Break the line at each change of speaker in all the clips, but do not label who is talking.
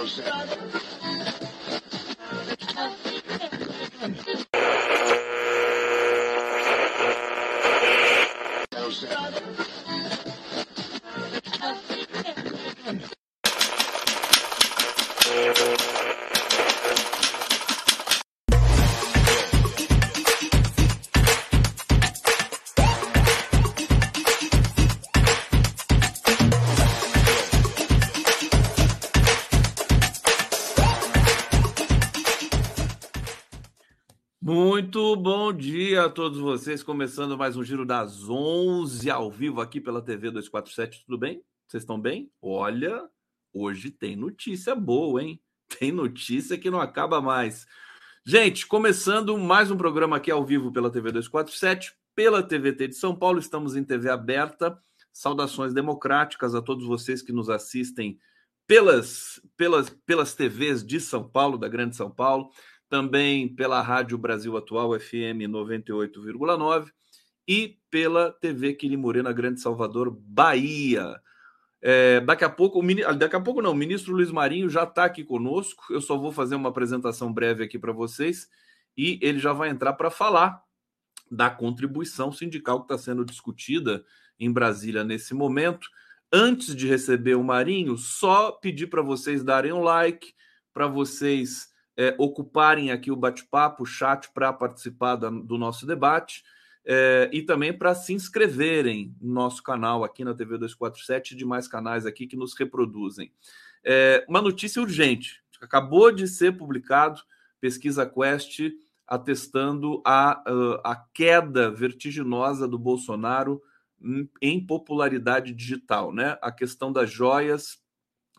Muito a todos vocês, começando mais um giro das 11 ao vivo aqui pela TV 247. Tudo bem? Vocês estão bem? Olha, hoje tem notícia boa, hein? Tem notícia que não acaba mais. Gente, começando mais um programa aqui ao vivo pela TV 247, pela TVT de São Paulo, estamos em TV aberta. Saudações democráticas a todos vocês que nos assistem pelas, pelas, pelas TVs de São Paulo, da Grande São Paulo também pela Rádio Brasil Atual FM 98,9 e pela TV Quilimurena Grande Salvador, Bahia. É, daqui a pouco, o, daqui a pouco não, o ministro Luiz Marinho já está aqui conosco. Eu só vou fazer uma apresentação breve aqui para vocês e ele já vai entrar para falar da contribuição sindical que está sendo discutida em Brasília nesse momento. Antes de receber o Marinho, só pedir para vocês darem um like, para vocês é, ocuparem aqui o bate-papo, o chat para participar da, do nosso debate é, e também para se inscreverem no nosso canal aqui na TV 247 e demais canais aqui que nos reproduzem. É, uma notícia urgente: acabou de ser publicado pesquisa Quest atestando a, a queda vertiginosa do Bolsonaro em popularidade digital, né? A questão das joias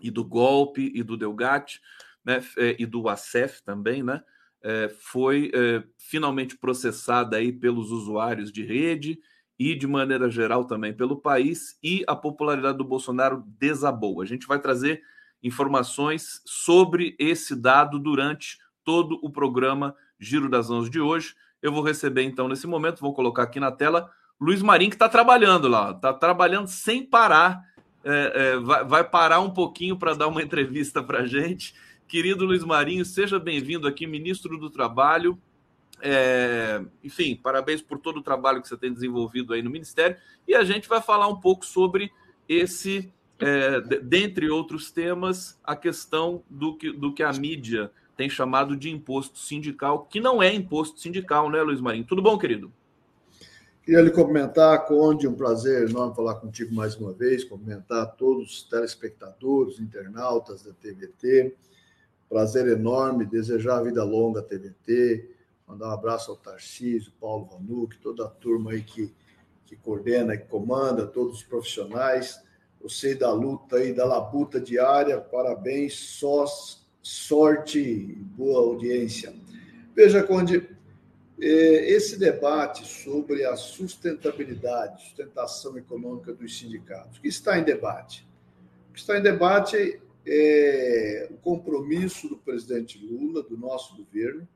e do golpe e do Delgate né, é, e do ACEF também, né, é, foi é, finalmente processada aí pelos usuários de rede e, de maneira geral, também pelo país, e a popularidade do Bolsonaro desabou. A gente vai trazer informações sobre esse dado durante todo o programa Giro das Mãos de hoje. Eu vou receber, então, nesse momento, vou colocar aqui na tela, Luiz Marinho, que está trabalhando lá, está trabalhando sem parar, é, é, vai, vai, parar um pouquinho para dar uma entrevista para a gente Querido Luiz Marinho, seja bem-vindo aqui, ministro do Trabalho. É, enfim, parabéns por todo o trabalho que você tem desenvolvido aí no Ministério. E a gente vai falar um pouco sobre esse, é, dentre outros temas, a questão do que, do que a mídia tem chamado de imposto sindical, que não é imposto sindical, né, Luiz Marinho? Tudo bom, querido?
Queria lhe cumprimentar, Conde, um prazer enorme falar contigo mais uma vez, cumprimentar todos os telespectadores, internautas da TVT Prazer enorme, desejar vida longa à TVT, mandar um abraço ao Tarcísio, Paulo Vanuc, toda a turma aí que, que coordena, que comanda, todos os profissionais. Eu sei da luta aí, da labuta diária, parabéns, só sorte e boa audiência. Veja, Conde, é, esse debate sobre a sustentabilidade, sustentação econômica dos sindicatos, que está em debate? O que está em debate é, o compromisso do presidente Lula, do nosso governo,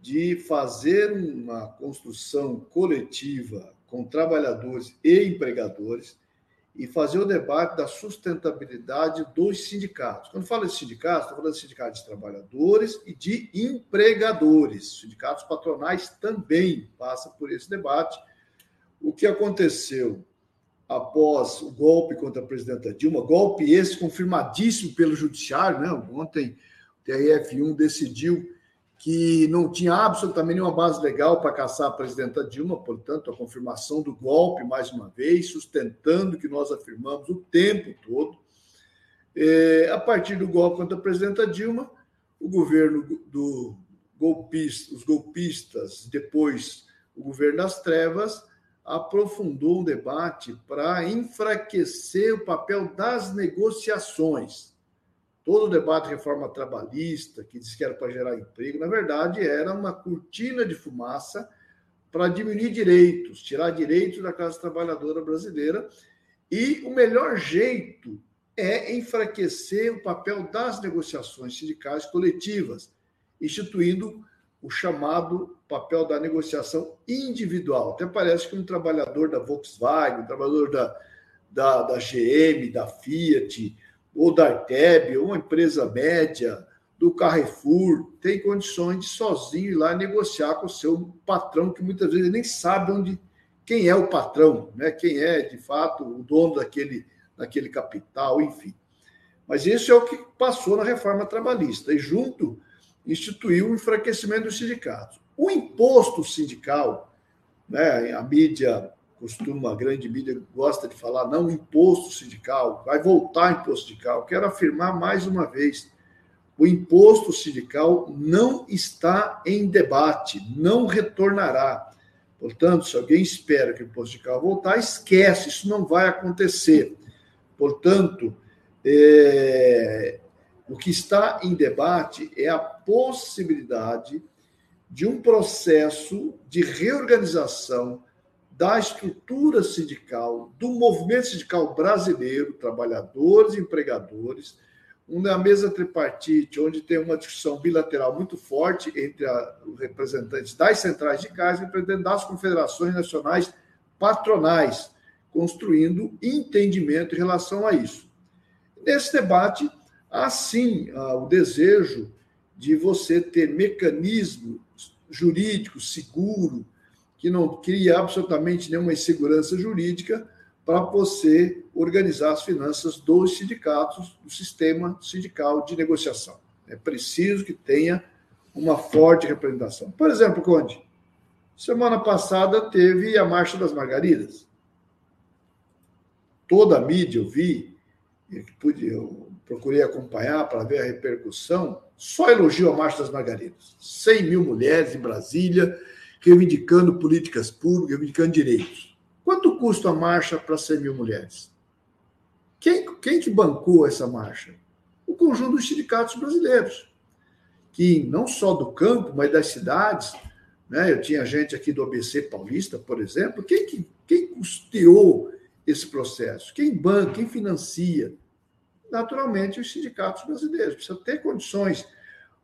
de fazer uma construção coletiva com trabalhadores e empregadores e fazer o debate da sustentabilidade dos sindicatos. Quando falo de sindicatos, estou falando de sindicatos de trabalhadores e de empregadores. Sindicatos patronais também passam por esse debate. O que aconteceu após o golpe contra a presidenta Dilma, golpe esse confirmadíssimo pelo judiciário, né? Ontem o TRF1 decidiu que não tinha absolutamente nenhuma base legal para caçar a presidenta Dilma, portanto, a confirmação do golpe, mais uma vez, sustentando o que nós afirmamos o tempo todo. É, a partir do golpe contra a presidenta Dilma, o governo do golpista, os golpistas, depois o governo das trevas, aprofundou um debate para enfraquecer o papel das negociações. Todo o debate de reforma trabalhista, que disse que era para gerar emprego, na verdade era uma cortina de fumaça para diminuir direitos, tirar direitos da classe trabalhadora brasileira. E o melhor jeito é enfraquecer o papel das negociações sindicais coletivas, instituindo o chamado papel da negociação individual. Até parece que um trabalhador da Volkswagen, um trabalhador da, da, da GM, da Fiat, ou da Arteb, ou uma empresa média, do Carrefour, tem condições de sozinho ir lá negociar com o seu patrão, que muitas vezes nem sabe onde, quem é o patrão, né? quem é, de fato, o dono daquele, daquele capital, enfim. Mas isso é o que passou na reforma trabalhista, e junto instituiu o enfraquecimento dos sindicatos. O imposto sindical, né, a mídia costuma, a grande mídia gosta de falar, não, imposto sindical, vai voltar imposto sindical. Quero afirmar mais uma vez, o imposto sindical não está em debate, não retornará. Portanto, se alguém espera que o imposto sindical voltar, esquece, isso não vai acontecer. Portanto, é, o que está em debate é a possibilidade de um processo de reorganização da estrutura sindical, do movimento sindical brasileiro, trabalhadores e empregadores, uma mesa tripartite, onde tem uma discussão bilateral muito forte entre os representantes das centrais sindicais e representantes das confederações nacionais patronais, construindo entendimento em relação a isso. Nesse debate, há sim o desejo de você ter mecanismo jurídico seguro, que não cria absolutamente nenhuma insegurança jurídica para você organizar as finanças dos sindicatos, do sistema sindical de negociação. É preciso que tenha uma forte representação. Por exemplo, Conde, semana passada teve a Marcha das Margaridas. Toda a mídia eu vi, eu procurei acompanhar para ver a repercussão, só elogio a Marcha das Margaridas. 100 mil mulheres em Brasília, reivindicando políticas públicas, reivindicando direitos. Quanto custa a marcha para 100 mil mulheres? Quem, quem que bancou essa marcha? O conjunto dos sindicatos brasileiros, que não só do campo, mas das cidades, né? eu tinha gente aqui do ABC Paulista, por exemplo, quem, que, quem custeou esse processo? Quem banca, quem financia? Naturalmente, os sindicatos brasileiros. Precisa ter condições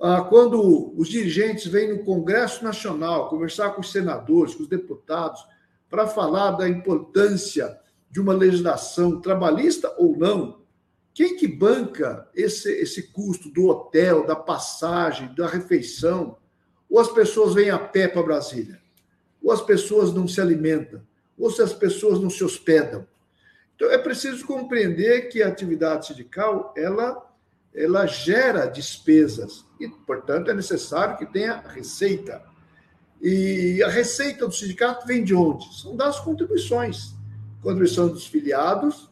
ah, quando os dirigentes vêm no Congresso Nacional conversar com os senadores, com os deputados, para falar da importância de uma legislação trabalhista ou não, quem que banca esse, esse custo do hotel, da passagem, da refeição? Ou as pessoas vêm a pé para Brasília? Ou as pessoas não se alimentam? Ou se as pessoas não se hospedam? Então, é preciso compreender que a atividade sindical, ela ela gera despesas e, portanto, é necessário que tenha receita. E a receita do sindicato vem de onde? São das contribuições. Contribuição dos filiados,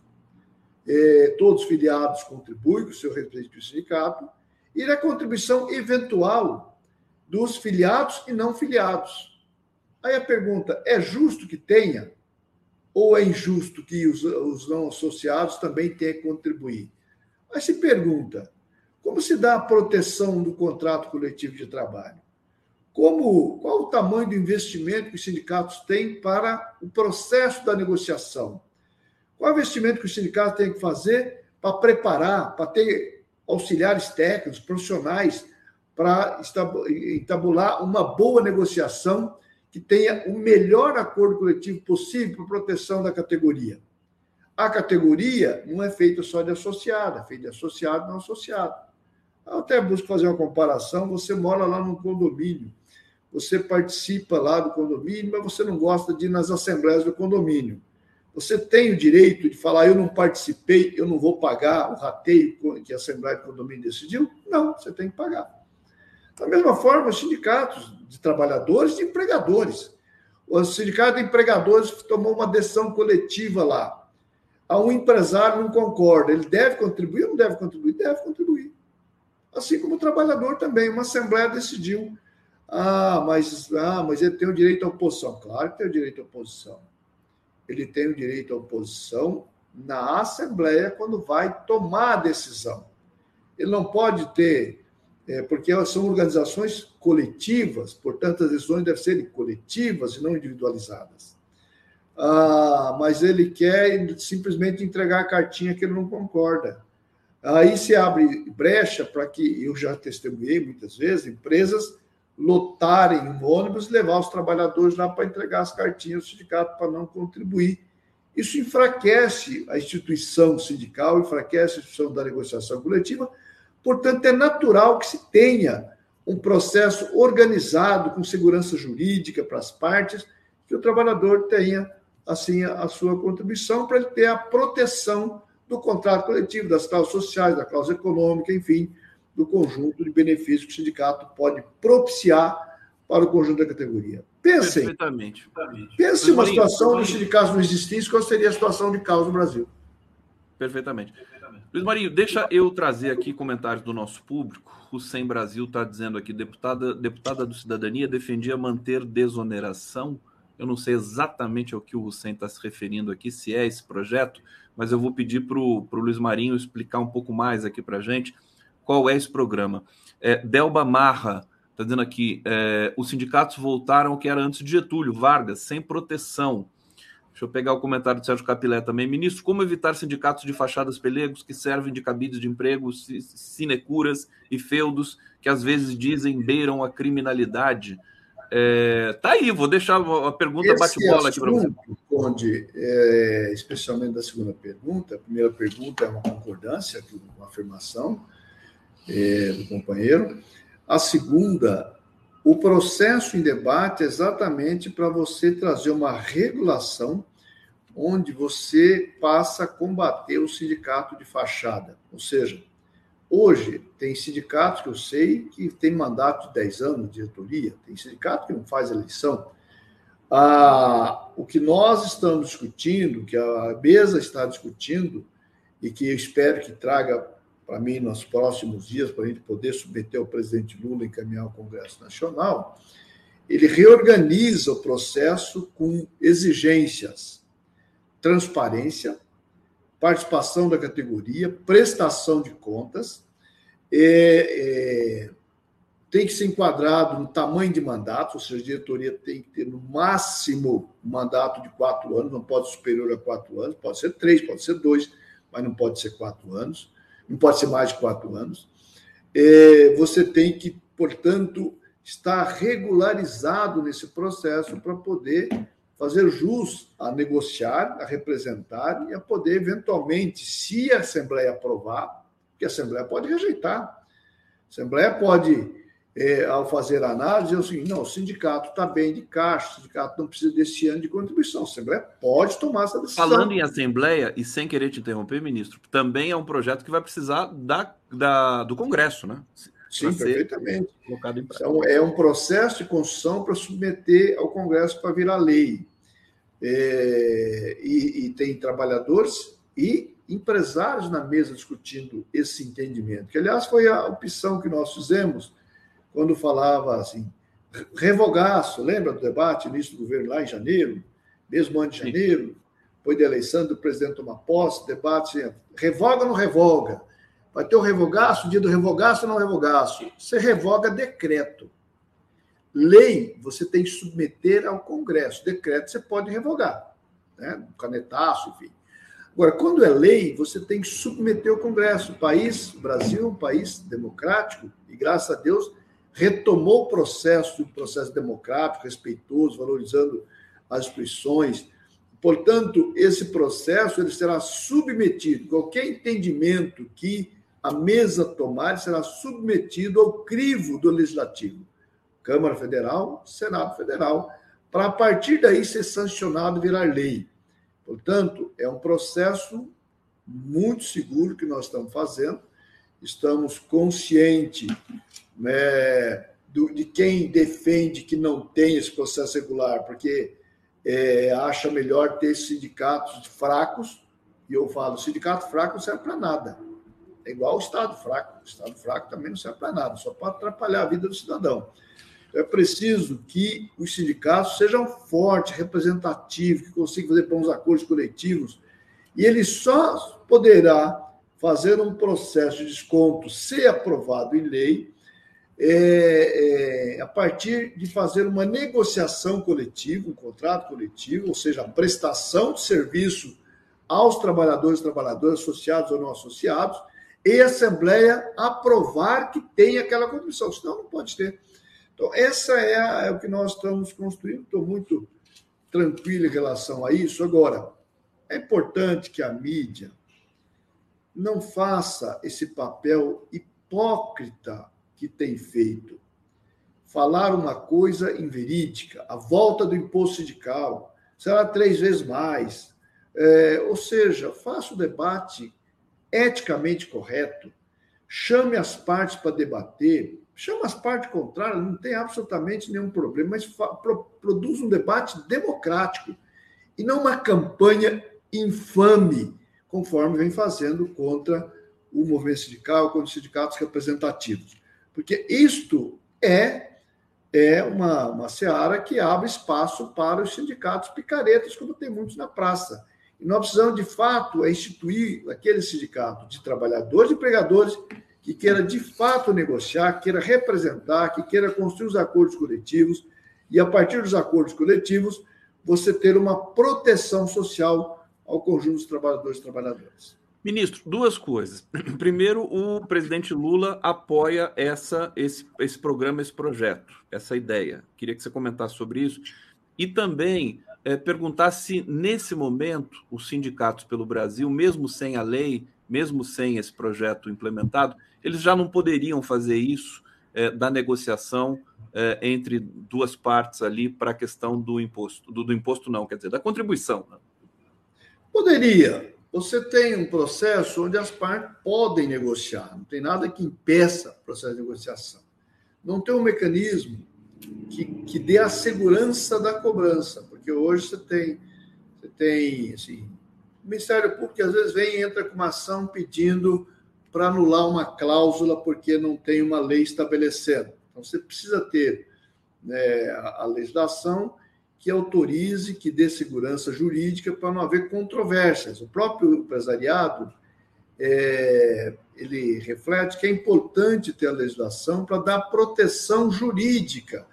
eh, todos os filiados contribuem com o seu respectivo sindicato, e a contribuição eventual dos filiados e não filiados. Aí a pergunta: é justo que tenha? Ou é injusto que os, os não associados também tenham que contribuir? Mas se pergunta, como se dá a proteção do contrato coletivo de trabalho? Como, qual o tamanho do investimento que os sindicatos têm para o processo da negociação? Qual o investimento que os sindicatos têm que fazer para preparar, para ter auxiliares técnicos, profissionais, para entabular uma boa negociação que tenha o melhor acordo coletivo possível para proteção da categoria? A categoria não é feita só de associado, é feita de associado não associado. Eu até busco fazer uma comparação. Você mora lá num condomínio, você participa lá do condomínio, mas você não gosta de ir nas assembleias do condomínio. Você tem o direito de falar, eu não participei, eu não vou pagar o rateio que a Assembleia do Condomínio decidiu? Não, você tem que pagar. Da mesma forma, os sindicatos de trabalhadores e empregadores. O sindicato de empregadores tomou uma decisão coletiva lá a um empresário não concorda, ele deve contribuir ou não deve contribuir? Deve contribuir. Assim como o trabalhador também. Uma Assembleia decidiu. Ah, mas, ah, mas ele tem o direito à oposição. Claro que tem o direito à oposição. Ele tem o direito à oposição na Assembleia quando vai tomar a decisão. Ele não pode ter, é, porque são organizações coletivas, portanto, as decisões devem ser coletivas e não individualizadas ah, mas ele quer simplesmente entregar a cartinha que ele não concorda. Aí se abre brecha para que, eu já testemunhei muitas vezes, empresas lotarem um ônibus e levar os trabalhadores lá para entregar as cartinhas do sindicato para não contribuir. isso enfraquece a instituição sindical, enfraquece a instituição da negociação coletiva. Portanto, é natural que se tenha um processo organizado, com segurança jurídica para as partes, que o trabalhador tenha, assim, a sua contribuição para ele ter a proteção do contrato coletivo, das cláusulas sociais, da cláusula econômica, enfim, do conjunto de benefícios que o sindicato pode propiciar para o conjunto da categoria. Pensem. Perfeitamente. Pense uma situação onde os sindicatos não existissem, qual seria a situação de causa no Brasil?
Perfeitamente. Luiz Marinho, deixa eu trazer aqui comentários do nosso público. O Sem Brasil está dizendo aqui, deputada, deputada do Cidadania defendia manter desoneração. Eu não sei exatamente ao que o Hussein está se referindo aqui, se é esse projeto, mas eu vou pedir para o Luiz Marinho explicar um pouco mais aqui para gente qual é esse programa. É, Delba Marra Está dizendo aqui: é, os sindicatos voltaram ao que era antes de Getúlio, Vargas, sem proteção. Deixa eu pegar o comentário do Sérgio Capilé também. Ministro, como evitar sindicatos de fachadas pelegos que servem de cabides de emprego, sinecuras e feudos que às vezes dizem beiram a criminalidade? É, tá aí, vou deixar a pergunta bate-bola aqui para você.
É, especialmente da segunda pergunta, a primeira pergunta é uma concordância, uma afirmação é, do companheiro. A segunda, o processo em debate é exatamente para você trazer uma regulação onde você passa a combater o sindicato de fachada. Ou seja, hoje tem sindicatos que eu sei que tem mandato de 10 anos de diretoria, tem sindicato que não faz eleição. Ah, o que nós estamos discutindo, que a mesa está discutindo, e que eu espero que traga para mim, nos próximos dias, para a gente poder submeter ao presidente Lula e encaminhar ao Congresso Nacional, ele reorganiza o processo com exigências, transparência, participação da categoria, prestação de contas, é, é, tem que ser enquadrado no tamanho de mandato, ou seja, a diretoria tem que ter no máximo um mandato de quatro anos, não pode ser superior a quatro anos, pode ser três, pode ser dois, mas não pode ser quatro anos não pode ser mais de quatro anos. É, você tem que, portanto, estar regularizado nesse processo para poder fazer jus a negociar, a representar e a poder, eventualmente, se a Assembleia aprovar, que a Assembleia pode rejeitar. A Assembleia pode é, ao fazer a análise, eu assim, não, o sindicato está bem de caixa, o sindicato não precisa desse ano de contribuição. A Assembleia pode tomar essa decisão.
Falando em Assembleia, e sem querer te interromper, ministro, também é um projeto que vai precisar da, da do Congresso, né?
Sim, perfeitamente. Então, é um processo de construção para submeter ao Congresso para virar lei. É, e, e tem trabalhadores e empresários na mesa discutindo esse entendimento, que, aliás, foi a opção que nós fizemos quando falava assim, revogaço, lembra do debate início do governo lá em janeiro, mesmo antes de janeiro, foi de eleição do presidente tomar posse, debate, assim, revoga ou não revoga? Vai ter o revogaço, dia do revogaço ou não revogaço? Você revoga decreto. Lei, você tem que submeter ao Congresso. Decreto você pode revogar, né? canetaço, enfim. Agora, quando é lei, você tem que submeter ao Congresso. O país, o Brasil, um país democrático, e graças a Deus, retomou o processo, um processo democrático, respeitoso, valorizando as instituições. Portanto, esse processo ele será submetido, qualquer entendimento que a mesa tomar será submetido ao crivo do legislativo, Câmara Federal, Senado Federal, para a partir daí ser sancionado e virar lei. Portanto, é um processo muito seguro que nós estamos fazendo, estamos conscientes né, do, de quem defende que não tem esse processo regular, porque é, acha melhor ter sindicatos fracos, e eu falo, sindicato fraco não serve para nada. É igual o Estado fraco. O Estado fraco também não serve para nada, só para atrapalhar a vida do cidadão. É preciso que os sindicatos sejam fortes, representativos, que consigam fazer bons acordos coletivos, e ele só poderá fazer um processo de desconto, ser aprovado em lei, é, é, a partir de fazer uma negociação coletiva, um contrato coletivo, ou seja, a prestação de serviço aos trabalhadores e trabalhadoras associados ou não associados, e a Assembleia aprovar que tem aquela contribuição, senão não pode ter. Então, essa é, a, é o que nós estamos construindo, estou muito tranquilo em relação a isso. Agora, É importante que a mídia não faça esse papel hipócrita que tem feito. Falar uma coisa inverídica, a volta do imposto sindical será três vezes mais. É, ou seja, faça o debate eticamente correto, chame as partes para debater, chame as partes contrárias, não tem absolutamente nenhum problema, mas pro, produz um debate democrático e não uma campanha infame, conforme vem fazendo contra o movimento sindical, contra os sindicatos representativos. Porque isto é é uma, uma seara que abre espaço para os sindicatos picaretas, como tem muitos na praça. E nós precisamos, de fato, é instituir aquele sindicato de trabalhadores e empregadores que queira, de fato, negociar, queira representar, que queira construir os acordos coletivos e, a partir dos acordos coletivos, você ter uma proteção social ao conjunto dos trabalhadores e trabalhadoras.
Ministro, duas coisas. Primeiro, o presidente Lula apoia essa, esse, esse programa, esse projeto, essa ideia. Queria que você comentasse sobre isso. E também é, perguntar se, nesse momento, os sindicatos pelo Brasil, mesmo sem a lei, mesmo sem esse projeto implementado, eles já não poderiam fazer isso é, da negociação é, entre duas partes ali para a questão do imposto, do, do, imposto não, quer dizer, da contribuição. Né?
Poderia. Você tem um processo onde as partes podem negociar, não tem nada que impeça o processo de negociação. Não tem um mecanismo que, que dê a segurança da cobrança, porque hoje você tem, você tem assim, o Ministério Público às vezes vem e entra com uma ação pedindo para anular uma cláusula porque não tem uma lei estabelecendo. Então, você precisa ter né, a, legislação que autorize, que dê segurança jurídica para não haver controvérsias. O próprio empresariado é, ele reflete que é importante ter a legislação para dar proteção jurídica,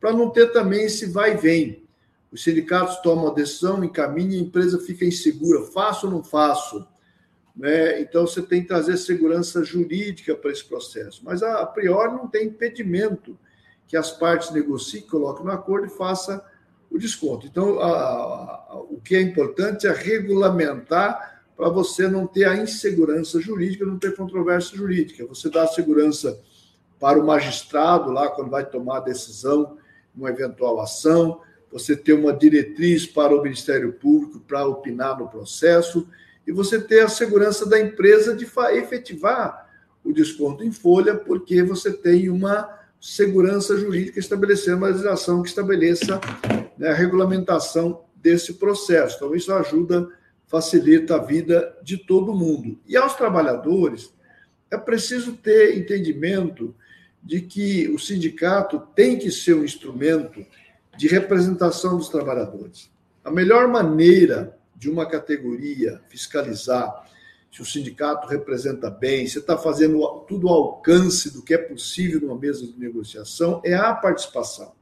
para não ter também esse vai e vem. Os sindicatos tomam a decisão, encaminham, a empresa fica insegura, faço ou não faço? Né? Então, você tem que trazer segurança jurídica para esse processo. Mas, a, priori, não tem impedimento que as partes negociem, coloquem no acordo e façam o desconto. Então, a, a, o que é importante é regulamentar para você não ter a insegurança jurídica, não ter controvérsia jurídica. Você dá segurança para o magistrado, lá, quando vai tomar a decisão, uma eventual ação, você ter uma diretriz para o Ministério Público para opinar no processo, e você ter a segurança da empresa de efetivar o desconto em folha, porque você tem uma segurança jurídica estabelecendo uma legislação que estabeleça né, a regulamentação desse processo. Então, isso ajuda, facilita a vida de todo mundo. E aos trabalhadores, é preciso ter entendimento de que o sindicato tem que ser um instrumento de representação dos trabalhadores. A melhor maneira de uma categoria fiscalizar se o sindicato representa bem, se está fazendo tudo ao alcance do que é possível numa mesa de negociação, é a participação.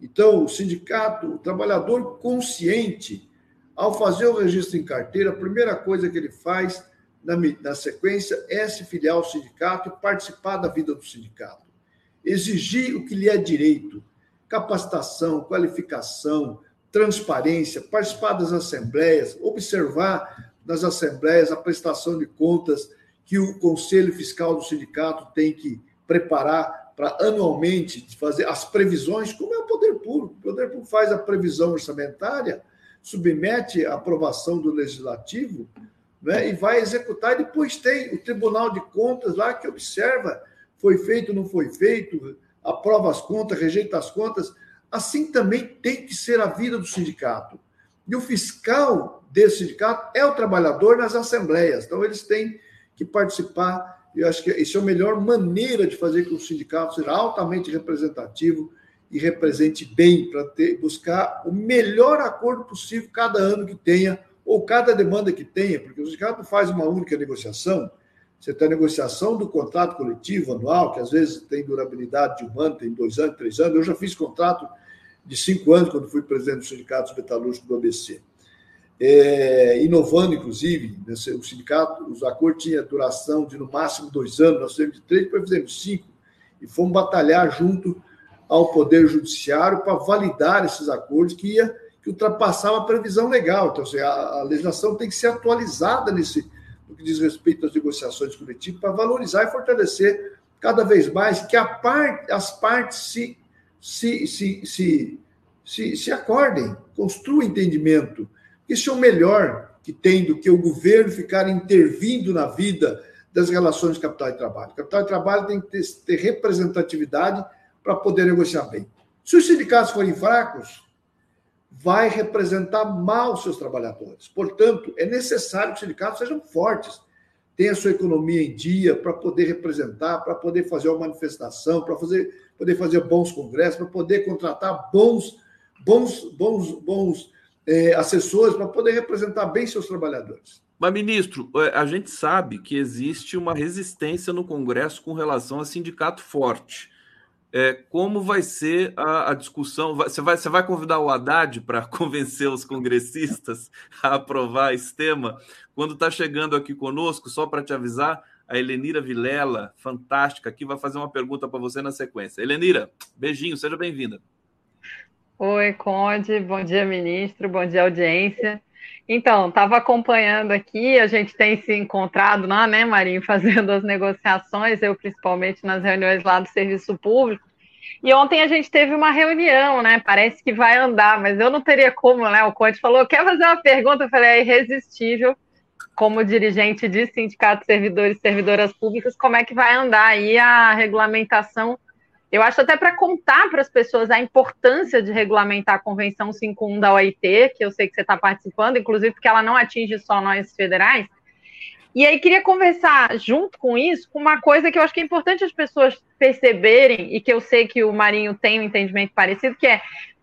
Então, o sindicato, o trabalhador consciente, ao fazer o registro em carteira, a primeira coisa que ele faz na, na sequência é se filiar ao sindicato e participar da vida do sindicato. Exigir o que lhe é direito, capacitação, qualificação, transparência, participar das assembleias, observar nas assembleias a prestação de contas que o Conselho Fiscal do Sindicato tem que preparar para anualmente fazer as previsões, como é o poder público. O poder público faz a previsão orçamentária, submete a aprovação do legislativo né, e vai executar. E depois tem o Tribunal de Contas lá que observa foi feito, não foi feito, aprova as contas, rejeita as contas. Assim também tem que ser a vida do sindicato. E o fiscal desse sindicato é o trabalhador nas assembleias. Então, eles têm que participar eu acho que isso é a melhor maneira de fazer com que o sindicato seja altamente representativo e represente bem para buscar o melhor acordo possível cada ano que tenha ou cada demanda que tenha, porque o sindicato faz uma única negociação. Você tem a negociação do contrato coletivo anual, que às vezes tem durabilidade de um ano, tem dois anos, três anos. Eu já fiz contrato de cinco anos quando fui presidente do Sindicato Metalúrgico do ABC é, inovando, inclusive, né, o sindicato, os acordos tinham duração de no máximo dois anos, nós fizemos de três, depois fizemos cinco, e fomos batalhar junto ao Poder Judiciário para validar esses acordos que, ia, que ultrapassava a previsão legal. Então, assim, a, a legislação tem que ser atualizada nesse, no que diz respeito às negociações coletivas para valorizar e fortalecer cada vez mais que part, as partes se, se, se, se, se, se acordem, construam entendimento. Isso é o melhor que tem do que o governo ficar intervindo na vida das relações de capital e trabalho. Capital e trabalho tem que ter, ter representatividade para poder negociar bem. Se os sindicatos forem fracos, vai representar mal seus trabalhadores. Portanto, é necessário que os sindicatos sejam fortes, tenham a sua economia em dia para poder representar, para poder fazer uma manifestação, para fazer, poder fazer bons congressos, para poder contratar bons, bons, bons, bons é, assessores, para poder representar bem seus trabalhadores.
Mas, ministro, é, a gente sabe que existe uma resistência no Congresso com relação a sindicato forte. É, como vai ser a, a discussão? Você vai, você vai convidar o Haddad para convencer os congressistas a aprovar esse tema? Quando está chegando aqui conosco, só para te avisar, a Helenira Vilela, fantástica, aqui vai fazer uma pergunta para você na sequência. Helenira, beijinho, seja bem-vinda.
Oi, Conde, bom dia, ministro, bom dia, audiência. Então, estava acompanhando aqui, a gente tem se encontrado lá, né, Marinho, fazendo as negociações, eu principalmente nas reuniões lá do serviço público. E ontem a gente teve uma reunião, né? Parece que vai andar, mas eu não teria como, né? O Conte falou: quer fazer uma pergunta? Eu falei: é irresistível, como dirigente de sindicato de servidores e servidoras públicas, como é que vai andar aí a regulamentação eu acho até para contar para as pessoas a importância de regulamentar a Convenção 51 da OIT, que eu sei que você está participando, inclusive porque ela não atinge só nós federais. E aí queria conversar junto com isso com uma coisa que eu acho que é importante as pessoas perceberem e que eu sei que o Marinho tem um entendimento parecido, que é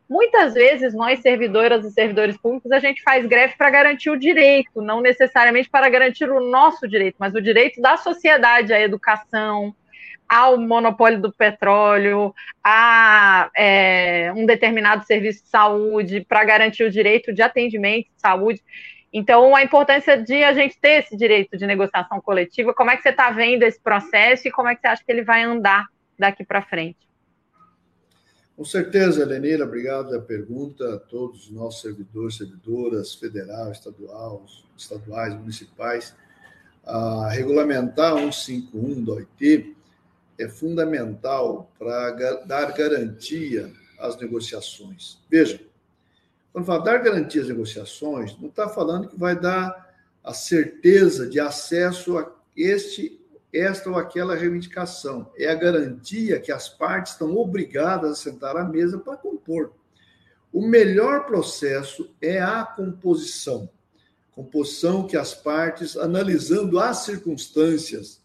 muitas vezes nós servidoras e servidores públicos a gente faz greve para garantir o direito, não necessariamente para garantir o nosso direito, mas o direito da sociedade à educação, ao monopólio do petróleo, a é, um determinado serviço de saúde, para garantir o direito de atendimento de saúde. Então, a importância de a gente ter esse direito de negociação coletiva, como é que você está vendo esse processo e como é que você acha que ele vai andar daqui para frente?
Com certeza, Lenira, obrigado pela pergunta a todos os nossos servidores, servidoras, federal, estadual, estaduais, municipais. A regulamentar 151 da OIT é fundamental para dar garantia às negociações. Veja, quando fala dar garantia às negociações, não está falando que vai dar a certeza de acesso a este, esta ou aquela reivindicação. É a garantia que as partes estão obrigadas a sentar à mesa para compor. O melhor processo é a composição. Composição que as partes, analisando as circunstâncias,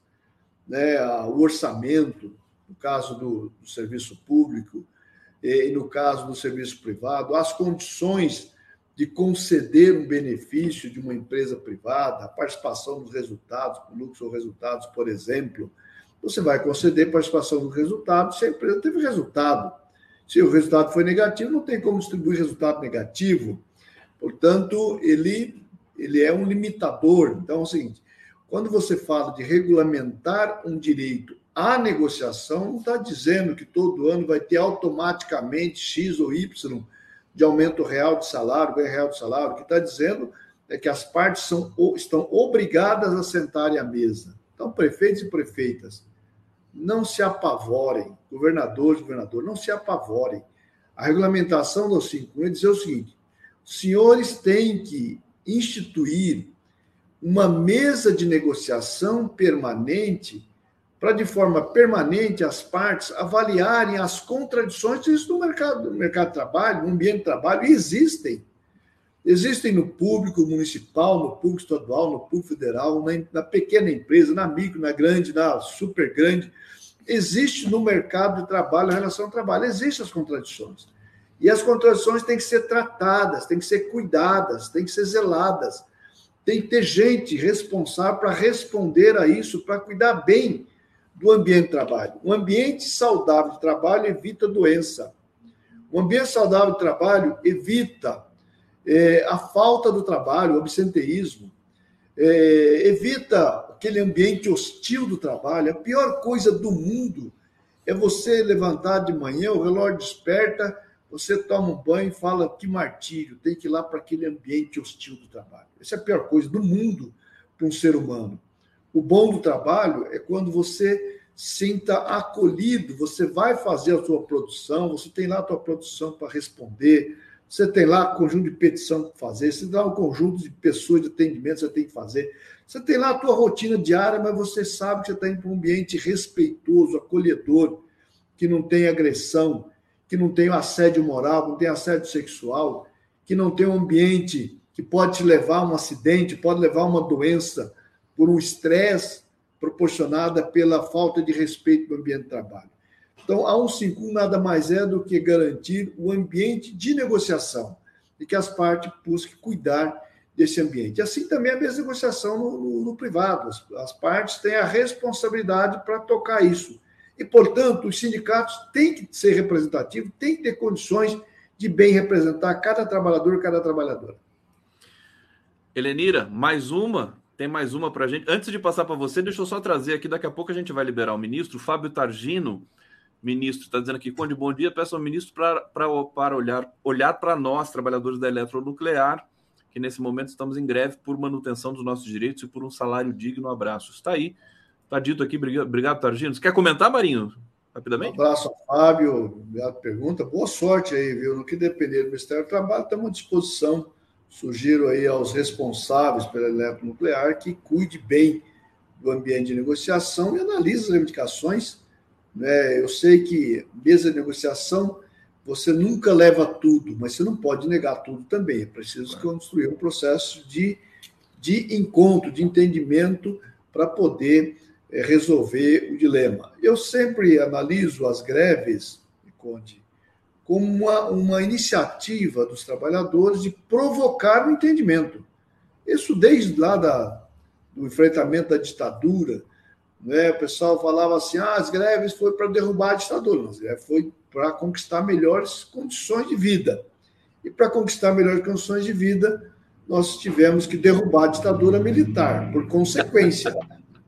né, o orçamento, no caso do, do serviço público, e no caso do serviço privado, as condições de conceder um benefício de uma empresa privada, a participação dos resultados, lucros ou resultados, por exemplo, você vai conceder participação dos resultados se a empresa teve resultado. Se o resultado foi negativo, não tem como distribuir resultado negativo. Portanto, ele, ele é um limitador. Então é o seguinte: quando você fala de regulamentar um direito à negociação, não está dizendo que todo ano vai ter automaticamente X ou Y de aumento real de salário, ganho real de salário. O que está dizendo é que as partes são, estão obrigadas a sentarem à mesa. Então, prefeitos e prefeitas, não se apavorem, governadores e governadores, não se apavorem. A regulamentação do 5 é dizer o seguinte: os senhores têm que instituir uma mesa de negociação permanente para, de forma permanente, as partes avaliarem as contradições disso no mercado, no mercado de trabalho, no ambiente de trabalho, existem. Existem no público municipal, no público estadual, no público federal, na, na pequena empresa, na micro, na grande, na super grande. Existe no mercado de trabalho, a relação ao trabalho, existem as contradições. E as contradições têm que ser tratadas, têm que ser cuidadas, têm que ser zeladas tem que ter gente responsável para responder a isso, para cuidar bem do ambiente de trabalho. Um ambiente saudável de trabalho evita doença. Um ambiente saudável de trabalho evita é, a falta do trabalho, o absenteísmo, é, evita aquele ambiente hostil do trabalho. A pior coisa do mundo é você levantar de manhã, o relógio desperta você toma um banho e fala que martírio, tem que ir lá para aquele ambiente hostil do trabalho. Essa é a pior coisa do mundo para um ser humano. O bom do trabalho é quando você sinta acolhido, você vai fazer a sua produção, você tem lá a sua produção para responder, você tem lá conjunto de petição para fazer, você dá um conjunto de pessoas de atendimento que você tem que fazer. Você tem lá a tua rotina diária, mas você sabe que você está para um ambiente respeitoso, acolhedor, que não tem agressão, que não tem assédio moral, não tem assédio sexual, que não tem um ambiente que pode te levar a um acidente, pode levar a uma doença por um estresse proporcionada pela falta de respeito do ambiente de trabalho. Então, a 151 nada mais é do que garantir o ambiente de negociação e que as partes busquem cuidar desse ambiente. Assim também a mesma negociação no, no, no privado. As, as, partes têm a responsabilidade para tocar isso. E, portanto, os sindicatos têm que ser representativos, têm que ter condições de bem representar cada trabalhador cada trabalhadora.
Helenira, mais uma tem mais uma para a gente. Antes de passar para você, deixa eu só trazer aqui. Daqui a pouco a gente vai liberar o ministro. Fábio Targino, ministro, está dizendo aqui: Conde, bom dia. Peço ao ministro para olhar, olhar para nós, trabalhadores da eletronuclear, que nesse momento estamos em greve por manutenção dos nossos direitos e por um salário digno. Um abraço. Está aí. Está dito aqui. Obrigado, Targino. Você quer comentar, Marinho? Rapidamente?
Um abraço ao Fábio. Obrigado pela pergunta. Boa sorte aí, viu? No que depender do Ministério do Trabalho, estamos à disposição Sugiro aí aos responsáveis pela eletronuclear que cuide bem do ambiente de negociação e analise as reivindicações. Né? Eu sei que mesa de negociação você nunca leva tudo, mas você não pode negar tudo também. É preciso construir um processo de, de encontro, de entendimento para poder é, resolver o dilema. Eu sempre analiso as greves, Conde, como uma, uma iniciativa dos trabalhadores de provocar o entendimento. Isso desde lá da, do enfrentamento da ditadura, né? o pessoal falava assim, ah, as greves foi para derrubar a ditadura, as greves foi para conquistar melhores condições de vida. E para conquistar melhores condições de vida, nós tivemos que derrubar a ditadura militar, por consequência.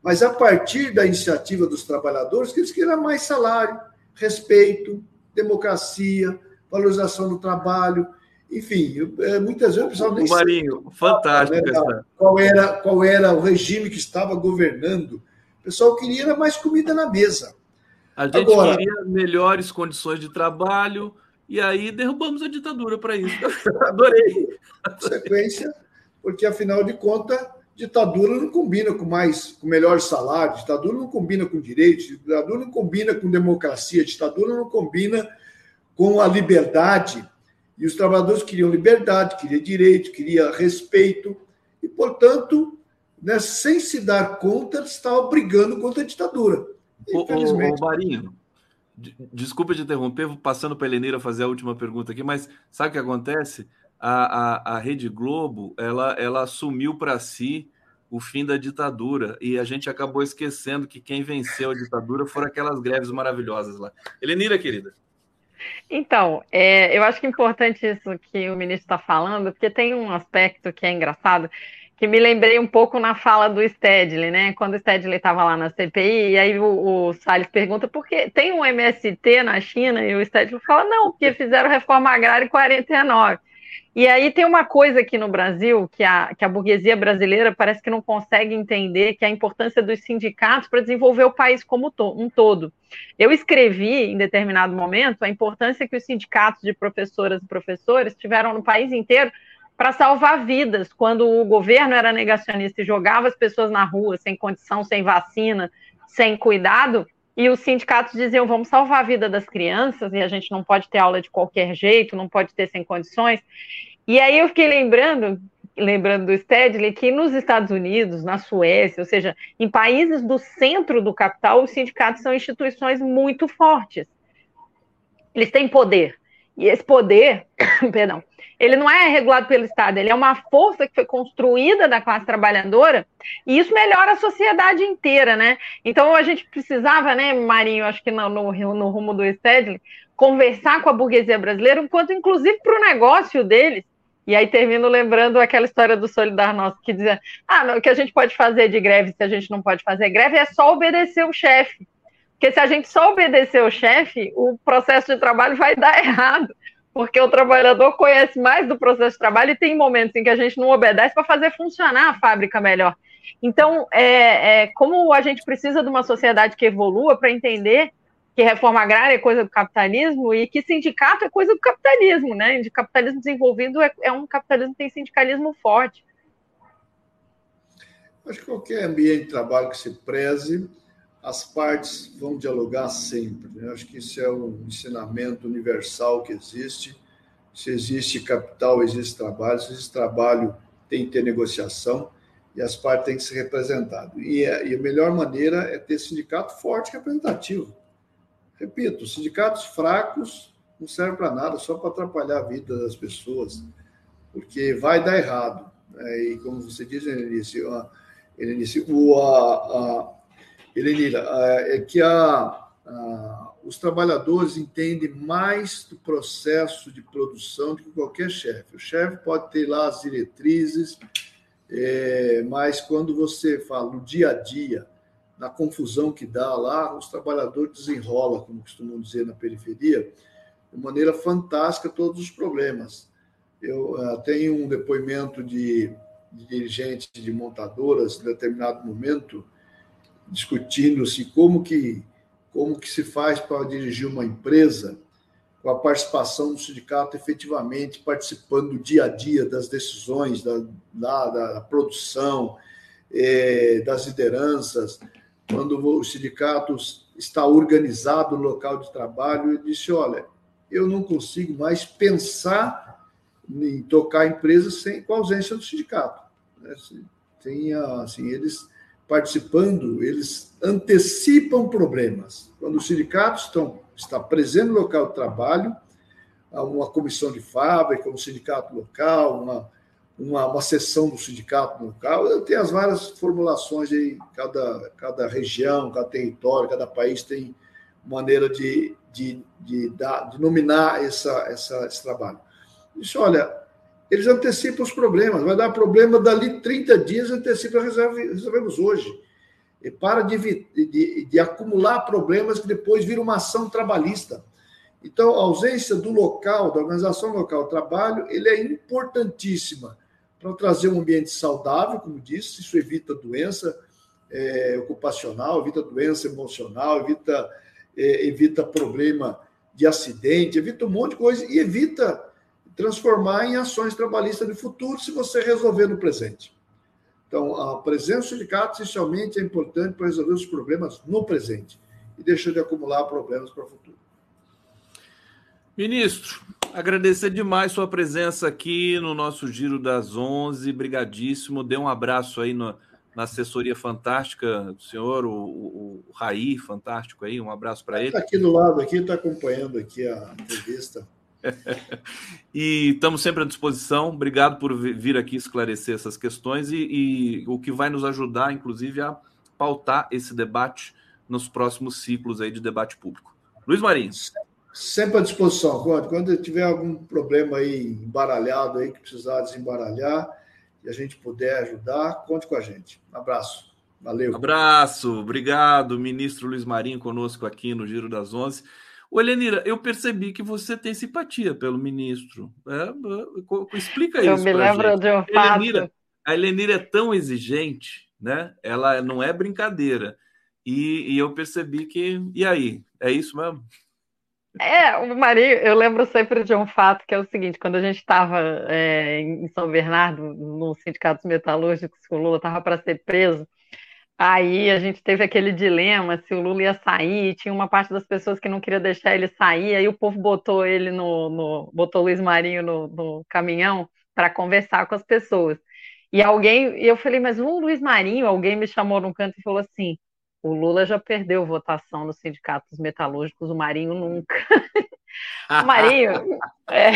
Mas a partir da iniciativa dos trabalhadores, que eles queriam mais salário, respeito, democracia, valorização do trabalho, enfim, é, muitas vezes o pessoal
nem Marinho, fantástico. Né,
qual, era, qual era o regime que estava governando. O pessoal queria mais comida na mesa.
A gente Agora, queria melhores condições de trabalho, e aí derrubamos a ditadura para isso. Adorei.
Sequência, porque afinal de contas, ditadura não combina com mais com melhor salário, ditadura não combina com direitos, ditadura não combina com democracia, ditadura não combina com a liberdade. E os trabalhadores queriam liberdade, queriam direito, queriam respeito, e, portanto, né, sem se dar conta, estavam brigando contra a ditadura.
Infelizmente. Ô, ô, Marinho, desculpa te interromper, passando para a Heleneira fazer a última pergunta aqui, mas sabe o que acontece? A, a, a Rede Globo ela, ela assumiu para si o fim da ditadura e a gente acabou esquecendo que quem venceu a ditadura foram aquelas greves maravilhosas lá. Helenira, querida.
Então, é, eu acho que é importante isso que o ministro está falando, porque tem um aspecto que é engraçado, que me lembrei um pouco na fala do Stedley, né? Quando o Stedley estava lá na CPI, e aí o, o Salles pergunta por que tem um MST na China, e o Stedley fala, não, porque fizeram reforma agrária em 49. E aí tem uma coisa aqui no Brasil que a, que a burguesia brasileira parece que não consegue entender, que é a importância dos sindicatos para desenvolver o país como to, um todo. Eu escrevi, em determinado momento, a importância que os sindicatos de professoras e professores tiveram no país inteiro para salvar vidas, quando o governo era negacionista e jogava as pessoas na rua sem condição, sem vacina, sem cuidado, e os sindicatos diziam: vamos salvar a vida das crianças, e a gente não pode ter aula de qualquer jeito, não pode ter sem condições. E aí eu fiquei lembrando, lembrando do Stedley, que nos Estados Unidos, na Suécia, ou seja, em países do centro do capital, os sindicatos são instituições muito fortes. Eles têm poder. E esse poder, perdão, ele não é regulado pelo Estado, ele é uma força que foi construída da classe trabalhadora, e isso melhora a sociedade inteira, né? Então a gente precisava, né, Marinho, acho que no, no, no rumo do Stedley, conversar com a burguesia brasileira, enquanto inclusive para o negócio deles, e aí termino lembrando aquela história do Solidar Nosso, que dizia, ah, o que a gente pode fazer de greve se a gente não pode fazer greve é só obedecer o chefe. Porque se a gente só obedecer o chefe, o processo de trabalho vai dar errado. Porque o trabalhador conhece mais do processo de trabalho e tem momentos em que a gente não obedece para fazer funcionar a fábrica melhor. Então, é, é, como a gente precisa de uma sociedade que evolua para entender que reforma agrária é coisa do capitalismo e que sindicato é coisa do capitalismo, né? De capitalismo desenvolvido é, é um capitalismo que tem sindicalismo forte.
Acho que qualquer ambiente de trabalho que se preze, as partes vão dialogar sempre. Né? Acho que isso é um ensinamento universal que existe. Se existe capital, existe trabalho. Se existe trabalho, tem que ter negociação e as partes têm que ser representadas. E, a, e a melhor maneira é ter sindicato forte e representativo. Repito, sindicatos fracos não servem para nada, só para atrapalhar a vida das pessoas, porque vai dar errado. Né? E como você diz, Helenice, Helenice o, a, a, Helenira, é que a, a, os trabalhadores entendem mais do processo de produção do que qualquer chefe. O chefe pode ter lá as diretrizes, é, mas quando você fala no dia a dia, na confusão que dá lá, os trabalhadores desenrolam, como costumam dizer na periferia, de maneira fantástica todos os problemas. Eu uh, tenho um depoimento de, de dirigentes de montadoras em determinado momento discutindo-se como que como que se faz para dirigir uma empresa com a participação do sindicato efetivamente participando do dia a dia das decisões da, da, da produção, eh, das lideranças, quando o sindicato está organizado no local de trabalho, ele disse: Olha, eu não consigo mais pensar em tocar a empresa sem, com a ausência do sindicato. Né? Tem, assim, eles participando, eles antecipam problemas. Quando os sindicatos estão está presente no local de trabalho, uma comissão de fábrica, um sindicato local, uma, uma, uma sessão do sindicato local. Tenho as várias formulações aí, cada, cada região, cada território, cada país tem maneira de, de, de, dar, de nominar essa, essa, esse trabalho. Isso, olha, eles antecipam os problemas. Vai dar problema dali 30 dias, antecipa, resolve, resolvemos hoje. E para de, de, de acumular problemas que depois vira uma ação trabalhista. Então, a ausência do local, da organização local de trabalho, ele é importantíssima para trazer um ambiente saudável, como disse, isso evita doença é, ocupacional, evita doença emocional, evita, é, evita problema de acidente, evita um monte de coisa e evita transformar em ações trabalhistas no futuro se você resolver no presente. Então, a presença do sindicato, essencialmente, é importante para resolver os problemas no presente e deixar de acumular problemas para o futuro.
Ministro, agradecer demais sua presença aqui no nosso Giro das 11. Brigadíssimo. Dê um abraço aí no, na assessoria fantástica do senhor, o, o, o Raí, fantástico aí. Um abraço para ele.
Está aqui do lado, aqui, está acompanhando aqui a entrevista.
e estamos sempre à disposição. Obrigado por vir aqui esclarecer essas questões e, e o que vai nos ajudar, inclusive, a pautar esse debate nos próximos ciclos aí de debate público. Luiz Marinho.
Sempre à disposição, Quando, quando tiver algum problema aí embaralhado aí que precisar desembaralhar e a gente puder ajudar, conte com a gente. Um abraço. Valeu.
Abraço, obrigado, ministro Luiz Marinho, conosco aqui no Giro das Onze. Ô, Elenira, eu percebi que você tem simpatia pelo ministro. É, explica eu isso.
Eu me lembro
gente.
de um fato.
A Elenira é tão exigente, né? Ela não é brincadeira. E, e eu percebi que. E aí? É isso mesmo?
É, o Marinho, eu lembro sempre de um fato que é o seguinte: quando a gente estava é, em São Bernardo, no Sindicato Metalúrgico, o Lula estava para ser preso, aí a gente teve aquele dilema se o Lula ia sair, tinha uma parte das pessoas que não queria deixar ele sair, aí o povo botou ele no. no botou Luiz Marinho no, no caminhão para conversar com as pessoas. E alguém, e eu falei, mas o Luiz Marinho, alguém me chamou num canto e falou assim: o Lula já perdeu votação nos sindicatos metalúrgicos, o Marinho nunca. o Marinho. É...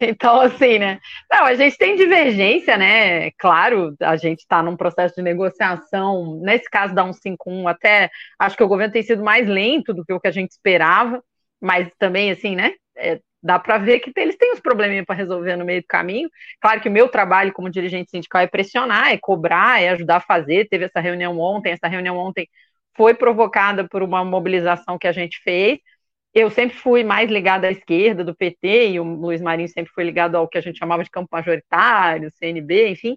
então, assim, né? Não, a gente tem divergência, né? Claro, a gente está num processo de negociação. Nesse caso da 151, até acho que o governo tem sido mais lento do que o que a gente esperava, mas também, assim, né? É, dá para ver que eles têm uns probleminhas para resolver no meio do caminho. Claro que o meu trabalho como dirigente sindical é pressionar, é cobrar, é ajudar a fazer. Teve essa reunião ontem, essa reunião ontem foi provocada por uma mobilização que a gente fez. Eu sempre fui mais ligada à esquerda do PT, e o Luiz Marinho sempre foi ligado ao que a gente chamava de campo majoritário, CNB, enfim.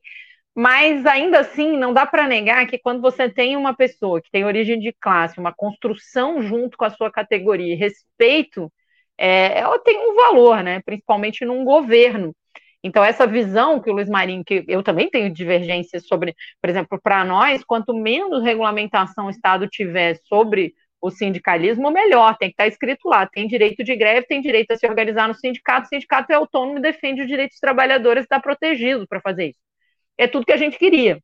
Mas ainda assim, não dá para negar que quando você tem uma pessoa que tem origem de classe, uma construção junto com a sua categoria, respeito, é, ela tem um valor, né? Principalmente num governo. Então, essa visão que o Luiz Marinho, que eu também tenho divergências sobre, por exemplo, para nós, quanto menos regulamentação o Estado tiver sobre o sindicalismo, melhor, tem que estar escrito lá, tem direito de greve, tem direito a se organizar no sindicato, o sindicato é autônomo e defende os direitos dos trabalhadores, está protegido para fazer isso. É tudo que a gente queria.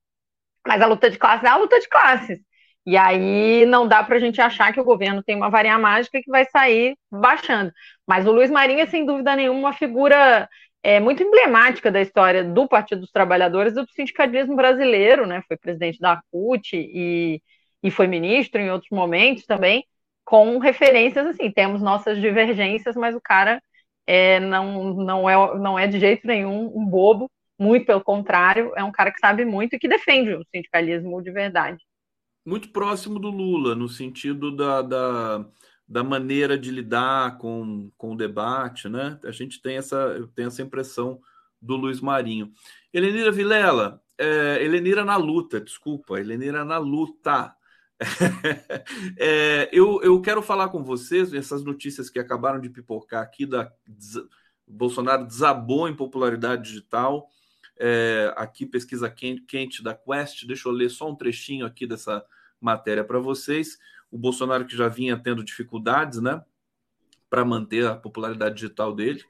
Mas a luta de classes é a luta de classes. E aí não dá para a gente achar que o governo tem uma varinha mágica que vai sair baixando. Mas o Luiz Marinho é, sem dúvida nenhuma, uma figura é, muito emblemática da história do Partido dos Trabalhadores e do sindicalismo brasileiro, né? Foi presidente da CUT e, e foi ministro em outros momentos também, com referências assim, temos nossas divergências, mas o cara é, não, não, é, não é de jeito nenhum um bobo, muito pelo contrário, é um cara que sabe muito e que defende o sindicalismo de verdade.
Muito próximo do Lula, no sentido da, da da maneira de lidar com, com o debate, né? A gente tem essa, tem essa impressão do Luiz Marinho. Helenira Vilela, é, Helenira na luta, desculpa, Helenira na luta. é, eu, eu quero falar com vocês essas notícias que acabaram de pipocar aqui da Bolsonaro desabou em popularidade digital. É, aqui pesquisa quente, quente da Quest. Deixa eu ler só um trechinho aqui dessa matéria para vocês o Bolsonaro que já vinha tendo dificuldades, né, para manter a popularidade digital dele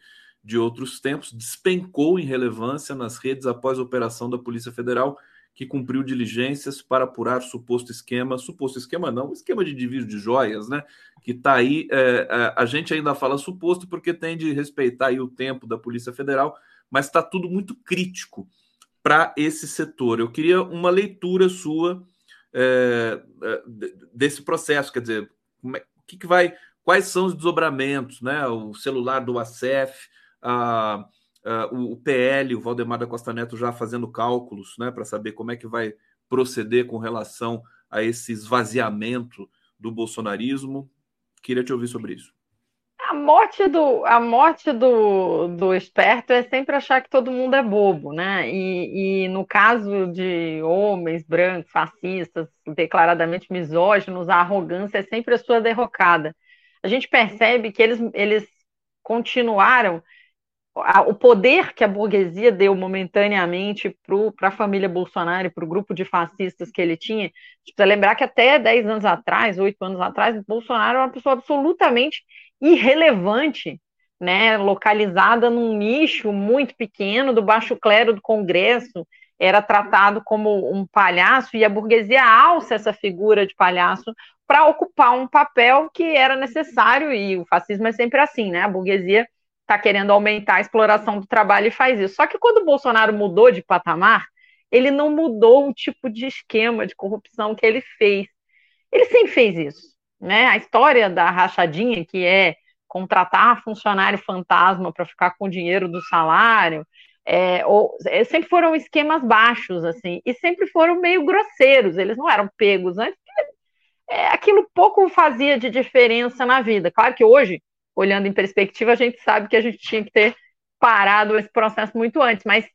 de outros tempos, despencou em relevância nas redes após a operação da Polícia Federal, que cumpriu diligências para apurar suposto esquema, suposto esquema não, esquema de desvio de joias, né? Que está aí, é, é, a gente ainda fala suposto porque tem de respeitar aí o tempo da Polícia Federal, mas está tudo muito crítico para esse setor. Eu queria uma leitura sua é, é desse processo, quer dizer, é, o que, que, vai, quais são os desdobramentos, né? O celular do ACF, a, a, o PL, o Valdemar da Costa Neto já fazendo cálculos, né, para saber como é que vai proceder com relação a esse esvaziamento do bolsonarismo. Queria te ouvir sobre isso.
A morte do, a morte do, do esperto é sempre achar que todo mundo é bobo, né? E, e no caso de homens brancos, fascistas, declaradamente misóginos, a arrogância é sempre a sua derrocada. A gente percebe que eles, eles continuaram o poder que a burguesia deu momentaneamente para a família Bolsonaro e para o grupo de fascistas que ele tinha. Precisa lembrar que até 10 anos atrás, 8 anos atrás, Bolsonaro era uma pessoa absolutamente irrelevante, né, localizada num nicho muito pequeno do baixo clero do Congresso, era tratado como um palhaço e a burguesia alça essa figura de palhaço para ocupar um papel que era necessário e o fascismo é sempre assim, né? A burguesia está querendo aumentar a exploração do trabalho e faz isso. Só que quando o Bolsonaro mudou de patamar, ele não mudou o tipo de esquema de corrupção que ele fez. Ele sempre fez isso. Né? A história da rachadinha, que é contratar funcionário fantasma para ficar com o dinheiro do salário, é, ou, é, sempre foram esquemas baixos, assim, e sempre foram meio grosseiros, eles não eram pegos antes, é, aquilo pouco fazia de diferença na vida. Claro que hoje, olhando em perspectiva, a gente sabe que a gente tinha que ter parado esse processo muito antes, mas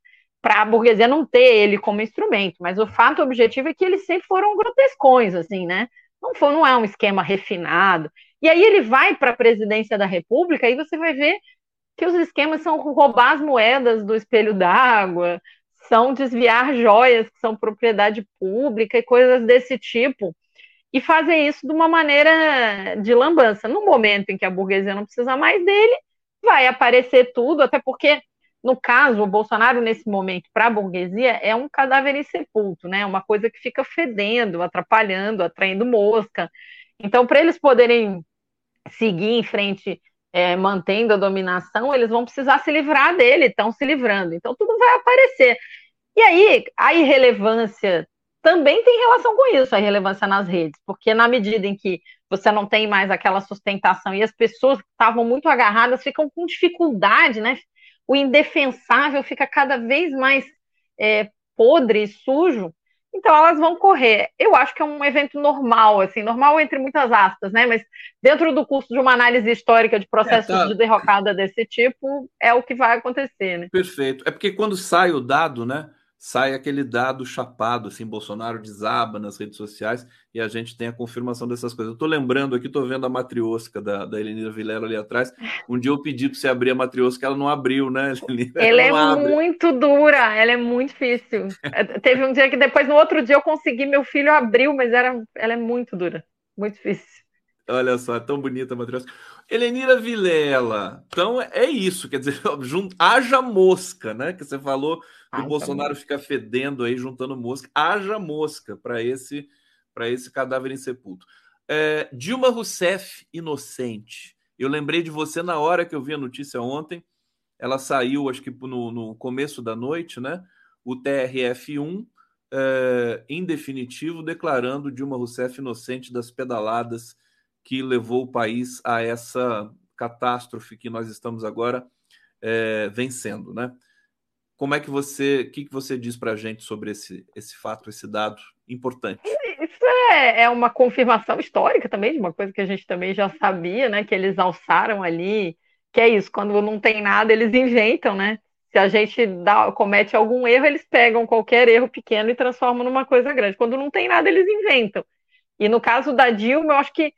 para a burguesia não ter ele como instrumento, mas o fato objetivo é que eles sempre foram grotescões, assim, né? Não, foi, não é um esquema refinado. E aí ele vai para a presidência da República e você vai ver que os esquemas são roubar as moedas do espelho d'água, são desviar joias que são propriedade pública e coisas desse tipo. E fazer isso de uma maneira de lambança. No momento em que a burguesia não precisa mais dele, vai aparecer tudo, até porque no caso, o Bolsonaro, nesse momento, para a burguesia, é um cadáver insepulto, né? Uma coisa que fica fedendo, atrapalhando, atraindo mosca. Então, para eles poderem seguir em frente, é, mantendo a dominação, eles vão precisar se livrar dele, estão se livrando. Então, tudo vai aparecer. E aí, a irrelevância também tem relação com isso, a irrelevância nas redes, porque na medida em que você não tem mais aquela sustentação e as pessoas que estavam muito agarradas ficam com dificuldade, né? o indefensável fica cada vez mais é, podre e sujo. Então elas vão correr. Eu acho que é um evento normal, assim, normal entre muitas aspas, né? Mas dentro do curso de uma análise histórica de processos é, tá. de derrocada desse tipo, é o que vai acontecer, né?
Perfeito. É porque quando sai o dado, né? Sai aquele dado chapado, assim, Bolsonaro desaba nas redes sociais e a gente tem a confirmação dessas coisas. Eu tô lembrando aqui, tô vendo a matriosca da, da Elenira Vilela ali atrás. Um dia eu pedi para você abrir a matriosca, ela não abriu, né,
Elenira? Ela, é abre. muito dura, ela é muito difícil. É, teve um dia que depois, no outro dia, eu consegui, meu filho abriu, mas era, ela é muito dura, muito difícil.
Olha só, é tão bonita a matriosca. Elenira Vilela, então é isso, quer dizer, junto, haja mosca, né, que você falou o Bolsonaro fica fedendo aí, juntando mosca. Haja mosca para esse, esse cadáver insepulto. É, Dilma Rousseff, inocente. Eu lembrei de você na hora que eu vi a notícia ontem. Ela saiu, acho que no, no começo da noite, né? O TRF1, é, em definitivo, declarando Dilma Rousseff inocente das pedaladas que levou o país a essa catástrofe que nós estamos agora é, vencendo, né? Como é que você, o que, que você diz para a gente sobre esse, esse fato, esse dado importante?
Isso é, é uma confirmação histórica também de uma coisa que a gente também já sabia, né? Que eles alçaram ali, que é isso, quando não tem nada, eles inventam, né? Se a gente dá, comete algum erro, eles pegam qualquer erro pequeno e transformam numa coisa grande. Quando não tem nada, eles inventam. E no caso da Dilma, eu acho que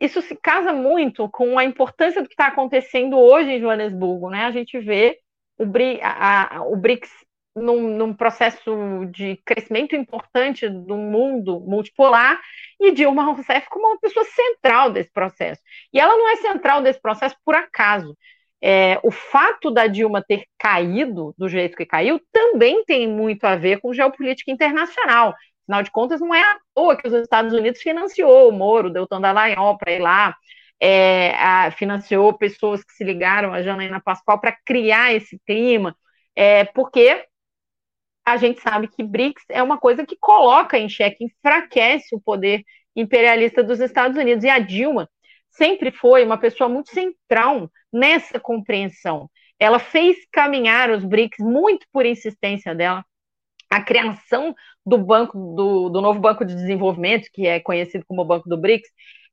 isso se casa muito com a importância do que está acontecendo hoje em Joanesburgo, né? A gente vê o, a, a, o BRICS num, num, processo de crescimento importante do mundo multipolar e Dilma Rousseff como uma pessoa central desse processo. E ela não é central desse processo por acaso. É, o fato da Dilma ter caído do jeito que caiu também tem muito a ver com geopolítica internacional. Afinal de contas, não é à toa que os Estados Unidos financiou o Moro, o Deltan Dallagnol para ir lá, é, a, financiou pessoas que se ligaram a Janaína Pascoal para criar esse clima, é, porque a gente sabe que BRICS é uma coisa que coloca em xeque, enfraquece o poder imperialista dos Estados Unidos. E a Dilma sempre foi uma pessoa muito central nessa compreensão. Ela fez caminhar os BRICS muito por insistência dela. A criação do banco do, do novo Banco de Desenvolvimento, que é conhecido como Banco do BRICS,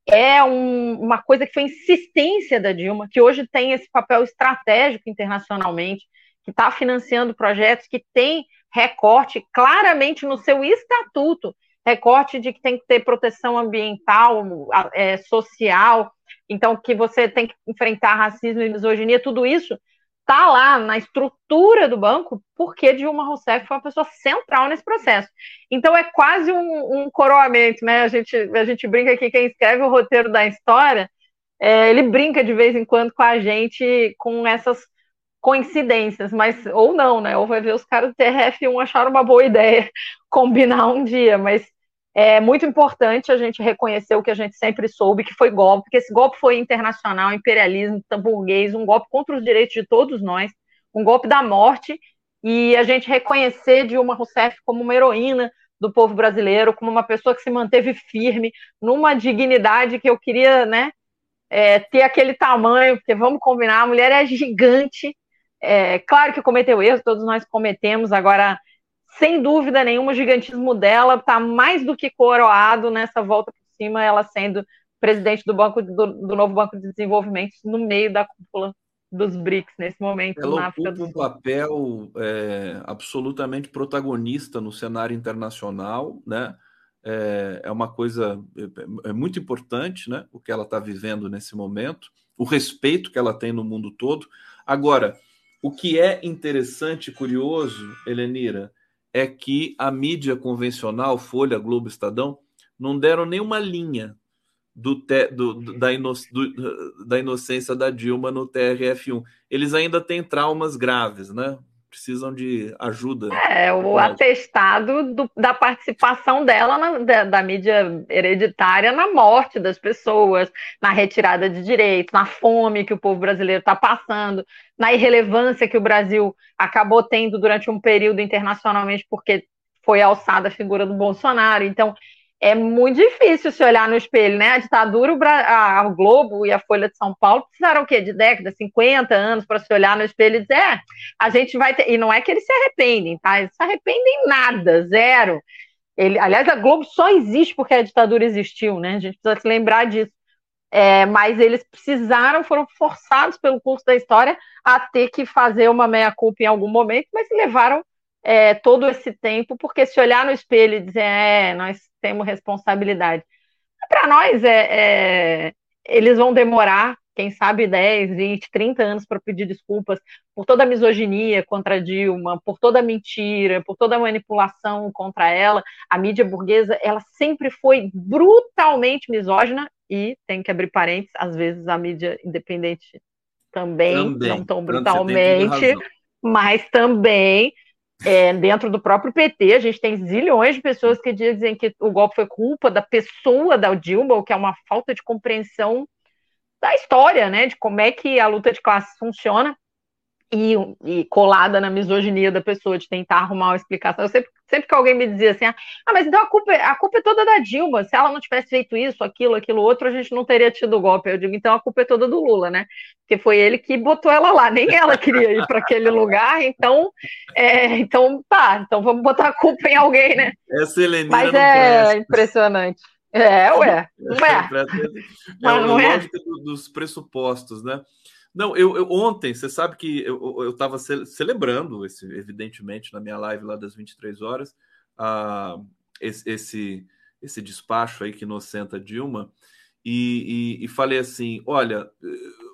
é um, uma coisa que foi insistência da Dilma, que hoje tem esse papel estratégico internacionalmente, que está financiando projetos que tem recorte claramente no seu estatuto, recorte de que tem que ter proteção ambiental, é, social, então que você tem que enfrentar racismo e misoginia, tudo isso está lá na estrutura do banco, porque Dilma Rousseff foi uma pessoa central nesse processo. Então é quase um, um coroamento, né? A gente, a gente brinca que quem escreve o roteiro da história, é, ele brinca de vez em quando com a gente com essas coincidências, mas ou não, né? Ou vai ver os caras do TRF1 acharam uma boa ideia combinar um dia, mas é muito importante a gente reconhecer o que a gente sempre soube, que foi golpe, porque esse golpe foi internacional, imperialismo burguês, um golpe contra os direitos de todos nós, um golpe da morte, e a gente reconhecer Dilma Rousseff como uma heroína do povo brasileiro, como uma pessoa que se manteve firme, numa dignidade que eu queria, né, é, ter aquele tamanho, porque vamos combinar, a mulher é gigante, é, claro que cometeu erros, todos nós cometemos, agora sem dúvida nenhuma, o gigantismo dela está mais do que coroado nessa volta por cima, ela sendo presidente do banco do, do novo Banco de Desenvolvimento no meio da cúpula dos BRICS nesse momento
ela na África do Sul. um papel é, absolutamente protagonista no cenário internacional, né? É, é uma coisa é, é muito importante, né? O que ela está vivendo nesse momento, o respeito que ela tem no mundo todo. Agora, o que é interessante e curioso, Helenira, é que a mídia convencional, Folha, Globo, Estadão, não deram nenhuma linha do, te, do, da, ino, do, da inocência da Dilma no TRF1. Eles ainda têm traumas graves, né? Precisam de ajuda.
É, o atestado do, da participação dela, na, da, da, mídia hereditária, na morte das pessoas, na retirada de direitos, na fome que o povo brasileiro está passando, na irrelevância que o Brasil acabou tendo durante um período internacionalmente, porque foi alçada a figura do Bolsonaro. Então, é muito difícil se olhar no espelho, né? A ditadura, a Globo e a Folha de São Paulo precisaram o quê? De décadas, 50 anos para se olhar no espelho e dizer, é, a gente vai ter. E não é que eles se arrependem, tá? Eles se arrependem nada, zero. Ele, aliás, a Globo só existe porque a ditadura existiu, né? A gente precisa se lembrar disso. É, mas eles precisaram, foram forçados pelo curso da história a ter que fazer uma meia-culpa em algum momento, mas levaram é, todo esse tempo, porque se olhar no espelho e dizer, é, nós temos responsabilidade. Para nós, é, é, eles vão demorar, quem sabe 10, 20, 30 anos para pedir desculpas por toda a misoginia contra Dilma, por toda a mentira, por toda a manipulação contra ela. A mídia burguesa, ela sempre foi brutalmente misógina e tem que abrir parênteses, às vezes a mídia independente também, também não tão brutalmente, mas também é, dentro do próprio PT, a gente tem zilhões de pessoas que dizem que o golpe foi culpa da pessoa da Dilma, o que é uma falta de compreensão da história, né, de como é que a luta de classes funciona e, e, colada na misoginia da pessoa, de tentar arrumar uma explicação. Eu sempre, sempre que alguém me dizia assim, ah, mas então a culpa, a culpa é toda da Dilma, se ela não tivesse feito isso, aquilo, aquilo outro, a gente não teria tido golpe. Eu digo, então a culpa é toda do Lula, né? Porque foi ele que botou ela lá, nem ela queria ir para aquele lugar, então, é, então tá, então vamos botar a culpa em alguém, né?
Essa Helenina
Mas é presta. impressionante. É, ué,
não é. É, é uma lógica dos pressupostos, né? Não, eu, eu, ontem, você sabe que eu estava celebrando, esse, evidentemente, na minha live lá das 23 horas, uh, esse, esse, esse despacho aí que inocenta Dilma, e, e, e falei assim: olha,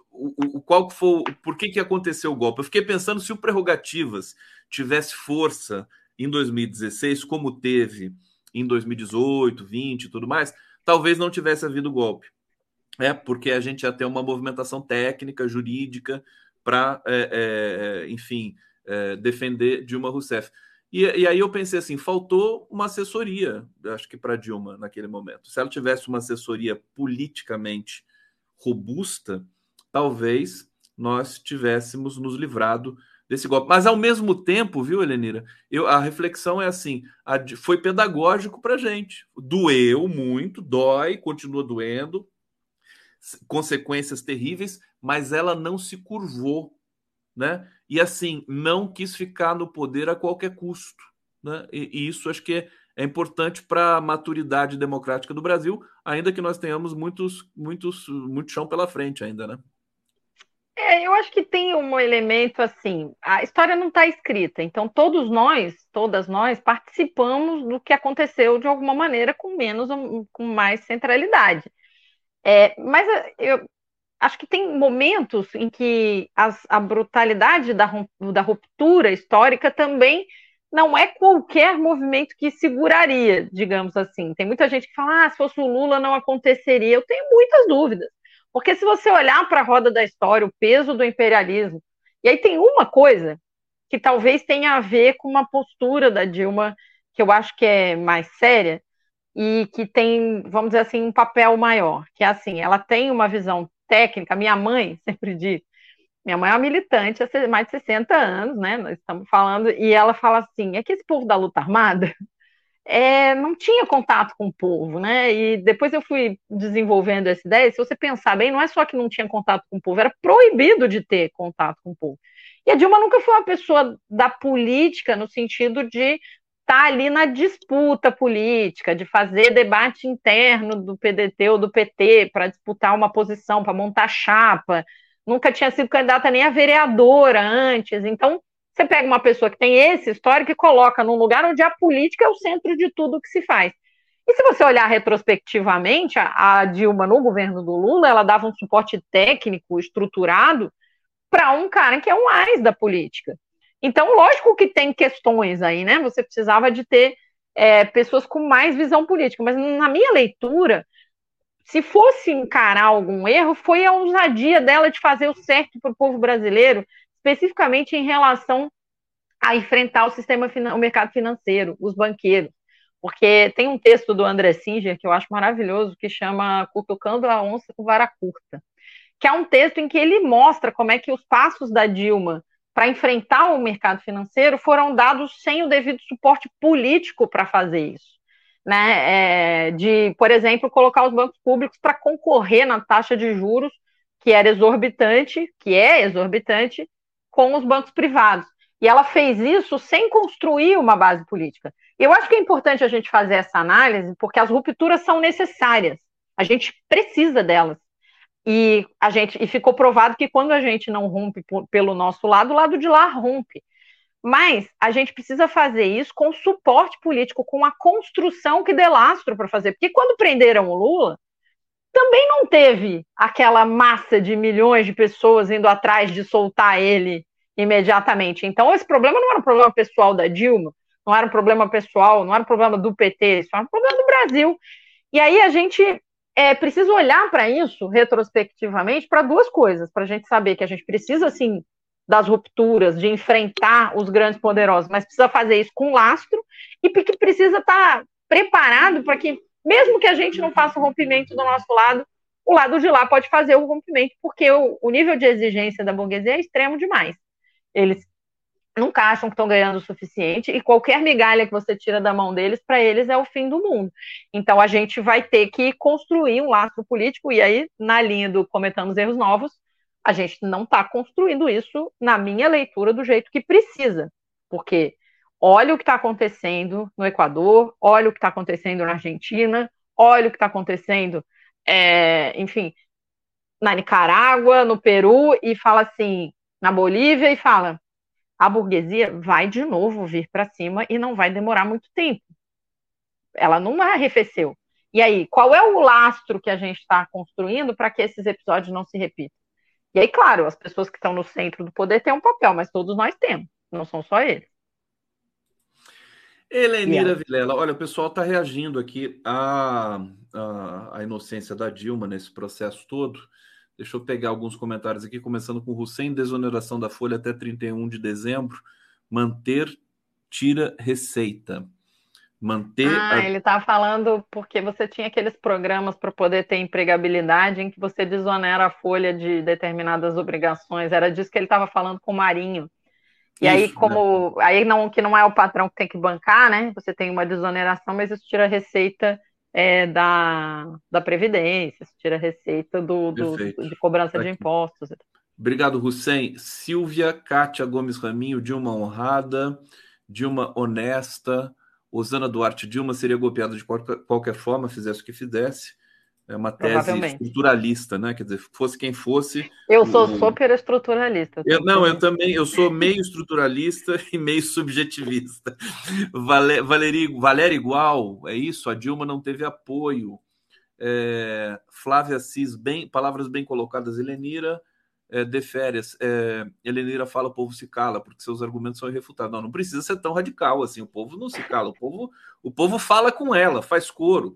o, o, qual foi, por que, que aconteceu o golpe? Eu fiquei pensando se o Prerrogativas tivesse força em 2016, como teve em 2018, 20 e tudo mais, talvez não tivesse havido golpe é porque a gente ia ter uma movimentação técnica, jurídica, para, é, é, enfim, é, defender Dilma Rousseff. E, e, aí eu pensei assim: faltou uma assessoria, acho que para Dilma naquele momento. Se ela tivesse uma assessoria politicamente robusta, talvez nós tivéssemos nos livrado desse golpe. Mas ao mesmo tempo, viu, Helenira? Eu, a reflexão é assim: a, foi pedagógico para gente. Doeu muito, dói, continua doendo, consequências terríveis, mas ela não se curvou, né? E assim, não quis ficar no poder a qualquer custo, né? E, e isso acho que é, importante para a maturidade democrática do Brasil, ainda que nós tenhamos muitos, muitos, muito chão pela frente ainda, né?
É, eu acho que tem um elemento assim, a história não está escrita, então todos nós, todas nós, participamos do que aconteceu de alguma maneira com menos, com mais centralidade. É, mas eh, eu acho que tem momentos em que as, a brutalidade da, da ruptura histórica também não é qualquer movimento que seguraria, digamos assim. Tem muita gente que fala, ah, se fosse o Lula não aconteceria. Eu tenho muitas dúvidas. Porque se você olhar para a roda da história, o peso do imperialismo, e aí tem uma coisa que talvez tenha a ver com uma postura da Dilma, que eu acho que é mais séria, e que tem, vamos dizer assim, um papel maior, que é assim, ela tem uma visão técnica, minha mãe sempre diz, minha mãe é uma militante há mais de 60 anos, né, nós estamos falando, e ela fala assim, é que esse povo da luta armada é, não tinha contato com o povo, né, e depois eu fui desenvolvendo essa ideia, se você pensar bem, não é só que não tinha contato com o povo, era proibido de ter contato com o povo. E a Dilma nunca foi uma pessoa da política no sentido de está ali na disputa política, de fazer debate interno do PDT ou do PT para disputar uma posição, para montar chapa. Nunca tinha sido candidata nem a vereadora antes. Então, você pega uma pessoa que tem esse histórico e coloca num lugar onde a política é o centro de tudo que se faz. E se você olhar retrospectivamente, a Dilma, no governo do Lula, ela dava um suporte técnico, estruturado, para um cara que é um AIS da política. Então, lógico que tem questões aí, né? Você precisava de ter é, pessoas com mais visão política, mas na minha leitura, se fosse encarar algum erro, foi a ousadia dela de fazer o certo para o povo brasileiro, especificamente em relação a enfrentar o sistema, o mercado financeiro, os banqueiros. Porque tem um texto do André Singer que eu acho maravilhoso, que chama Cutucando a Onça com Vara Curta, que é um texto em que ele mostra como é que os passos da Dilma para enfrentar o mercado financeiro foram dados sem o devido suporte político para fazer isso. Né? É, de, por exemplo, colocar os bancos públicos para concorrer na taxa de juros, que era exorbitante, que é exorbitante, com os bancos privados. E ela fez isso sem construir uma base política. Eu acho que é importante a gente fazer essa análise, porque as rupturas são necessárias. A gente precisa delas. E a gente e ficou provado que quando a gente não rompe pelo nosso lado, o lado de lá rompe. Mas a gente precisa fazer isso com suporte político, com a construção que dê lastro para fazer. Porque quando prenderam o Lula, também não teve aquela massa de milhões de pessoas indo atrás de soltar ele imediatamente. Então, esse problema não era um problema pessoal da Dilma, não era um problema pessoal, não era um problema do PT, isso era um problema do Brasil. E aí a gente é, precisa olhar para isso retrospectivamente para duas coisas, para a gente saber que a gente precisa, assim, das rupturas, de enfrentar os grandes poderosos, mas precisa fazer isso com lastro e que precisa estar tá preparado para que, mesmo que a gente não faça o rompimento do nosso lado, o lado de lá pode fazer o rompimento, porque o, o nível de exigência da burguesia é extremo demais. Eles nunca acham que estão ganhando o suficiente e qualquer migalha que você tira da mão deles, para eles é o fim do mundo. Então a gente vai ter que construir um laço político e aí na linha do cometamos erros novos, a gente não está construindo isso na minha leitura do jeito que precisa, porque olha o que está acontecendo no Equador, olha o que está acontecendo na Argentina, olha o que está acontecendo, é, enfim, na Nicarágua, no Peru e fala assim, na Bolívia e fala a burguesia vai de novo vir para cima e não vai demorar muito tempo. Ela não arrefeceu. E aí, qual é o lastro que a gente está construindo para que esses episódios não se repitam? E aí, claro, as pessoas que estão no centro do poder têm um papel, mas todos nós temos, não são só eles.
Helenira Vilela, olha, o pessoal está reagindo aqui à, à, à inocência da Dilma nesse processo todo. Deixa eu pegar alguns comentários aqui, começando com Hussein, desoneração da folha até 31 de dezembro, manter, tira receita. Manter.
Ah, a... ele está falando porque você tinha aqueles programas para poder ter empregabilidade em que você desonera a folha de determinadas obrigações. Era disso que ele estava falando com o Marinho. E isso, aí, como né? aí não que não é o patrão que tem que bancar, né? Você tem uma desoneração, mas isso tira receita é, da, da Previdência, tira receita do, do de cobrança Aqui. de impostos.
Obrigado, Hussein. Silvia, Kátia Gomes Raminho, Dilma honrada, Dilma honesta, Osana Duarte, Dilma seria golpeada de qualquer forma, fizesse o que fizesse. É uma tese estruturalista, né? Quer dizer, fosse quem fosse.
Eu sou o... super estruturalista.
Eu, não, eu também, eu sou meio estruturalista e meio subjetivista. Valer, Valéria, Valéria igual, é isso, a Dilma não teve apoio. É, Flávia Cis, bem, palavras bem colocadas, Helenira, é, de férias. É, Helenira fala, o povo se cala, porque seus argumentos são irrefutados. Não, não precisa ser tão radical assim, o povo não se cala, o povo, o povo fala com ela, faz coro.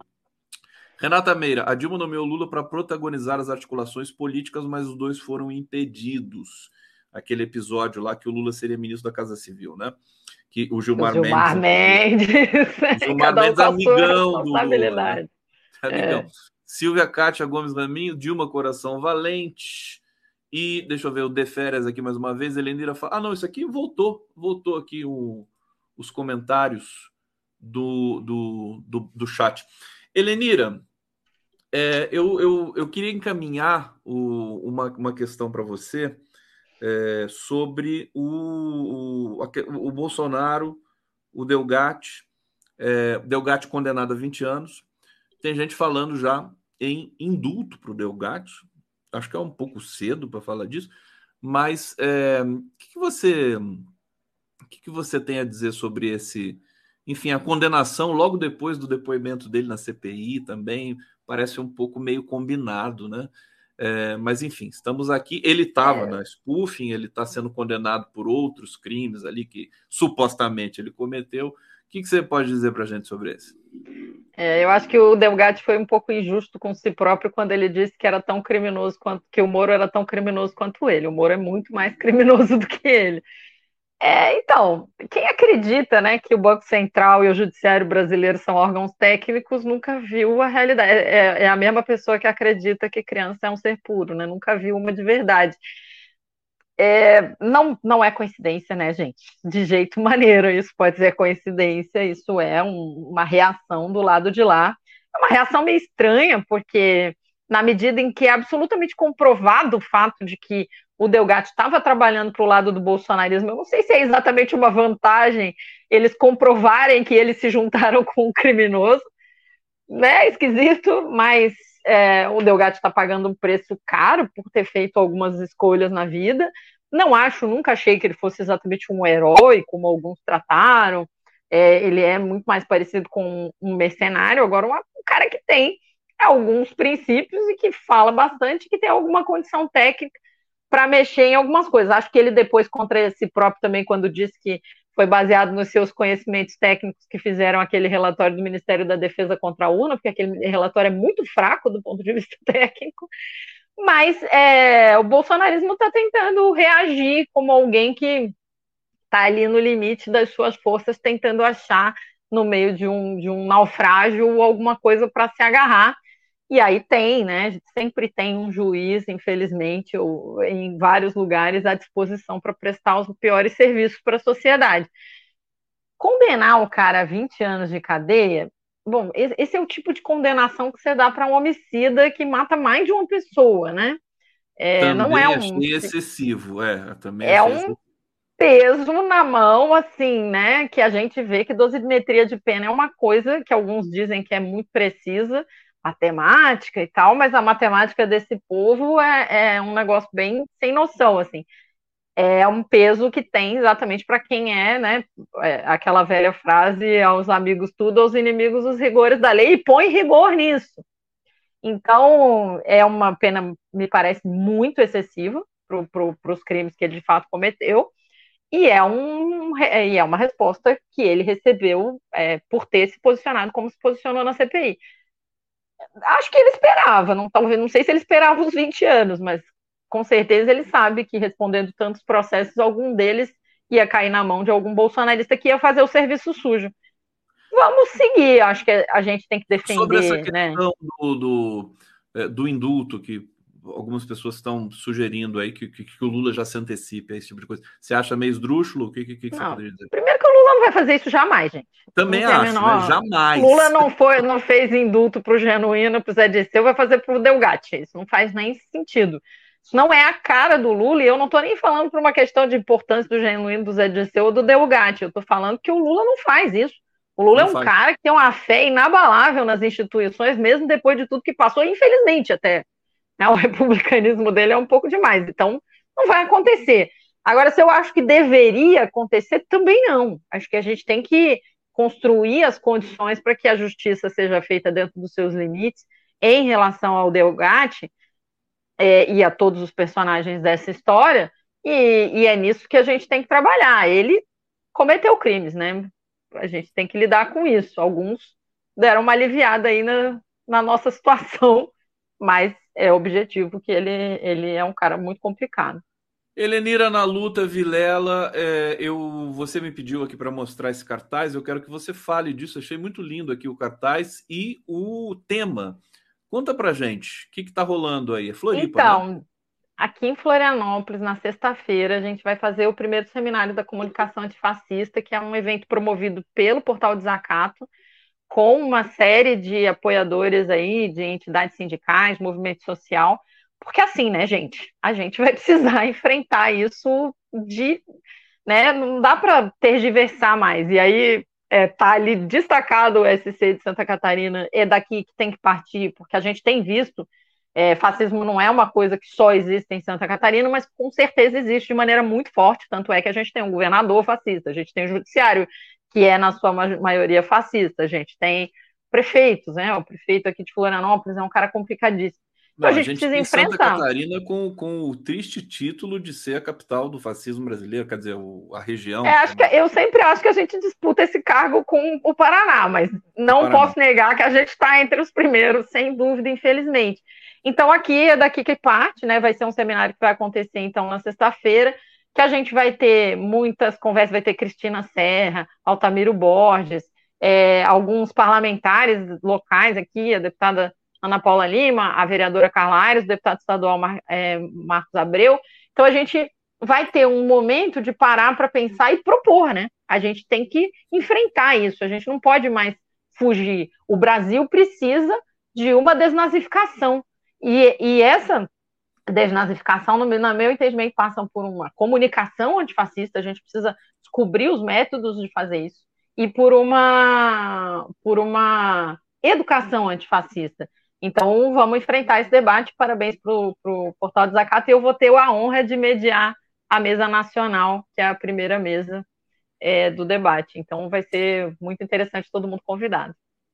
Renata Meira, a Dilma nomeou Lula para protagonizar as articulações políticas, mas os dois foram impedidos. Aquele episódio lá que o Lula seria ministro da Casa Civil, né? Que o Gilmar, o Gilmar
Mendes.
Mendes. Gilmar Mendes, amigão do Lula. Né? Amigão. É. Silvia Cátia Gomes Raminho, Dilma Coração Valente. E deixa eu ver o De Férias aqui mais uma vez. Helenira fala. Ah, não, isso aqui voltou. Voltou aqui o, os comentários do, do, do, do chat. Helenira, é, eu, eu, eu queria encaminhar o, uma, uma questão para você é, sobre o, o, o, Bolsonaro, o Delgatti, é, Delgatti condenado a 20 anos. Tem gente falando já em indulto para o Delgatti. Acho que é um pouco cedo para falar disso, mas é, o que, você o que, que você tem a dizer sobre esse, enfim, a condenação logo depois do depoimento dele na CPI também parece um pouco meio combinado, né? É, mas enfim, estamos aqui. Ele estava é. na spoofing, ele está sendo condenado por outros crimes ali que supostamente ele cometeu. O que, que você pode dizer para a gente sobre isso?
É, eu acho que o Delgatti foi um pouco injusto com si próprio quando ele disse que era tão criminoso quanto que o Moro era tão criminoso quanto ele. O Moro é muito mais criminoso do que ele. É, então, quem acredita né, que o Banco Central e o Judiciário brasileiro são órgãos técnicos nunca viu a realidade. É, é, é, a mesma pessoa que acredita que criança é um ser puro, né? Nunca viu uma de verdade. É, não, não é coincidência, né, gente? De jeito maneiro, isso pode ser coincidência, isso é um, uma reação do lado de lá. É uma reação meio estranha, porque na medida em que é absolutamente comprovado o fato de que o Delgatti estava trabalhando para o lado do bolsonarismo. Eu não sei se é exatamente uma vantagem eles comprovarem que eles se juntaram com um criminoso, né? Esquisito, mas é, o Delgatti está pagando um preço caro por ter feito algumas escolhas na vida. Não acho, nunca achei que ele fosse exatamente um herói, como alguns trataram. É, ele é muito mais parecido com um mercenário, agora um, um cara que tem alguns princípios e que fala bastante, que tem alguma condição técnica para mexer em algumas coisas. Acho que ele depois contra si próprio também, quando disse que foi baseado nos seus conhecimentos técnicos que fizeram aquele relatório do Ministério da Defesa contra a UNA, porque aquele relatório é muito fraco do ponto de vista técnico. Mas é, o bolsonarismo está tentando reagir como alguém que está ali no limite das suas forças, tentando achar no meio de um, de um naufrágio alguma coisa para se agarrar. E aí tem, né? A gente sempre tem um juiz, infelizmente, ou em vários lugares à disposição para prestar os piores serviços para a sociedade. Condenar o cara a 20 anos de cadeia, bom, esse é o tipo de condenação que você dá para um homicida que mata mais de uma pessoa, né?
É, também não é um excessivo, é, também
é um peso na mão, assim, né? Que a gente vê que dosimetria de pena é uma coisa que alguns dizem que é muito precisa, matemática e tal, mas a matemática desse povo é, é um negócio bem sem noção, assim. É um peso que tem exatamente para quem é, né? É aquela velha frase aos amigos tudo, aos inimigos os rigores da lei, e põe rigor nisso. Então, é uma pena, me parece, muito excessiva para pro, os crimes que ele de fato cometeu, e é, um, é uma resposta que ele recebeu é, por ter se posicionado como se posicionou na CPI acho que ele esperava, não, talvez, não sei se ele esperava os 20 anos, mas com certeza ele sabe que respondendo tantos processos, algum deles ia cair na mão de algum bolsonarista que ia fazer o serviço sujo. Vamos seguir, acho que a gente tem que defender. Sobre essa
né? questão né? do, do, é, do indulto que algumas pessoas estão sugerindo aí que, que, que, o Lula já se antecipe a esse tipo de coisa. Você acha meio esdrúxulo? O que, que, que
não, você poderia dizer? Primeiro que o Lula não vai fazer isso jamais, gente.
Também acho, menor... né? jamais.
Lula não, foi, não fez indulto para o Genuíno, para o Zé Disseu, vai fazer para o Delgatti. Isso não faz nem sentido. Isso não é a cara do Lula, e eu não estou nem falando por uma questão de importância do Genuíno, do Zé Disseu ou do Delgatti. Eu estou falando que o Lula não faz isso. O Lula não é um faz. cara que tem uma fé inabalável nas instituições, mesmo depois de tudo que passou, infelizmente até. Né? O republicanismo dele é um pouco demais. Então, não vai acontecer. Agora, se eu acho que deveria acontecer, também não. Acho que a gente tem que construir as condições para que a justiça seja feita dentro dos seus limites em relação ao Delgatti é, e a todos os personagens dessa história, e, e, é nisso que a gente tem que trabalhar. Ele cometeu crimes, né? A gente tem que lidar com isso. Alguns deram uma aliviada aí na, na nossa situação, mas é objetivo que ele, ele é um cara muito complicado.
Helenira na luta, Vilela, é, eu, você me pediu aqui para mostrar esse cartaz, eu quero que você fale disso, achei muito lindo aqui o cartaz e o tema. Conta pra gente, o que está rolando aí? É Floripa,
Então,
né?
aqui em Florianópolis, na sexta-feira, a gente vai fazer o primeiro seminário da comunicação antifascista, que é um evento promovido pelo Portal Desacato, com uma série de apoiadores aí, de entidades sindicais, movimento social, porque assim, né, gente, a gente vai precisar enfrentar isso de, né, não dá para tergiversar mais. E aí é, tá ali destacado o SC de Santa Catarina, é daqui que tem que partir, porque a gente tem visto, é, fascismo não é uma coisa que só existe em Santa Catarina, mas com certeza existe de maneira muito forte, tanto é que a gente tem um governador fascista, a gente tem um judiciário que é na sua maioria fascista. A gente tem prefeitos, né? O prefeito aqui de Florianópolis é um cara complicadíssimo.
Então, Não, a, gente a gente precisa enfrentar. Santa Catarina com, com o triste título de ser a capital do fascismo brasileiro, quer dizer, o, a região.
É, acho que, eu sempre acho que a gente disputa esse cargo com o Paraná, mas não Paraná. posso negar que a gente está entre os primeiros, sem dúvida, infelizmente. Então, aqui é daqui que parte, né? Vai ser um seminário que vai acontecer então na sexta-feira que a gente vai ter muitas conversas, vai ter Cristina Serra, Altamiro Borges, é, alguns parlamentares locais aqui, a deputada Ana Paula Lima, a vereadora Carla Aires, o deputado estadual Mar, é, Marcos Abreu. Então a gente vai ter um momento de parar para pensar e propor, né? A gente tem que enfrentar isso, a gente não pode mais fugir. O Brasil precisa de uma desnazificação. E, e essa desnazificação, no meu entendimento, passam por uma comunicação antifascista, a gente precisa descobrir os métodos de fazer isso, e por uma, por uma educação antifascista. Então, vamos enfrentar esse debate. Parabéns para o Portal de Zacato. E eu vou ter a honra de mediar a mesa nacional, que é a primeira mesa é, do debate. Então, vai ser muito interessante todo mundo convidado.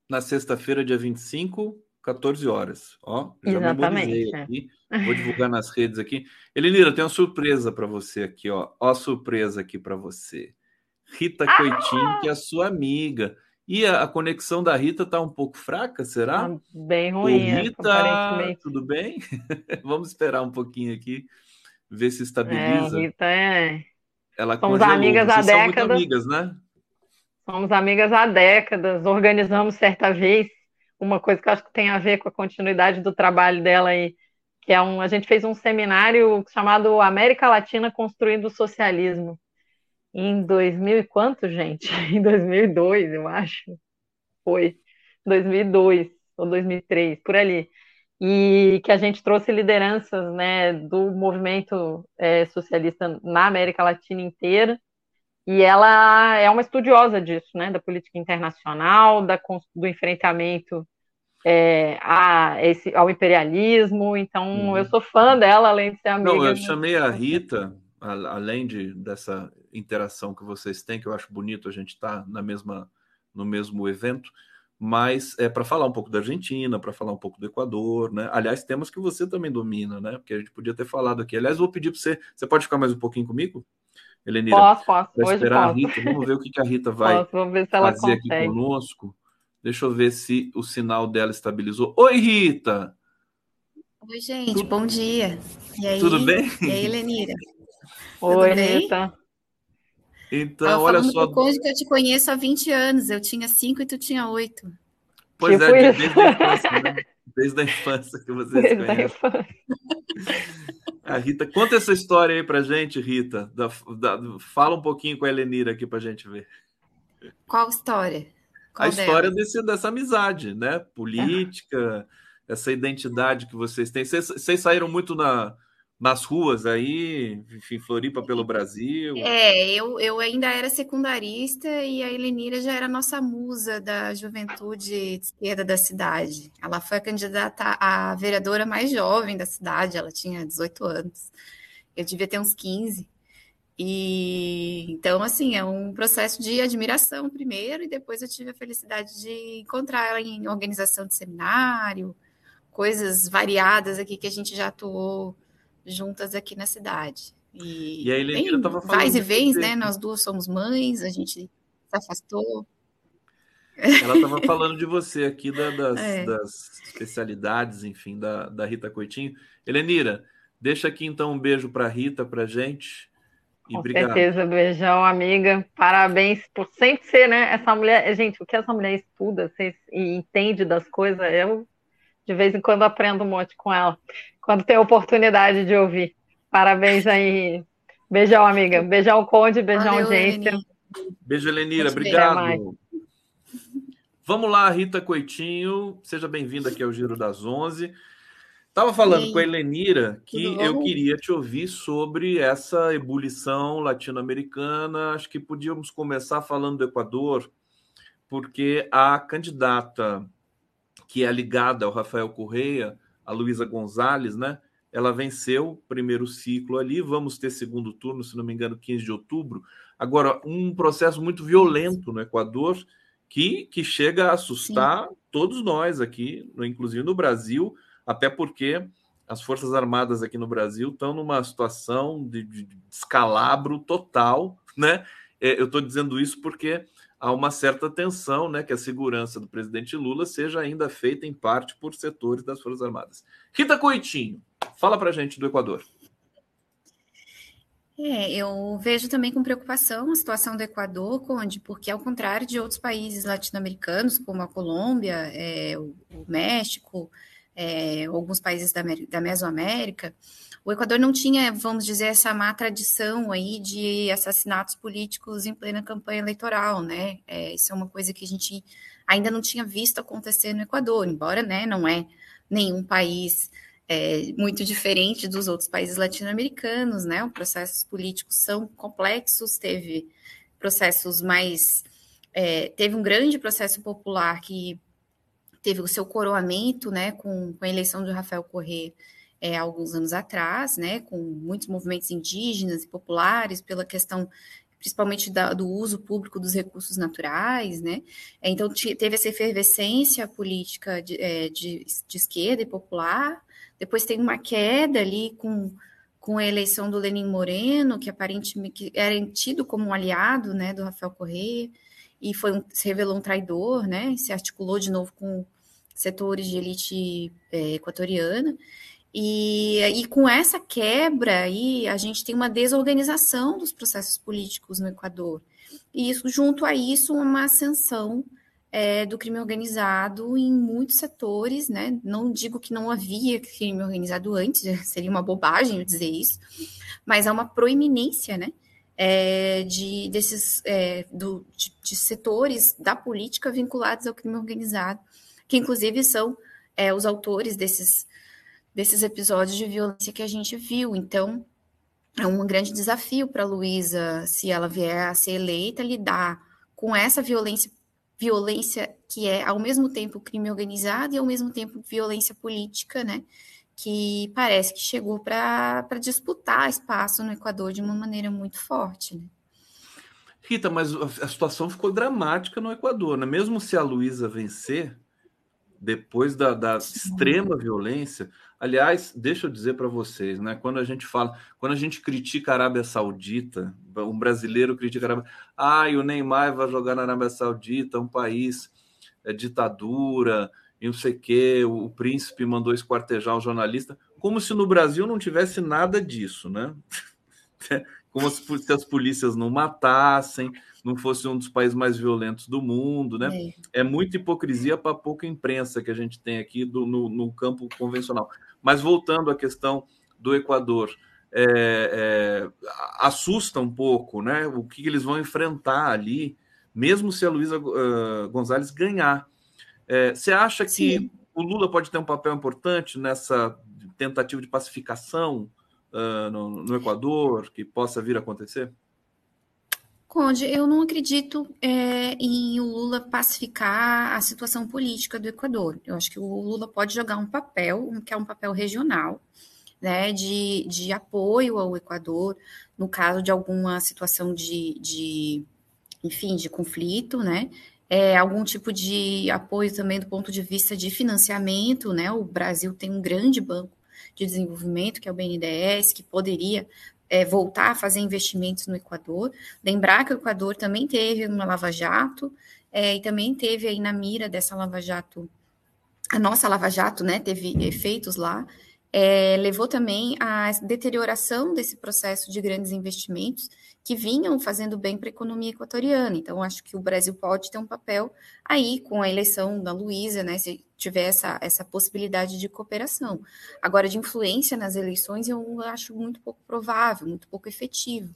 Na sexta-feira, dia 25, 14 horas. Ó,
já Exatamente.
aqui. Vou divulgar nas redes aqui. Elenira, tem uma surpresa para você aqui, ó. Ó, a surpresa aqui para você. Rita ah! Coitinho, que é a sua amiga. E a, a, conexão da Rita tá um pouco fraca, será? Tá
bem ruim.
Ô, Rita, tudo bem? Vamos esperar um pouquinho aqui, ver se estabiliza.
É, Rita é.
Ela
Somos congelou. amigas Vocês há décadas.
amigas, né?
Somos amigas há décadas. Organizamos certa vez uma coisa que eu acho que tem a ver com a continuidade do trabalho dela aí, que é um, a gente fez um seminário chamado América Latina Construindo o Socialismo em 2000 e quanto, gente? Em 2002, eu acho. Foi. 2002 ou 2003, por ali. E que a gente trouxe lideranças né, do movimento é, socialista na América Latina inteira. E ela é uma estudiosa disso, né, da política internacional, da, do enfrentamento é, a esse, ao imperialismo. Então, uhum. eu sou fã dela, além de ser amiga.
Não, eu chamei a Rita, além de, dessa interação que vocês têm, que eu acho bonito a gente estar tá na mesma, no mesmo evento, mas é para falar um pouco da Argentina, para falar um pouco do Equador, né? Aliás, temas que você também domina, né? Porque a gente podia ter falado aqui. Aliás, vou pedir para você, você pode ficar mais um pouquinho comigo?
Helenira, posso, posso.
Para esperar posso. a Rita, vamos ver o que, que a Rita vai fazer consegue. aqui conosco. Deixa eu ver se o sinal dela estabilizou. Oi, Rita!
Oi, gente, Tudo... bom dia.
E aí? Tudo bem?
E aí, Lenira?
Oi, Rita.
Então, ah, olha só.
Cônjuge que eu te conheço há 20 anos. Eu tinha 5 e tu tinha 8.
Pois tipo é, desde a infância, né? Desde a infância que você se conhece. A Rita, conta essa história aí pra gente, Rita. Da, da, fala um pouquinho com a Helenira aqui pra gente ver.
Qual história? Qual
a história desse, dessa amizade, né? Política, essa identidade que vocês têm. Vocês, vocês saíram muito na, nas ruas aí, enfim, Floripa pelo Brasil?
É, eu, eu ainda era secundarista e a Helenira já era nossa musa da juventude de esquerda da cidade. Ela foi a candidata a vereadora mais jovem da cidade, ela tinha 18 anos. Eu devia ter uns 15. E então, assim, é um processo de admiração primeiro, e depois eu tive a felicidade de encontrar ela em organização de seminário, coisas variadas aqui que a gente já atuou juntas aqui na cidade.
E, e a Helenira estava
falando. Vais e vens, né? Nós duas somos mães, a gente se afastou.
Ela estava falando de você aqui, da, das, é. das, especialidades, enfim, da, da Rita Coitinho. Helenira, deixa aqui então um beijo para Rita, para gente.
E Com obrigado. certeza, beijão, amiga. Parabéns por sempre ser, né? Essa mulher, gente, o que essa mulher estuda e entende das coisas, eu de vez em quando aprendo um monte com ela quando tem oportunidade de ouvir. Parabéns aí. Beijão, amiga. Beijão, Conde. Beijão, Valeu.
Beijo, Lenira. Obrigado. Vamos lá, Rita Coitinho. Seja bem-vinda aqui ao Giro das Onze. Estava falando com a Helenira que eu queria te ouvir sobre essa ebulição latino-americana. Acho que podíamos começar falando do Equador, porque a candidata que é ligada ao Rafael Correia a Luísa Gonzalez, né? Ela venceu o primeiro ciclo ali. Vamos ter segundo turno, se não me engano, 15 de outubro. Agora, um processo muito violento no Equador que, que chega a assustar Sim. todos nós aqui, inclusive no Brasil, até porque as Forças Armadas aqui no Brasil estão numa situação de, de descalabro total, né? É, eu estou dizendo isso porque há uma certa tensão, né, que a segurança do presidente Lula seja ainda feita em parte por setores das Forças Armadas. Rita Coitinho, fala para gente do Equador.
É, eu vejo também com preocupação a situação do Equador, Conde, porque ao contrário de outros países latino-americanos, como a Colômbia, é, o, o, México, é, alguns países da, da Mesoamérica, o Equador não tinha, vamos dizer, essa má tradição aí de assassinatos políticos em plena campanha eleitoral, né? É, isso é uma coisa que a gente ainda não tinha visto acontecer no Equador, embora, né, não é nenhum país é, muito diferente dos outros países latino-americanos, né? Os processos políticos são complexos, teve processos mais. É, teve um grande processo popular que teve o seu coroamento, né, com, com a eleição de Rafael Correa é, alguns anos atrás, né, com muitos movimentos indígenas e populares pela questão principalmente da, do uso público dos recursos naturais, né? Então teve essa efervescência política de, é, de, de, esquerda e popular. Depois tem uma queda ali com, com a eleição do Lenin Moreno, que aparentemente era tido como um aliado, né, do Rafael Correa, e foi um, se revelou um traidor, né? Se articulou de novo com setores de elite é, equatoriana. E, e com essa quebra aí, a gente tem uma desorganização dos processos políticos no Equador. E isso, junto a isso, uma ascensão é, do crime organizado em muitos setores, né? Não digo que não havia crime organizado antes, seria uma bobagem dizer isso, mas há uma proeminência, né? É, de desses é, do, de, de, setores da política vinculados ao crime organizado, que inclusive são é, os autores desses desses episódios de violência que a gente viu. Então, é um grande desafio para a Luísa, se ela vier a ser eleita, lidar com essa violência, violência que é ao mesmo tempo crime organizado e ao mesmo tempo violência política, né? Que parece que chegou para disputar espaço no Equador de uma maneira muito forte, né?
Rita, mas a situação ficou dramática no Equador, né? Mesmo se a Luísa vencer, depois da, da extrema violência, Aliás, deixa eu dizer para vocês, né? Quando a gente fala, quando a gente critica a Arábia Saudita, um brasileiro critica a Arábia, ah, o Neymar vai jogar na Arábia Saudita, um país é ditadura, e não sei o quê, o, o príncipe mandou esquartejar o jornalista, como se no Brasil não tivesse nada disso, né? como se, se as polícias não matassem, não fosse um dos países mais violentos do mundo, né? É, é muita hipocrisia para pouca imprensa que a gente tem aqui do, no, no campo convencional. Mas voltando à questão do Equador, é, é, assusta um pouco, né? O que eles vão enfrentar ali, mesmo se a Luísa uh, Gonzalez ganhar. É, você acha Sim. que o Lula pode ter um papel importante nessa tentativa de pacificação uh, no, no Equador que possa vir a acontecer?
Conde, eu não acredito é, em o Lula pacificar a situação política do Equador. Eu acho que o Lula pode jogar um papel, que é um papel regional, né, de, de apoio ao Equador, no caso de alguma situação de, de enfim, de conflito, né, é, algum tipo de apoio também do ponto de vista de financiamento, né, o Brasil tem um grande banco de desenvolvimento, que é o BNDES, que poderia é, voltar a fazer investimentos no Equador. Lembrar que o Equador também teve uma lava-jato é, e também teve aí na mira dessa lava-jato, a nossa lava-jato, né, teve efeitos lá, é, levou também à deterioração desse processo de grandes investimentos que vinham fazendo bem para a economia equatoriana. Então, acho que o Brasil pode ter um papel aí com a eleição da Luísa, né? Se tiver essa, essa possibilidade de cooperação. Agora, de influência nas eleições, eu acho muito pouco provável, muito pouco efetivo.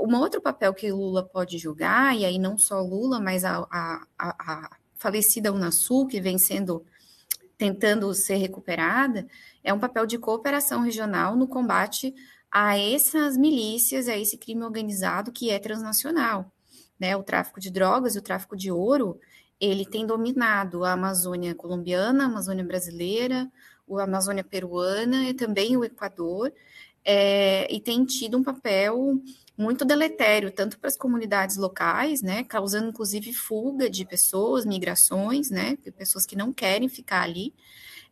Um outro papel que Lula pode jogar, e aí não só Lula, mas a, a, a falecida Unasul, que vem sendo tentando ser recuperada, é um papel de cooperação regional no combate a essas milícias, a esse crime organizado que é transnacional. Né? O tráfico de drogas e o tráfico de ouro, ele tem dominado a Amazônia colombiana, a Amazônia brasileira, a Amazônia peruana e também o Equador, é, e tem tido um papel muito deletério, tanto para as comunidades locais, né, causando inclusive fuga de pessoas, migrações, né, pessoas que não querem ficar ali,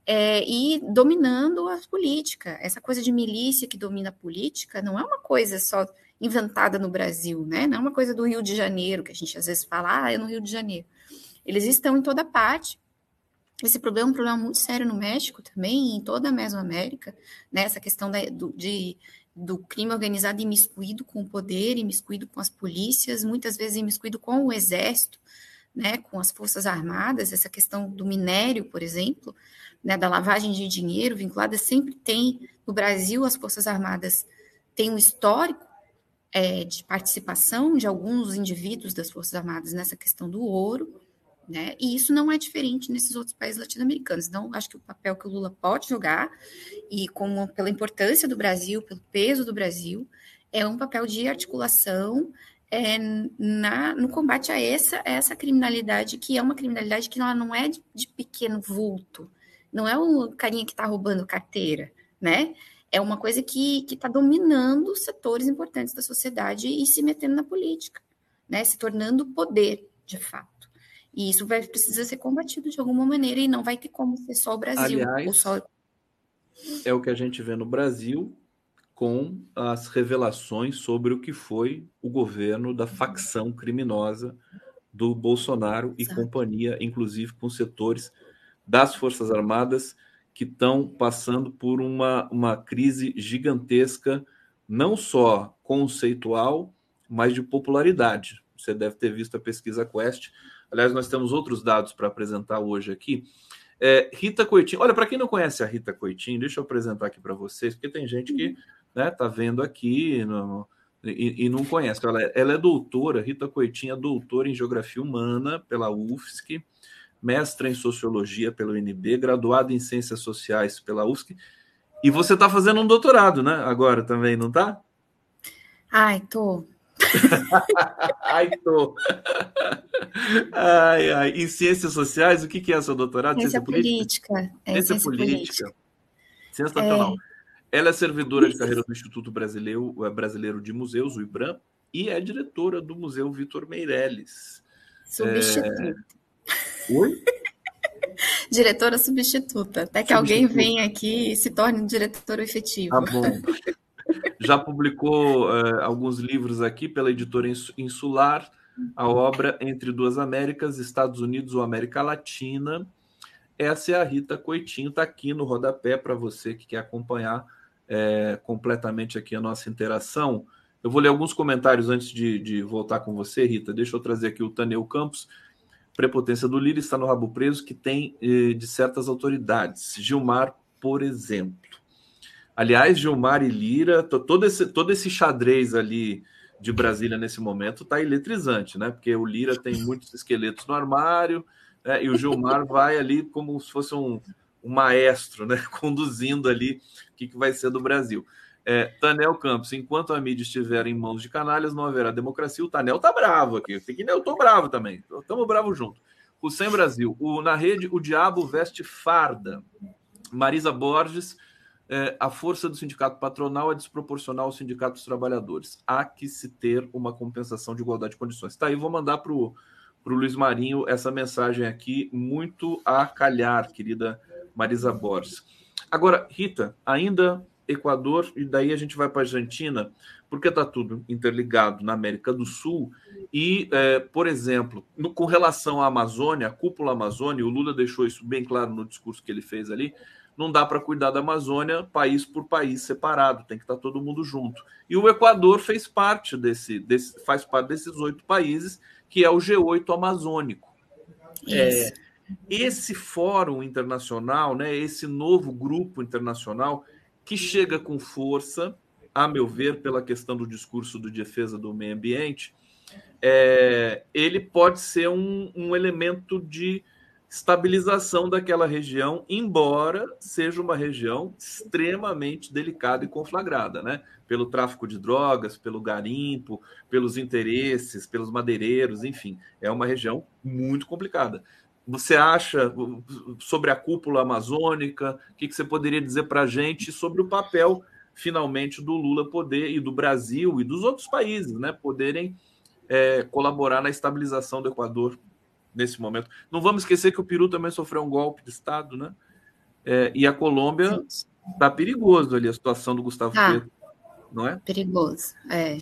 é, e dominando a política. Essa coisa de milícia que domina a política não é uma coisa só inventada no Brasil, né? Não é uma coisa do Rio de Janeiro, que a gente às vezes fala, ah, é no Rio de Janeiro. Eles estão em toda parte. Esse problema é um problema muito sério no México também, em toda a Mesoamérica, né? Essa questão da, do, de, do crime organizado imiscuído com o poder, imiscuído com as polícias, muitas vezes imiscuído com o exército, né? Com as forças armadas, essa questão do minério, por exemplo, né, da lavagem de dinheiro vinculada sempre tem, no Brasil, as Forças Armadas têm um histórico é, de participação de alguns indivíduos das Forças Armadas nessa questão do ouro, Né? E isso não é diferente nesses outros países latino-americanos. Então, acho que o papel que o Lula pode jogar, e como pela importância do Brasil, pelo peso do Brasil, é um papel de articulação é, na, no combate a essa, essa criminalidade, que é uma criminalidade que ela não é de, de pequeno vulto, não é o carinha que está roubando carteira, né? É uma coisa que está dominando setores importantes da sociedade e se metendo na política, né? Se tornando poder, de fato. E isso vai precisar ser combatido de alguma maneira e não vai ter como ser só o Brasil.
Aliás,
só...
é o que a gente vê no Brasil com as revelações sobre o que foi o governo da facção criminosa do Bolsonaro e Exato. companhia, inclusive com setores das Forças Armadas que estão passando por uma, uma crise gigantesca, não só conceitual, mas de popularidade. Você deve ter visto a pesquisa Quest. Aliás, nós temos outros dados para apresentar hoje aqui. É, Rita Coitinho, olha, para quem não conhece a Rita Coitinho, deixa eu apresentar aqui para vocês, porque tem gente que está né, tá vendo aqui no, e, e, não conhece. Ela é, ela é doutora, Rita Coitinho é doutora em Geografia Humana pela UFSC, mestra em Sociologia pela UNB, graduada em Ciências Sociais pela UFSC. E você está fazendo um doutorado, né? Agora também, não está?
Ai, tô.
ai, tô. ai, ai. Em Ciências Sociais, o que, que é seu doutorado?
Ciência, ciência política. política.
É, ciência, ciência política. política. Sensacional. É... Ela é servidora de carreira do Instituto Brasileiro, é, Brasileiro de Museus, o IBRAM, e é diretora do Museu Vitor Meirelles.
Substituta. É...
Oi?
diretora substituta, até que alguém venha aqui e se torne diretora efetivo.
Tá bom. Já publicou uh, alguns livros aqui pela editora Insular, a obra Entre Duas Américas, Estados Unidos ou América Latina. Essa é a Rita Coitinho, está aqui no rodapé para você que quer acompanhar é, completamente aqui a nossa interação. Eu vou ler alguns comentários antes de, de voltar com você, Rita. Deixa eu trazer aqui o Taneu Campos prepotência do Lira está no rabo preso que tem eh, de certas autoridades. Gilmar, por exemplo. Aliás, Gilmar e Lira, todo esse, todo esse xadrez ali de Brasília nesse momento está eletrizante, né? Porque o Lira tem muitos esqueletos no armário né? e o Gilmar vai ali como se fosse um, um maestro, né? Conduzindo ali o que, que vai ser do Brasil. É, Tanel Campos, enquanto a mídia estiver em mãos de canalhas, não haverá democracia. O Tanel tá bravo aqui. Eu tô bravo também. Estamos bravos junto. O Sem Brasil. O, na rede, o diabo veste farda. Marisa Borges, é, a força do sindicato patronal é desproporcional ao sindicato dos trabalhadores. Há que se ter uma compensação de igualdade de condições. Tá aí, vou mandar para o Luiz Marinho essa mensagem aqui, muito a calhar, querida Marisa Borges. Agora, Rita, ainda Equador, e daí a gente vai para a Argentina, porque está tudo interligado na América do Sul. E, é, por exemplo, no, com relação à Amazônia, a cúpula Amazônia, o Lula deixou isso bem claro no discurso que ele fez ali. Não dá para cuidar da Amazônia país por país separado, tem que estar tá todo mundo junto. E o Equador fez parte desse, desse faz parte desses oito países, que é o G8 amazônico. É, esse fórum internacional, né, esse novo grupo internacional, que chega com força, a meu ver, pela questão do discurso de defesa do meio ambiente, é, ele pode ser um, um elemento de estabilização daquela região, embora seja uma região extremamente delicada e conflagrada, né? Pelo tráfico de drogas, pelo garimpo, pelos interesses, pelos madeireiros, enfim, é uma região muito complicada você acha sobre a cúpula amazônica? O que, você poderia dizer para a gente sobre o papel, finalmente, do Lula poder e do Brasil e dos outros países, né, poderem é, colaborar na estabilização do Equador nesse momento? Não vamos esquecer que o Peru também sofreu um golpe de Estado, né? É, e a Colômbia está perigoso ali a situação do Gustavo ah, Petro, não é?
Perigoso, é.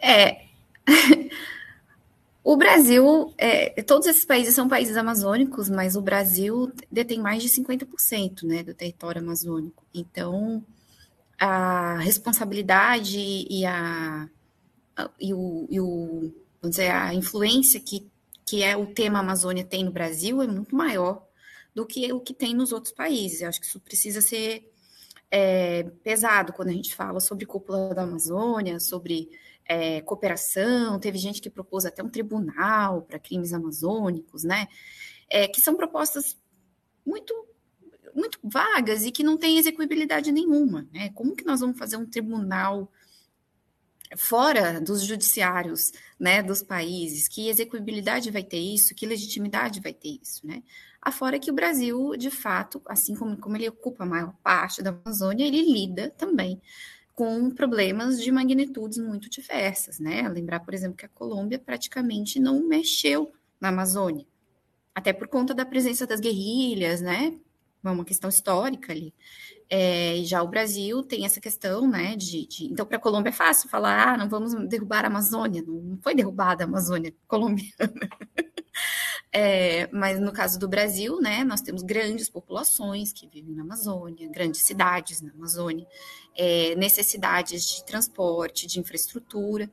É. O Brasil, é, todos esses países são países amazônicos, mas o Brasil detém mais de 50% né, do território amazônico. Então, a responsabilidade e a, e o, e o vamos dizer, a influência que, que é o tema Amazônia tem no Brasil é muito maior do que o que tem nos outros países. Eu acho que isso precisa ser é, pesado quando a gente fala sobre cúpula da Amazônia, sobre é, cooperação, teve gente que propôs até um tribunal para crimes amazônicos, né? É, que são propostas muito muito vagas e que não têm execuibilidade nenhuma, né? Como que nós vamos fazer um tribunal fora dos judiciários, né, dos países? Que execuibilidade vai ter isso? Que legitimidade vai ter isso, né? Afora que o Brasil, de fato, assim como, como ele ocupa a maior parte da Amazônia, ele lida também com problemas de magnitudes muito diversas, né? Lembrar, por exemplo, que a Colômbia praticamente não mexeu na Amazônia, até por conta da presença das guerrilhas, né? É uma questão histórica ali. É, já o Brasil tem essa questão, né? De, de... então, para a Colômbia é fácil falar, ah, não vamos derrubar a Amazônia. Não foi derrubada a Amazônia colombiana. É, mas no caso do Brasil, né, nós temos grandes populações que vivem na Amazônia, grandes cidades na Amazônia, é, necessidades de transporte, de infraestrutura,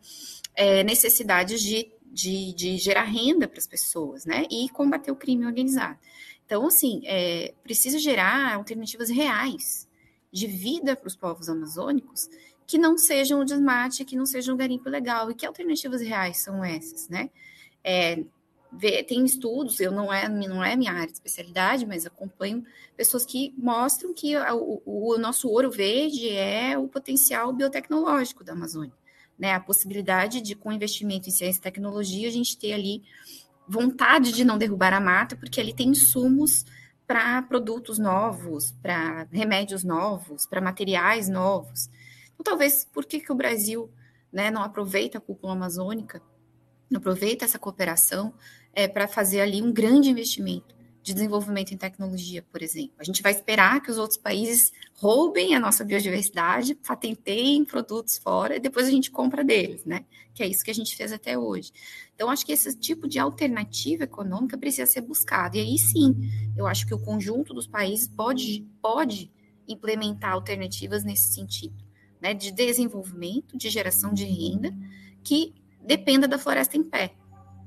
é, necessidades de, de, de, gerar renda para as pessoas, né, e combater o crime organizado. Então, assim, é, precisa gerar alternativas reais de vida para os povos amazônicos que não sejam o desmate, que não sejam o garimpo legal. E que alternativas reais são essas, né? É, tem estudos, eu não é, não é minha área de especialidade, mas acompanho pessoas que mostram que o, o nosso ouro verde é o potencial biotecnológico da Amazônia, né? A possibilidade de, com investimento em ciência e tecnologia, a gente ter ali vontade de não derrubar a mata, porque ali tem insumos para produtos novos, para remédios novos, para materiais novos. Então, talvez, por que, que o Brasil né, não aproveita a cúpula amazônica, não aproveita essa cooperação é, para fazer ali um grande investimento de desenvolvimento em tecnologia, por exemplo. A gente vai esperar que os outros países roubem a nossa biodiversidade, patenteiem produtos fora e depois a gente compra deles, né? Que é isso que a gente fez até hoje. Então, acho que esse tipo de alternativa econômica precisa ser buscado. E aí sim, eu acho que o conjunto dos países pode, pode implementar alternativas nesse sentido, né? De desenvolvimento, de geração de renda, que dependa da floresta em pé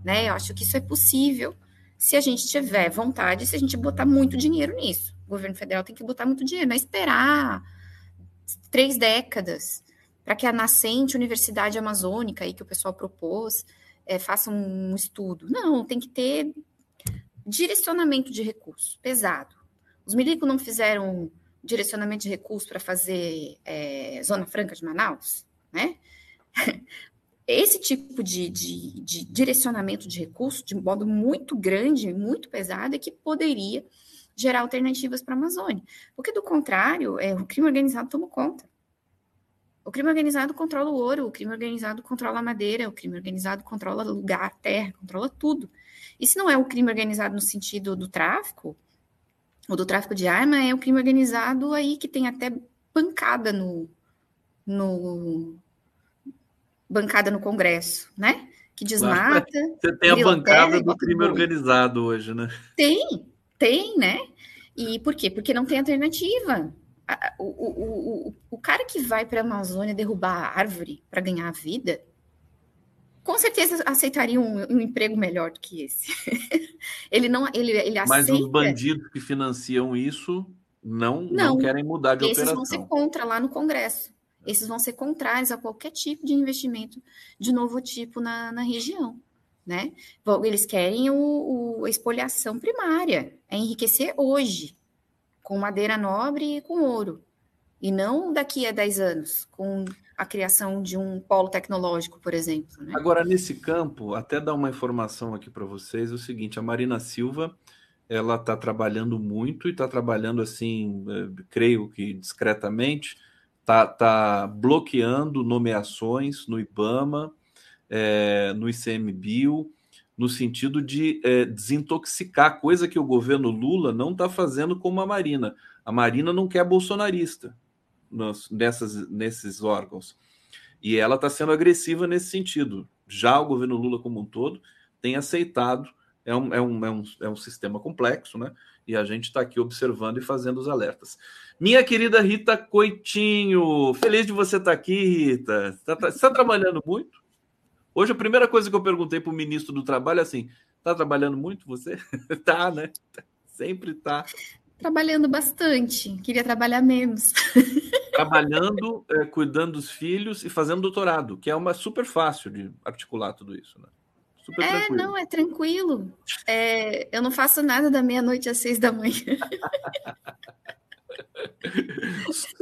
né? Eu acho que isso é possível se a gente tiver vontade, se a gente botar muito dinheiro nisso. O governo federal tem que botar muito dinheiro, não é esperar três décadas para que a nascente Universidade Amazônica aí que o pessoal propôs é, faça um estudo. Não, tem que ter direcionamento de recursos pesado. Os milicos não fizeram direcionamento de recursos para fazer é, Zona Franca de Manaus, né? esse tipo de, de, de, direcionamento de recursos, de modo muito grande, muito pesado, é que poderia gerar alternativas para a Amazônia. Porque, do contrário, é, o crime organizado toma conta. O crime organizado controla o ouro, o crime organizado controla a madeira, o crime organizado controla lugar, terra, controla tudo. E se não é o crime organizado no sentido do tráfico, ou do tráfico de arma, é o crime organizado aí que tem até pancada no, no, bancada no Congresso, né? Que desmata.
Você tem a bancada do crime organizado hoje, né?
Tem, tem, né? E por quê? Porque não tem alternativa. O, o, o, o cara que vai para a Amazônia derrubar a árvore para ganhar a vida, com certeza aceitaria um, um, emprego melhor do que esse. ele não, ele, ele aceita.
Mas os bandidos que financiam isso não, não, não querem mudar de
esses
operação.
Esses vão ser contra lá no Congresso esses vão ser contrários a qualquer tipo de investimento de novo tipo na, na região. Né? Eles querem o, o, a expoliação primária, é enriquecer hoje, com madeira nobre e com ouro, e não daqui a 10 anos, com a criação de um polo tecnológico, por exemplo. Né?
Agora, nesse campo, até dar uma informação aqui para vocês, é o seguinte, a Marina Silva, ela está trabalhando muito e está trabalhando assim, eh, creio que discretamente, está tá bloqueando nomeações no IBAMA, é, no ICMBio, no sentido de é, desintoxicar, coisa que o governo Lula não está fazendo como a Marina. A Marina não quer bolsonarista nos, nessas, nesses órgãos. E ela está sendo agressiva nesse sentido. Já o governo Lula, como um todo, tem aceitado. É um, é um, é um, é um sistema complexo, né? E a gente está aqui observando e fazendo os alertas. Minha querida Rita Coitinho, feliz de você estar tá aqui, Rita. Está tá, tá trabalhando muito? Hoje a primeira coisa que eu perguntei para o ministro do Trabalho é assim: está trabalhando muito você? tá, né? Sempre tá.
Trabalhando bastante. Queria trabalhar menos.
trabalhando, é, cuidando dos filhos e fazendo doutorado, que é uma super fácil de articular tudo isso, né?
Super é, tranquilo. não, é tranquilo. É, eu não faço nada da meia-noite às seis da manhã.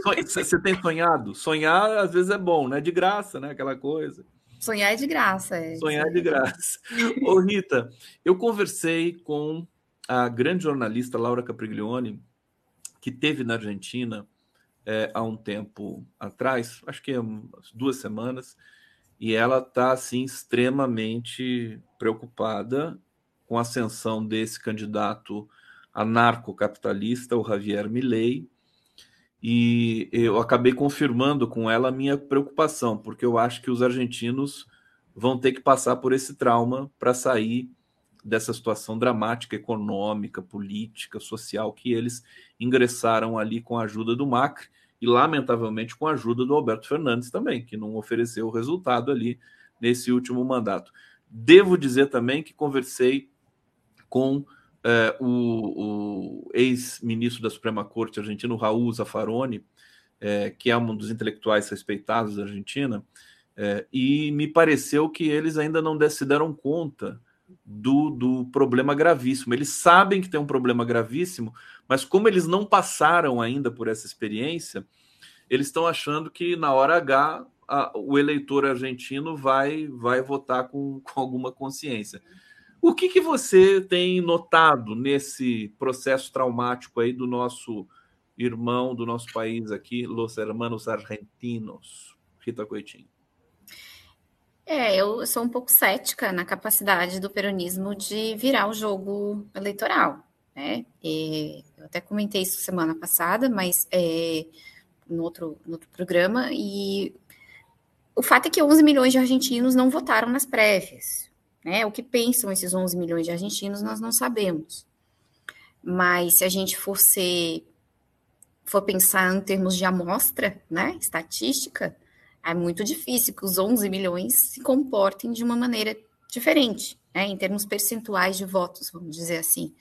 Você tem sonhado? Sonhar às vezes é bom, né? De graça, né? Aquela coisa.
Sonhar é de graça. É.
Sonhar é de graça. Ô, Rita, eu conversei com a grande jornalista Laura Capriglione, que teve na Argentina é, há um tempo atrás, acho que é umas duas semanas, e ela está assim extremamente preocupada com a ascensão desse candidato anarcocapitalista, o Javier Milei, e eu acabei confirmando com ela a minha preocupação, porque eu acho que os argentinos vão ter que passar por esse trauma para sair dessa situação dramática econômica, política, social que eles ingressaram ali com a ajuda do Macri e, lamentavelmente, com a ajuda do Alberto Fernandes também, que não ofereceu o resultado ali nesse último mandato. Devo dizer também que conversei com é, o, o ex-ministro da Suprema Corte argentino, Raul Zaffaroni, é, que é um dos intelectuais respeitados da Argentina, é, e me pareceu que eles ainda não se deram conta do, do problema gravíssimo. Eles sabem que tem um problema gravíssimo, mas como eles não passaram ainda por essa experiência, eles estão achando que na hora H a, o eleitor argentino vai, vai votar com, com alguma consciência. O que, que você tem notado nesse processo traumático aí do nosso irmão, do nosso país aqui, Los Hermanos Argentinos? Rita Coitinho.
É, eu sou um pouco cética na capacidade do peronismo de virar o jogo eleitoral, né? E eu até comentei isso semana passada, mas é, no, outro, no outro programa, e o fato é que 11 milhões de argentinos não votaram nas prévias, né? O que pensam esses 11 milhões de argentinos nós não sabemos. Mas se a gente for ser, for pensar em termos de amostra, né, estatística, é muito difícil que os 11 milhões se comportem de uma maneira diferente, né, em termos percentuais de votos, vamos dizer assim.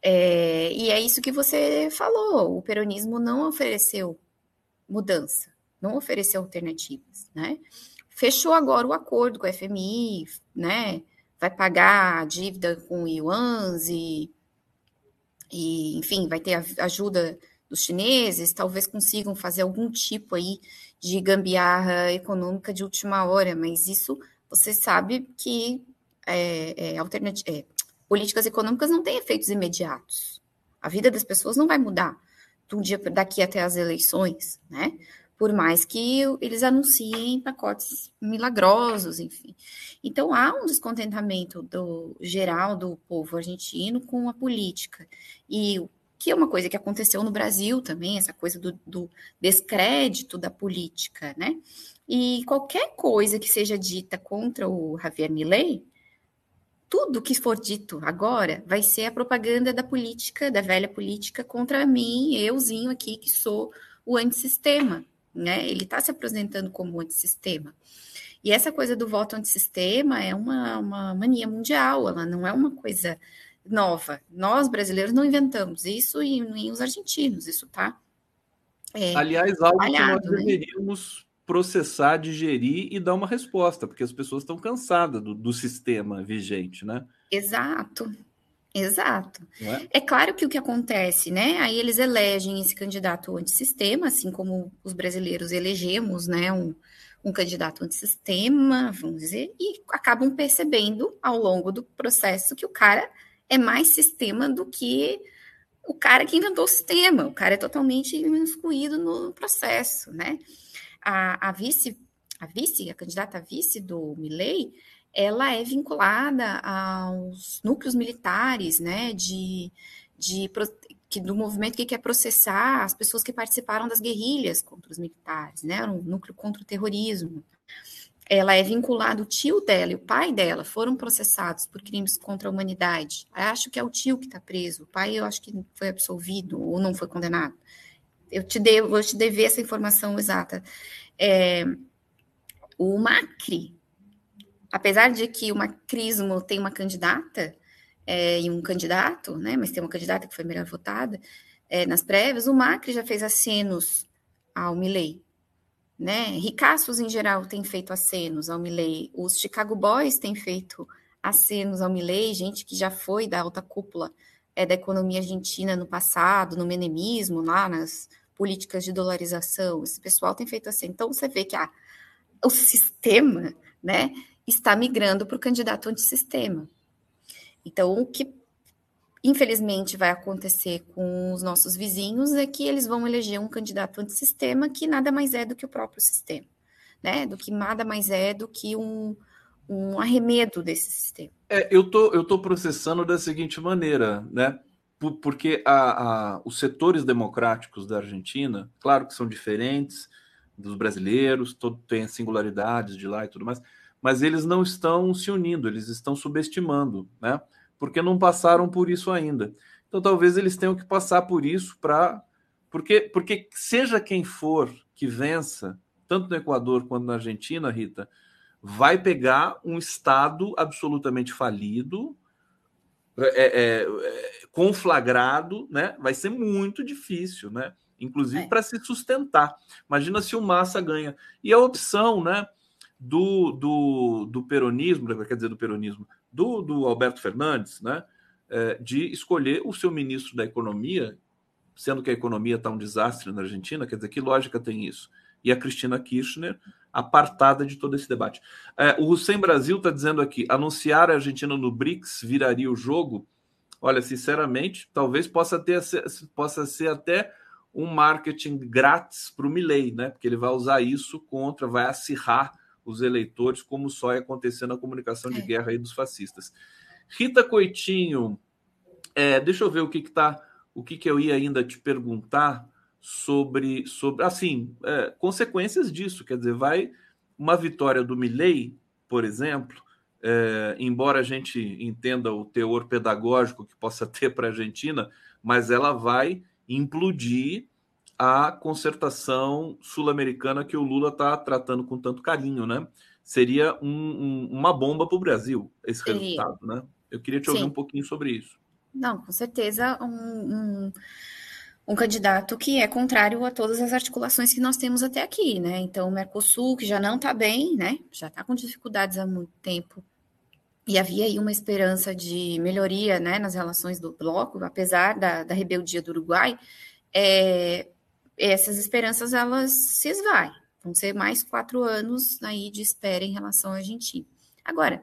É, e é isso que você falou: o peronismo não ofereceu mudança, não ofereceu alternativas, né? Fechou agora o acordo com a FMI, né? Vai pagar a dívida com yuans e, e enfim, vai ter ajuda dos chineses, talvez consigam fazer algum tipo aí de gambiarra econômica de última hora, mas isso você sabe que é, é, é, políticas econômicas não têm efeitos imediatos. A vida das pessoas não vai mudar um dia daqui até as eleições, né? Por mais que eles anunciem pacotes milagrosos, enfim. Então há um descontentamento do geral do povo argentino com a política. E que é uma coisa que aconteceu no Brasil também, essa coisa do, do descrédito da política, né? E qualquer coisa que seja dita contra o Javier Milei, tudo que for dito agora vai ser a propaganda da política, da velha política contra mim, euzinho aqui que sou o antissistema, né? Ele está se apresentando como antissistema. E essa coisa do voto antissistema é uma, uma mania mundial, ela não é uma coisa nova. Nós, brasileiros, não inventamos isso e nem os argentinos, isso tá.
É, Aliás, algo que nós né? deveríamos processar, digerir e dar uma resposta, porque as pessoas estão cansadas do, do sistema vigente, né?
Exato. Exato. É? é? claro que o que acontece, né? Aí eles elegem esse candidato antissistema, assim como os brasileiros elegemos, né? Um, um candidato antissistema, vamos dizer, e acabam percebendo ao longo do processo que o cara é mais sistema do que o cara que inventou o sistema. O cara é totalmente excluído no processo, né? A, a vice, a vice, a candidata vice do Milley, ela é vinculada aos núcleos militares, né? De, de que do movimento que quer processar as pessoas que participaram das guerrilhas contra os militares, né? Um núcleo contra o terrorismo ela é vinculada, o tio dela e o pai dela foram processados por crimes contra a humanidade. Eu acho que é o tio que está preso, o pai eu acho que foi absolvido ou não foi condenado. Eu te devo, vou te dever essa informação exata. É, o Macri, apesar de que o macrismo tem uma candidata é, e um candidato, né, mas tem uma candidata que foi melhor votada é, nas prévias, o Macri já fez acenos ao Milley. Né? Ricaços, em geral, têm feito acenos ao Milley. Os Chicago Boys têm feito acenos ao Milley, gente que já foi da alta cúpula é, da economia argentina no passado, no menemismo, lá nas políticas de dolarização. Esse pessoal tem feito assim. Então, você vê que ah, o sistema né, está migrando para o candidato antissistema. Então, o que infelizmente vai acontecer com os nossos vizinhos é que eles vão eleger um candidato antissistema que nada mais é do que o próprio sistema, né? Do que nada mais é do que um, um arremedo desse sistema.
É, eu tô, eu tô processando da seguinte maneira, né? Porque a, a, os setores democráticos da Argentina, claro que são diferentes dos brasileiros, todo, tem singularidades de lá e tudo mais, mas eles não estão se unindo, eles estão subestimando, né? Porque não passaram por isso ainda. Então talvez eles tenham que passar por isso para. Porque, porque seja quem for que vença, tanto no Equador quanto na Argentina, Rita, vai pegar um Estado absolutamente falido, é, é, é, conflagrado, né? Vai ser muito difícil, né? Inclusive é. para se sustentar. Imagina se o Massa ganha. E a opção, né? Do, do, do peronismo, quer dizer, do peronismo, do, do Alberto Fernandes, né, é, de escolher o seu ministro da Economia, sendo que a economia está um desastre na Argentina, quer dizer, que lógica tem isso? E a Cristina Kirchner apartada de todo esse debate. É, o Hussein Brasil está dizendo aqui: anunciar a Argentina no BRICS viraria o jogo? Olha, sinceramente, talvez possa ter possa ser até um marketing grátis para o Milley, né? Porque ele vai usar isso contra, vai acirrar os eleitores, como só ia acontecer na comunicação de é. guerra aí dos fascistas. Rita Coitinho, é, deixa eu ver o que está, o que, que eu ia ainda te perguntar sobre, sobre assim, é, consequências disso. Quer dizer, vai uma vitória do Milley, por exemplo, é, embora a gente entenda o teor pedagógico que possa ter para a Argentina, mas ela vai implodir a concertação sul-americana que o Lula está tratando com tanto carinho, né? Seria um, um, uma bomba para o Brasil esse Seria. resultado, né? Eu queria te ouvir Sim. um pouquinho sobre isso.
Não, com certeza um, um, candidato que é contrário a todas as articulações que nós temos até aqui, né? Então, o Mercosul, que já não está bem, né? Já está com dificuldades há muito tempo. E havia aí uma esperança de melhoria né, nas relações do bloco, apesar da, da rebeldia do Uruguai, é, essas esperanças elas se esvaem. Vão ser mais quatro anos aí de espera em relação à Argentina. Agora,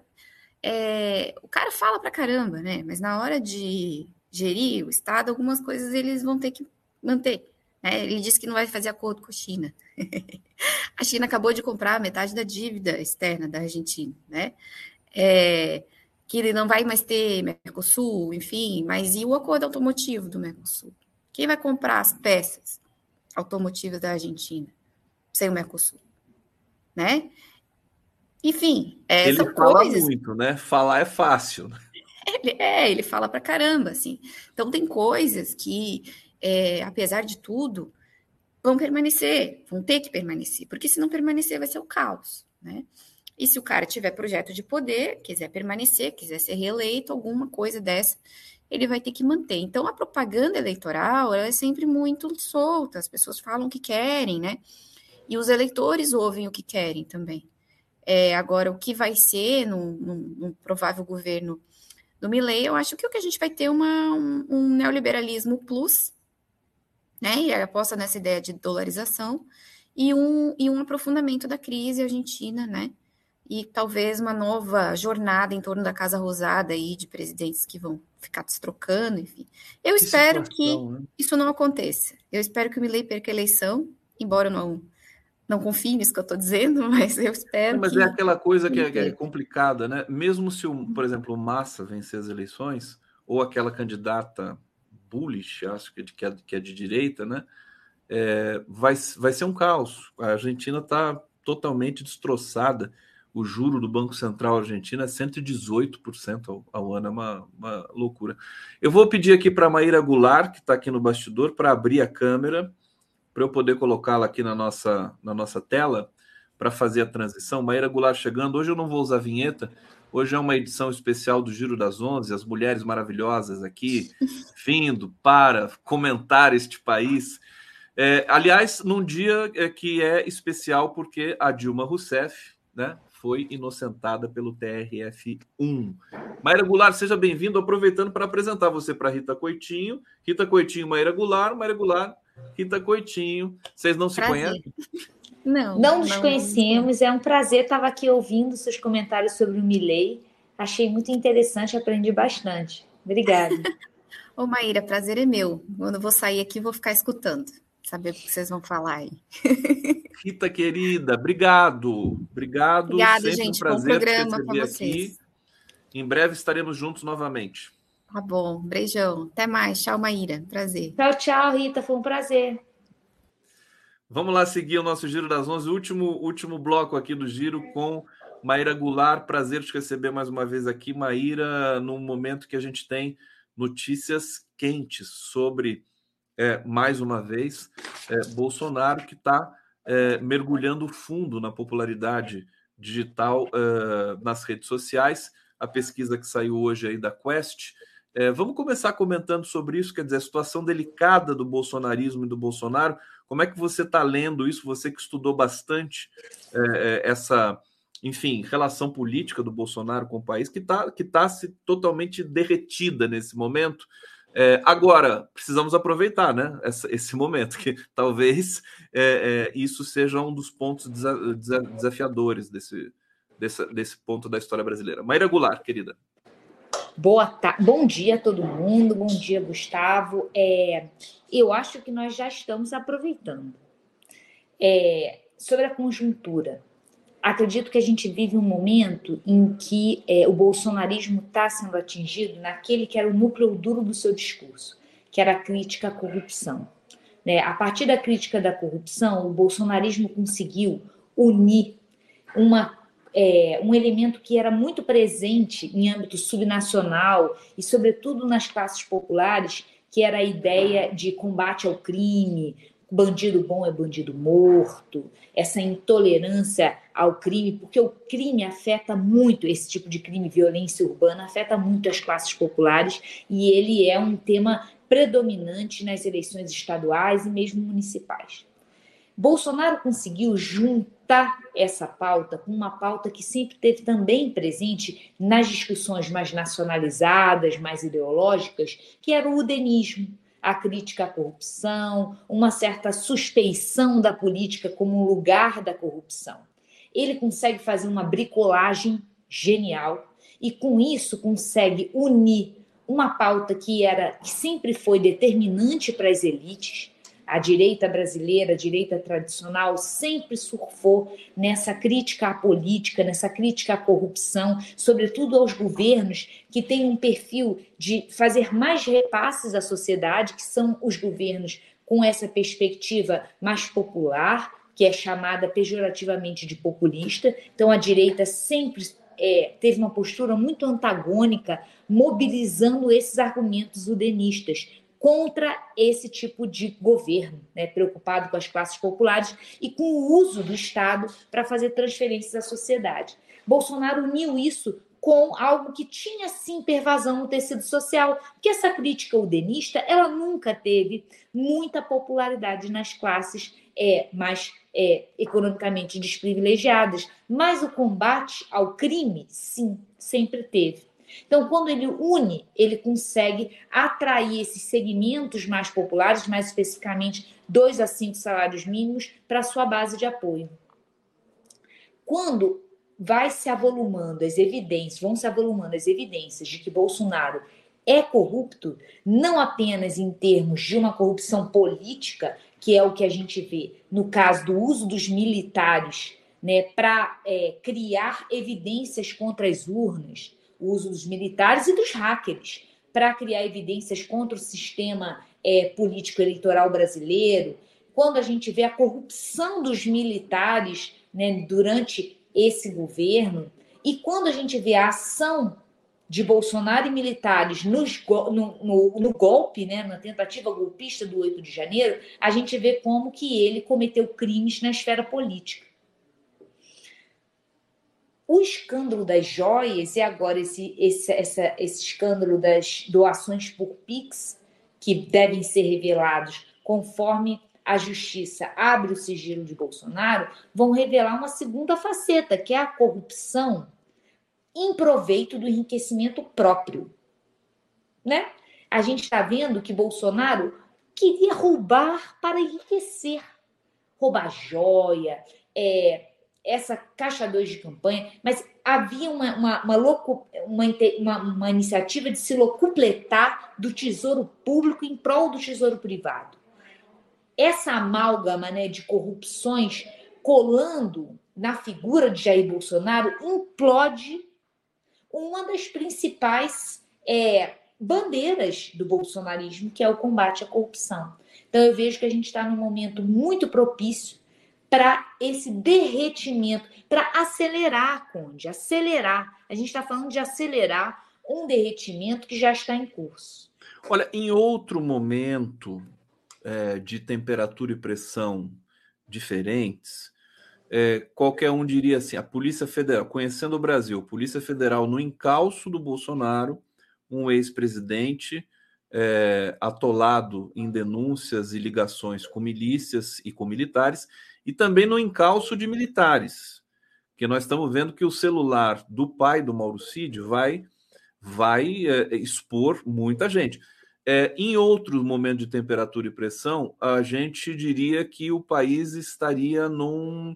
é, o cara fala pra caramba, né? Mas na hora de gerir o Estado, algumas coisas eles vão ter que manter. Né? Ele disse que não vai fazer acordo com a China. a China acabou de comprar metade da dívida externa da Argentina, né? É, que ele não vai mais ter Mercosul, enfim, mas e o acordo automotivo do Mercosul? Quem vai comprar as peças? Automotivas da Argentina, sem o Mercosul, né? Enfim,
é, ele fala coisas... muito, né? Falar é fácil.
Ele, é, ele fala pra caramba, assim. Então tem coisas que, é, apesar de tudo, vão permanecer, vão ter que permanecer, porque se não permanecer vai ser o caos, né? E se o cara tiver projeto de poder, quiser permanecer, quiser ser reeleito, alguma coisa dessa, ele vai ter que manter. Então, a propaganda eleitoral é sempre muito solta, as pessoas falam o que querem, né? E os eleitores ouvem o que querem também. É, agora, o que vai ser num, num, num, provável governo do Milley, eu acho que o que a gente vai ter uma, um, um neoliberalismo plus, né? E aposta nessa ideia de dolarização e um, e um aprofundamento da crise argentina, né? e talvez uma nova jornada em torno da Casa Rosada aí de presidentes que vão ficar trocando, enfim. Eu que espero situação, que né? isso não aconteça. Eu espero que o Milley perca a eleição, embora eu não não confie nisso que eu estou dizendo, mas eu espero.
Mas
que...
é aquela coisa que é, que é, complicada, né? Mesmo se, o, por exemplo, o Massa vencer as eleições, ou aquela candidata bullish, acho que, é que, é, que é de direita, né? É, vai, vai ser um caos. A Argentina está totalmente destroçada o juro do Banco Central argentino é 118% ao, ao ano, é uma, uma loucura. Eu vou pedir aqui para a Maíra Goulart, que está aqui no bastidor, para abrir a câmera, para eu poder colocá-la aqui na nossa, na nossa tela, para fazer a transição. Maíra Goulart chegando. Hoje eu não vou usar vinheta, hoje é uma edição especial do Giro das Onze, as mulheres maravilhosas aqui, vindo para comentar este país. É, aliás, num dia é, que é especial porque a Dilma Rousseff né, foi inocentada pelo TRF1. Maíra Goulart, seja bem-vindo, aproveitando para apresentar você para Rita Coitinho. Rita Coitinho, Maíra Goulart, Maíra Goulart, Rita Coitinho. Vocês não se
prazer.
conhecem?
Não. Não nos não, conhecemos, não. é um prazer. Estava aqui ouvindo seus comentários sobre o Milley. Achei muito interessante, aprendi bastante. Obrigada.
Ô, Maíra, prazer é meu. Quando eu vou sair aqui, vou ficar escutando, saber o que vocês vão falar aí.
Rita querida, obrigado. Obrigado.
Obrigada, Sempre gente. Um prazer Bom programa para vocês. Aqui.
Em breve estaremos juntos novamente.
Tá bom. Beijão. Até mais. Tchau, Maíra. Prazer.
Tchau, tchau, Rita. Foi um prazer.
Vamos lá seguir o nosso Giro das Onze, último, último bloco aqui do Giro com Maíra Goulart. Prazer te receber mais uma vez aqui, Maíra, num momento que a gente tem notícias quentes sobre, é, mais uma vez, é, Bolsonaro, que está é, mergulhando fundo na popularidade digital é, nas redes sociais. A pesquisa que saiu hoje aí da Quest. É, vamos começar comentando sobre isso, quer dizer, a situação delicada do bolsonarismo e do Bolsonaro. Como é que você está lendo isso? Você que estudou bastante é, essa, enfim, relação política do Bolsonaro com o país, que está que tá se totalmente derretida nesse momento. É, agora, precisamos aproveitar né, essa, esse momento, que talvez é, é, isso seja um dos pontos desafiadores desse, desse, desse ponto da história brasileira. Maíra Goulart, querida.
Boa. Bom dia a todo mundo, bom dia, Gustavo. É, eu acho que nós já estamos aproveitando. É, sobre a conjuntura, acredito que a gente vive um momento em que é, o bolsonarismo está sendo atingido naquele que era o núcleo duro do seu discurso, que era a crítica à corrupção. Né? A partir da crítica da corrupção, o bolsonarismo conseguiu unir uma, é, um elemento que era muito presente em âmbito subnacional e, sobretudo, nas classes populares, que era a ideia de combate ao crime, bandido bom é bandido morto, essa intolerância ao crime, porque o crime afeta muito, esse tipo de crime, violência urbana, afeta muito as classes populares e ele é um tema predominante nas eleições estaduais e mesmo municipais. Bolsonaro conseguiu juntar essa pauta com uma pauta que sempre teve também presente nas discussões mais nacionalizadas, mais ideológicas, que era o udenismo a crítica à corrupção, uma certa suspeição da política como um lugar da corrupção. Ele consegue fazer uma bricolagem genial e com isso consegue unir uma pauta que era que sempre foi determinante para as elites, a direita brasileira, a direita tradicional, sempre surfou nessa crítica à política, nessa crítica à corrupção, sobretudo aos governos que têm um perfil de fazer mais repasses à sociedade, que são os governos com essa perspectiva mais popular, que é chamada pejorativamente de populista. Então, a direita sempre é, teve uma postura muito antagônica, mobilizando esses argumentos udenistas contra esse tipo de governo, né, preocupado com as classes populares e com o uso do Estado para fazer transferências à sociedade. Bolsonaro uniu isso com algo que tinha sim pervasão no tecido social, porque essa crítica udenista ela nunca teve muita popularidade nas classes é, mais é, economicamente desprivilegiadas, mas o combate ao crime, sim, sempre teve. Então, quando ele une, ele consegue atrair esses segmentos mais populares, mais especificamente dois a cinco salários mínimos, para sua base de apoio. Quando vai se avolumando as evidências, vão se avolumando as evidências de que Bolsonaro é corrupto, não apenas em termos de uma corrupção política, que é o que a gente vê no caso do uso dos militares né, para é, criar evidências contra as urnas, o uso dos militares e dos hackers para criar evidências contra o sistema é, político eleitoral brasileiro, quando a gente vê a corrupção dos militares né, durante esse governo, e quando a gente vê a ação de Bolsonaro e militares nos, no, no, no, golpe, né, na tentativa golpista do 8 de janeiro, a gente vê como que ele cometeu crimes na esfera política. O escândalo das joias e agora esse, esse, essa, esse escândalo das doações por Pix, que devem ser revelados conforme a justiça abre o sigilo de Bolsonaro, vão revelar uma segunda faceta, que é a corrupção em proveito do enriquecimento próprio. Né? A gente está vendo que Bolsonaro queria roubar para enriquecer. Roubar joia, é, essa caixa 2 de campanha, mas havia uma, uma, uma, uma, uma iniciativa de se locupletar do tesouro público em prol do tesouro privado. Essa amálgama né, de corrupções colando na figura de Jair Bolsonaro implode uma das principais é, bandeiras do bolsonarismo, que é o combate à corrupção. Então, eu vejo que a gente está num momento muito propício para esse derretimento, para acelerar, Conde, acelerar. A gente está falando de acelerar um derretimento que já está em curso.
Olha, em outro momento é, de temperatura e pressão diferentes, é, qualquer um diria assim: a Polícia Federal, conhecendo o Brasil, Polícia Federal no encalço do Bolsonaro, um ex-presidente é, atolado em denúncias e ligações com milícias e com militares, e também no encalço de militares, que nós estamos vendo que o celular do pai do Mauro Cid vai, vai é, expor muita gente. É, em outro momento de temperatura e pressão, a gente diria que o país estaria num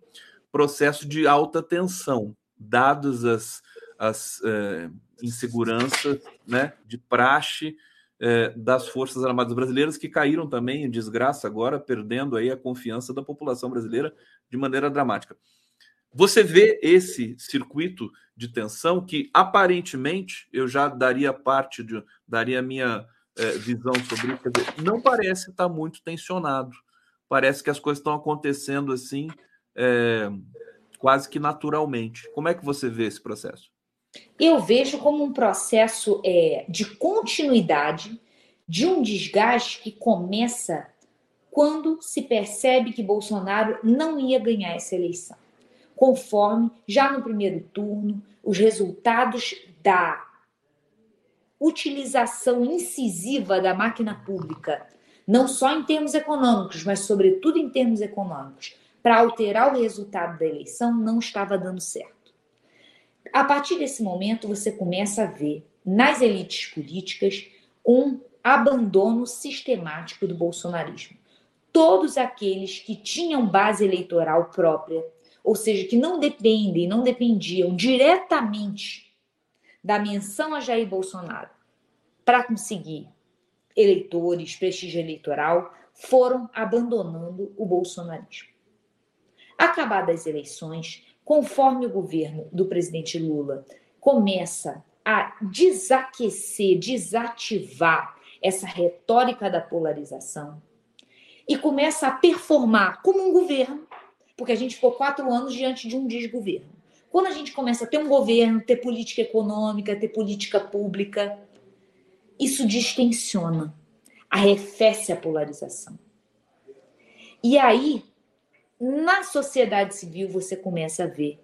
processo de alta tensão, dadas as, as é, inseguranças né, de praxe é, das Forças Armadas Brasileiras, que caíram também em desgraça agora, perdendo aí a confiança da população brasileira de maneira dramática. Você vê esse circuito de tensão que aparentemente eu já daria parte de daria minha é, visão sobre isso, dizer, não parece estar muito tensionado. Parece que as coisas estão acontecendo assim é, quase que naturalmente. Como é que você vê esse processo?
Eu vejo como um processo é, de continuidade de um desgaste que começa quando se percebe que Bolsonaro não ia ganhar essa eleição. Conforme, já no primeiro turno, os resultados da utilização incisiva da máquina pública, não só em termos econômicos, mas sobretudo em termos econômicos, para alterar o resultado da eleição, não estava dando certo. A partir desse momento, você começa a ver nas elites políticas um abandono sistemático do bolsonarismo. Todos aqueles que tinham base eleitoral própria, ou seja, que não dependem, não dependiam diretamente da menção a Jair Bolsonaro para conseguir eleitores, prestígio eleitoral, foram abandonando o bolsonarismo. Acabadas as eleições, conforme o governo do presidente Lula começa a desaquecer, desativar essa retórica da polarização e começa a performar como um governo, porque a gente ficou quatro anos diante de um desgoverno. Quando a gente começa a ter um governo, ter política econômica, ter política pública, isso distensiona, arrefece a polarização. E aí na sociedade civil você começa a ver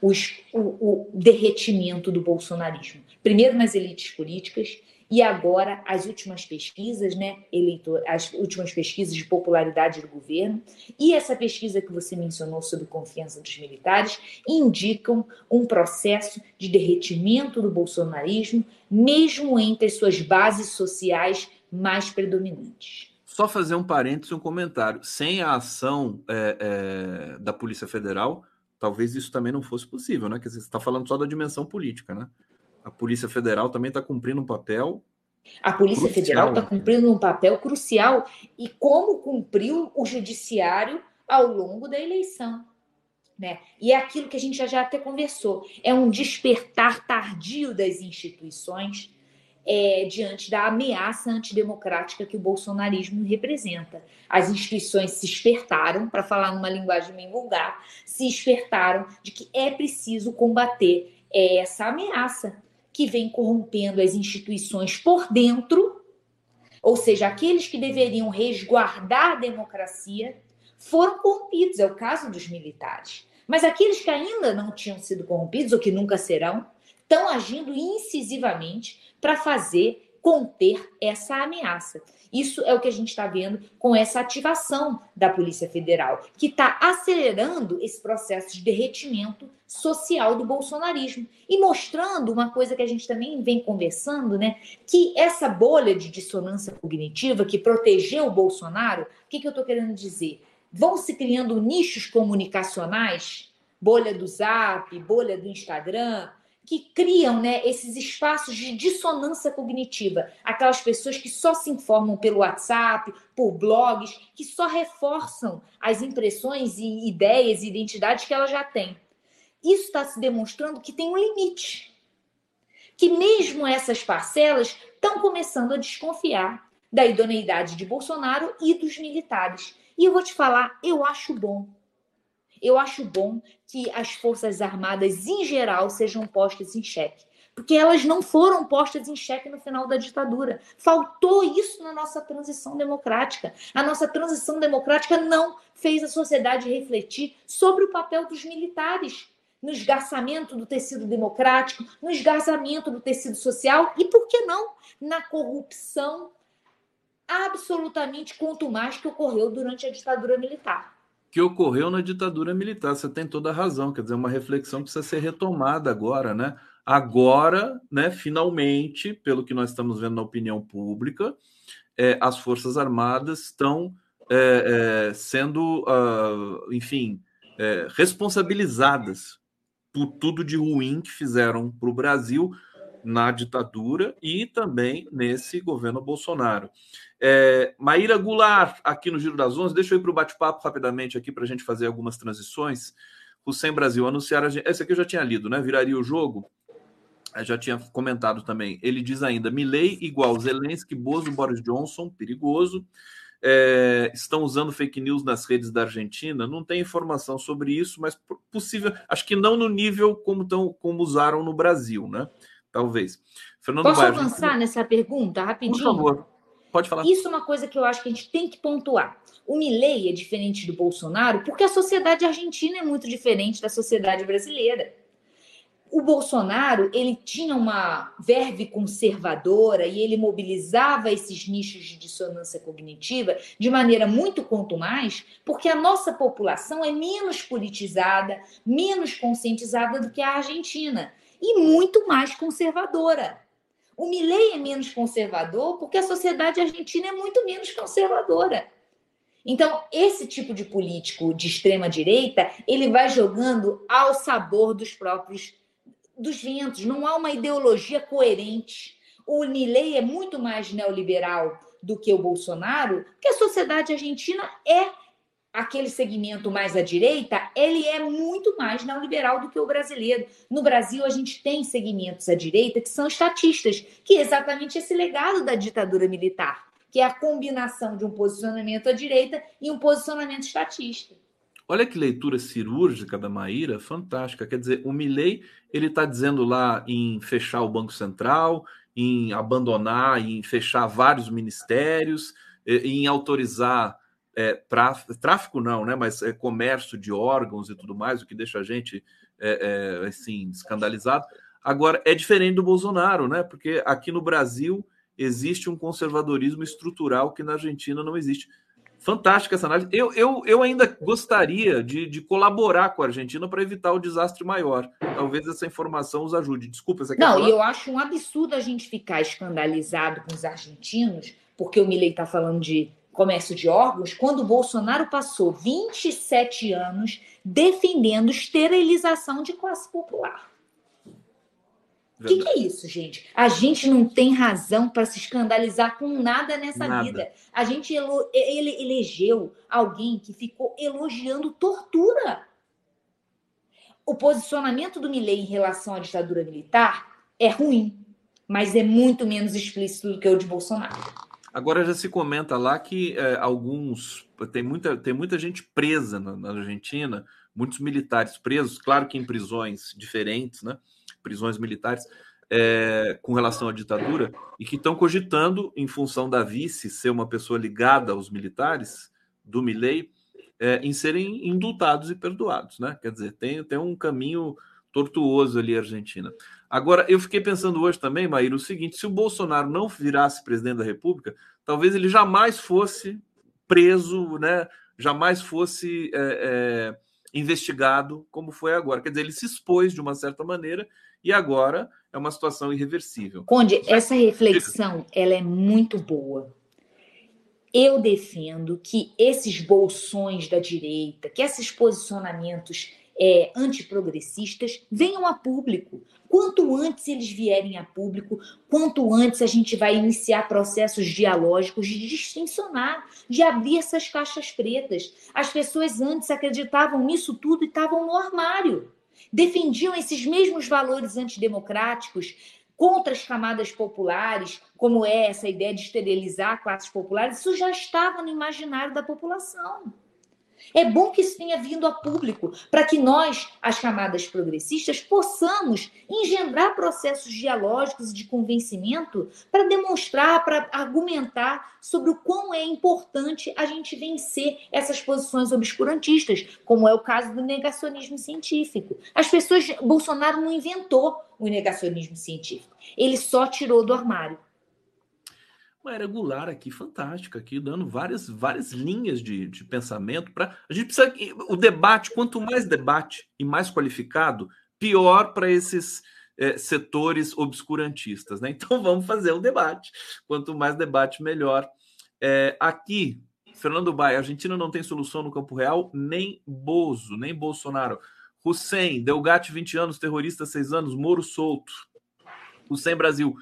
os, o, o, derretimento do bolsonarismo. Primeiro nas elites políticas e agora as últimas pesquisas, né, eleitor, as últimas pesquisas de popularidade do governo e essa pesquisa que você mencionou sobre confiança dos militares indicam um processo de derretimento do bolsonarismo, mesmo entre as suas bases sociais mais predominantes.
Só fazer um parênteses, um comentário. Sem a ação é, é, da Polícia Federal, talvez isso também não fosse possível, né? Quer dizer, você está falando só da dimensão política, né? A Polícia Federal também está cumprindo um papel.
A Polícia crucial, Federal está cumprindo um papel crucial. E como cumpriu o Judiciário ao longo da eleição. Né? E é aquilo que a gente já, já até conversou: é um despertar tardio das instituições é, diante da ameaça antidemocrática que o bolsonarismo representa. As instituições se espertaram, para falar numa linguagem bem vulgar, se espertaram de que é preciso combater essa ameaça que vem corrompendo as instituições por dentro, ou seja, aqueles que deveriam resguardar a democracia foram corrompidos, é o caso dos militares. Mas aqueles que ainda não tinham sido corrompidos, ou que nunca serão, estão agindo incisivamente para fazer conter essa ameaça. Isso é o que a gente está vendo com essa ativação da Polícia Federal, que está acelerando esse processo de derretimento social do bolsonarismo e mostrando uma coisa que a gente também vem conversando, né? Que essa bolha de dissonância cognitiva que protegeu o Bolsonaro, o que, que eu estou querendo dizer? Vão se criando nichos comunicacionais, bolha do Zap, bolha do Instagram, que criam né, esses espaços de dissonância cognitiva. Aquelas pessoas que só se informam pelo WhatsApp, por blogs, que só reforçam as impressões e ideias e identidades que ela já tem. Isso está se demonstrando que tem um limite. Que mesmo essas parcelas estão começando a desconfiar da idoneidade de Bolsonaro e dos militares. E eu vou te falar, eu acho bom eu acho bom que as Forças Armadas, em geral, sejam postas em xeque. Porque elas não foram postas em xeque no final da ditadura. Faltou isso na nossa transição democrática. A nossa transição democrática não fez a sociedade refletir sobre o papel dos militares no esgarçamento do tecido democrático, no esgarçamento do tecido social e, por que não, na corrupção absolutamente contumaz que ocorreu durante a ditadura militar
que ocorreu na ditadura militar. Você tem toda a razão, quer dizer, uma reflexão precisa ser retomada agora, né? Agora, né, finalmente, pelo que nós estamos vendo na opinião pública, é, as Forças Armadas estão é, é, sendo, uh, enfim, é, responsabilizadas por tudo de ruim que fizeram para o Brasil na ditadura e também nesse governo Bolsonaro. É, Maíra Goulart, aqui no Giro das Onze, deixa eu ir para o bate-papo rapidamente aqui para a gente fazer algumas transições. O Sem Brasil anunciar. Esse aqui eu já tinha lido, né? Viraria o jogo. Eu já tinha comentado também. Ele diz ainda: Milley igual Zelensky, Bozo, Boris Johnson, perigoso. É, estão usando fake news nas redes da Argentina. Não tem informação sobre isso, mas possível. Acho que não no nível como, tão, como usaram no Brasil, né? Talvez.
Fernando Posso Bairro, avançar nessa pergunta rapidinho? Por
favor. Pode falar.
Isso é uma coisa que eu acho que a gente tem que pontuar. O Milley é diferente do Bolsonaro porque a sociedade argentina é muito diferente da sociedade brasileira. O Bolsonaro, ele tinha uma verve conservadora e ele mobilizava esses nichos de dissonância cognitiva de maneira muito contumaz, porque a nossa população é menos politizada, menos conscientizada do que a Argentina e muito mais conservadora. O Milley é menos conservador porque a sociedade argentina é muito menos conservadora. Então, esse tipo de político de extrema direita, ele vai jogando ao sabor dos próprios dos ventos, não há uma ideologia coerente. O Milley é muito mais neoliberal do que o Bolsonaro, porque a sociedade argentina é aquele segmento mais à direita, ele é muito mais neoliberal do que o brasileiro. No Brasil, a gente tem segmentos à direita que são estatistas, que é exatamente esse legado da ditadura militar, que é a combinação de um posicionamento à direita e um posicionamento estatista.
Olha que leitura cirúrgica da Maíra, fantástica. Quer dizer, o Milley, ele está dizendo lá em fechar o Banco Central, em abandonar, em fechar vários ministérios, em autorizar é, tráfico não, né? Mas é comércio de órgãos e tudo mais, o que deixa a gente é, é, assim escandalizado. Agora é diferente do Bolsonaro, né? Porque aqui no Brasil existe um conservadorismo estrutural que na Argentina não existe. Fantástica essa análise. Eu, eu, eu ainda gostaria de, de colaborar com a Argentina para evitar o desastre maior. Talvez essa informação os ajude. Desculpa, você
quer Não, e eu acho um absurdo a gente ficar escandalizado com os argentinos, porque o Milei está falando de comércio de órgãos quando o Bolsonaro passou 27 anos defendendo esterilização de classe popular. O que, que, é isso, gente? A gente não tem razão para se escandalizar com nada nessa nada. vida. A gente elo ele elegeu alguém que ficou elogiando tortura. O posicionamento do Milley em relação à ditadura militar é ruim, mas é muito menos explícito do que o de Bolsonaro.
Agora já se comenta lá que é, alguns tem muita, tem muita gente presa na, na, Argentina, muitos militares presos, claro que em prisões diferentes, né? Prisões militares é, com relação à ditadura e que estão cogitando, em função da vice ser uma pessoa ligada aos militares do Milei, é, em serem indultados e perdoados, né? Quer dizer, tem, tem um caminho tortuoso ali a Argentina. Agora, eu fiquei pensando hoje também, Maíra, o seguinte: se o Bolsonaro não virasse presidente da República, talvez ele jamais fosse preso, né? Jamais fosse é, é, investigado como foi agora. Quer dizer, ele se expôs de uma certa maneira e agora é uma situação irreversível.
Conde, essa reflexão ela é muito boa. Eu defendo que esses bolsões da direita, que esses posicionamentos é, antiprogressistas venham a público. Quanto antes eles vierem a público, quanto antes a gente vai iniciar processos dialógicos de distincionar, de abrir essas caixas pretas. As pessoas antes acreditavam nisso tudo e estavam no armário. Defendiam esses mesmos valores antidemocráticos, contra as camadas populares, como é essa ideia de esterilizar classes populares, isso já estava no imaginário da população. É bom que isso tenha vindo a público, para que nós, as camadas progressistas, possamos engendrar processos dialógicos de convencimento para demonstrar, para argumentar sobre o quão é importante a gente vencer essas posições obscurantistas, como é o caso do negacionismo científico. As pessoas, Bolsonaro não inventou o negacionismo científico, ele só tirou do armário
uma era Goulart aqui, fantástica, aqui, dando várias, várias linhas de, de pensamento para. A gente precisa. O debate, quanto mais debate e mais qualificado, pior para esses é, setores obscurantistas. Né? Então vamos fazer um debate. Quanto mais debate, melhor. É, aqui, Fernando Baia, Argentina não tem solução no campo real, nem Bozo, nem Bolsonaro. Hussein, Delgatti, 20 anos, terrorista, 6 anos, Moro solto. Hussein Brasil.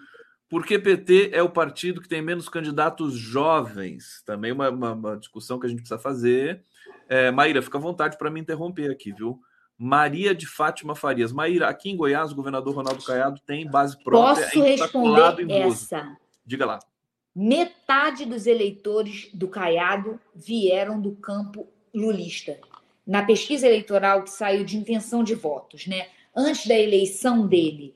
Porque PT é o partido que tem menos candidatos jovens. Também uma, uma, uma discussão que a gente precisa fazer. É, Maíra, fica à vontade para me interromper aqui, viu? Maria de Fátima Farias. Maíra, aqui em Goiás, o governador Ronaldo Caiado tem base própria.
Posso responder essa?
Diga lá.
Metade dos eleitores do Caiado vieram do campo lulista. Na pesquisa eleitoral que saiu de intenção de votos, né? Antes da eleição dele,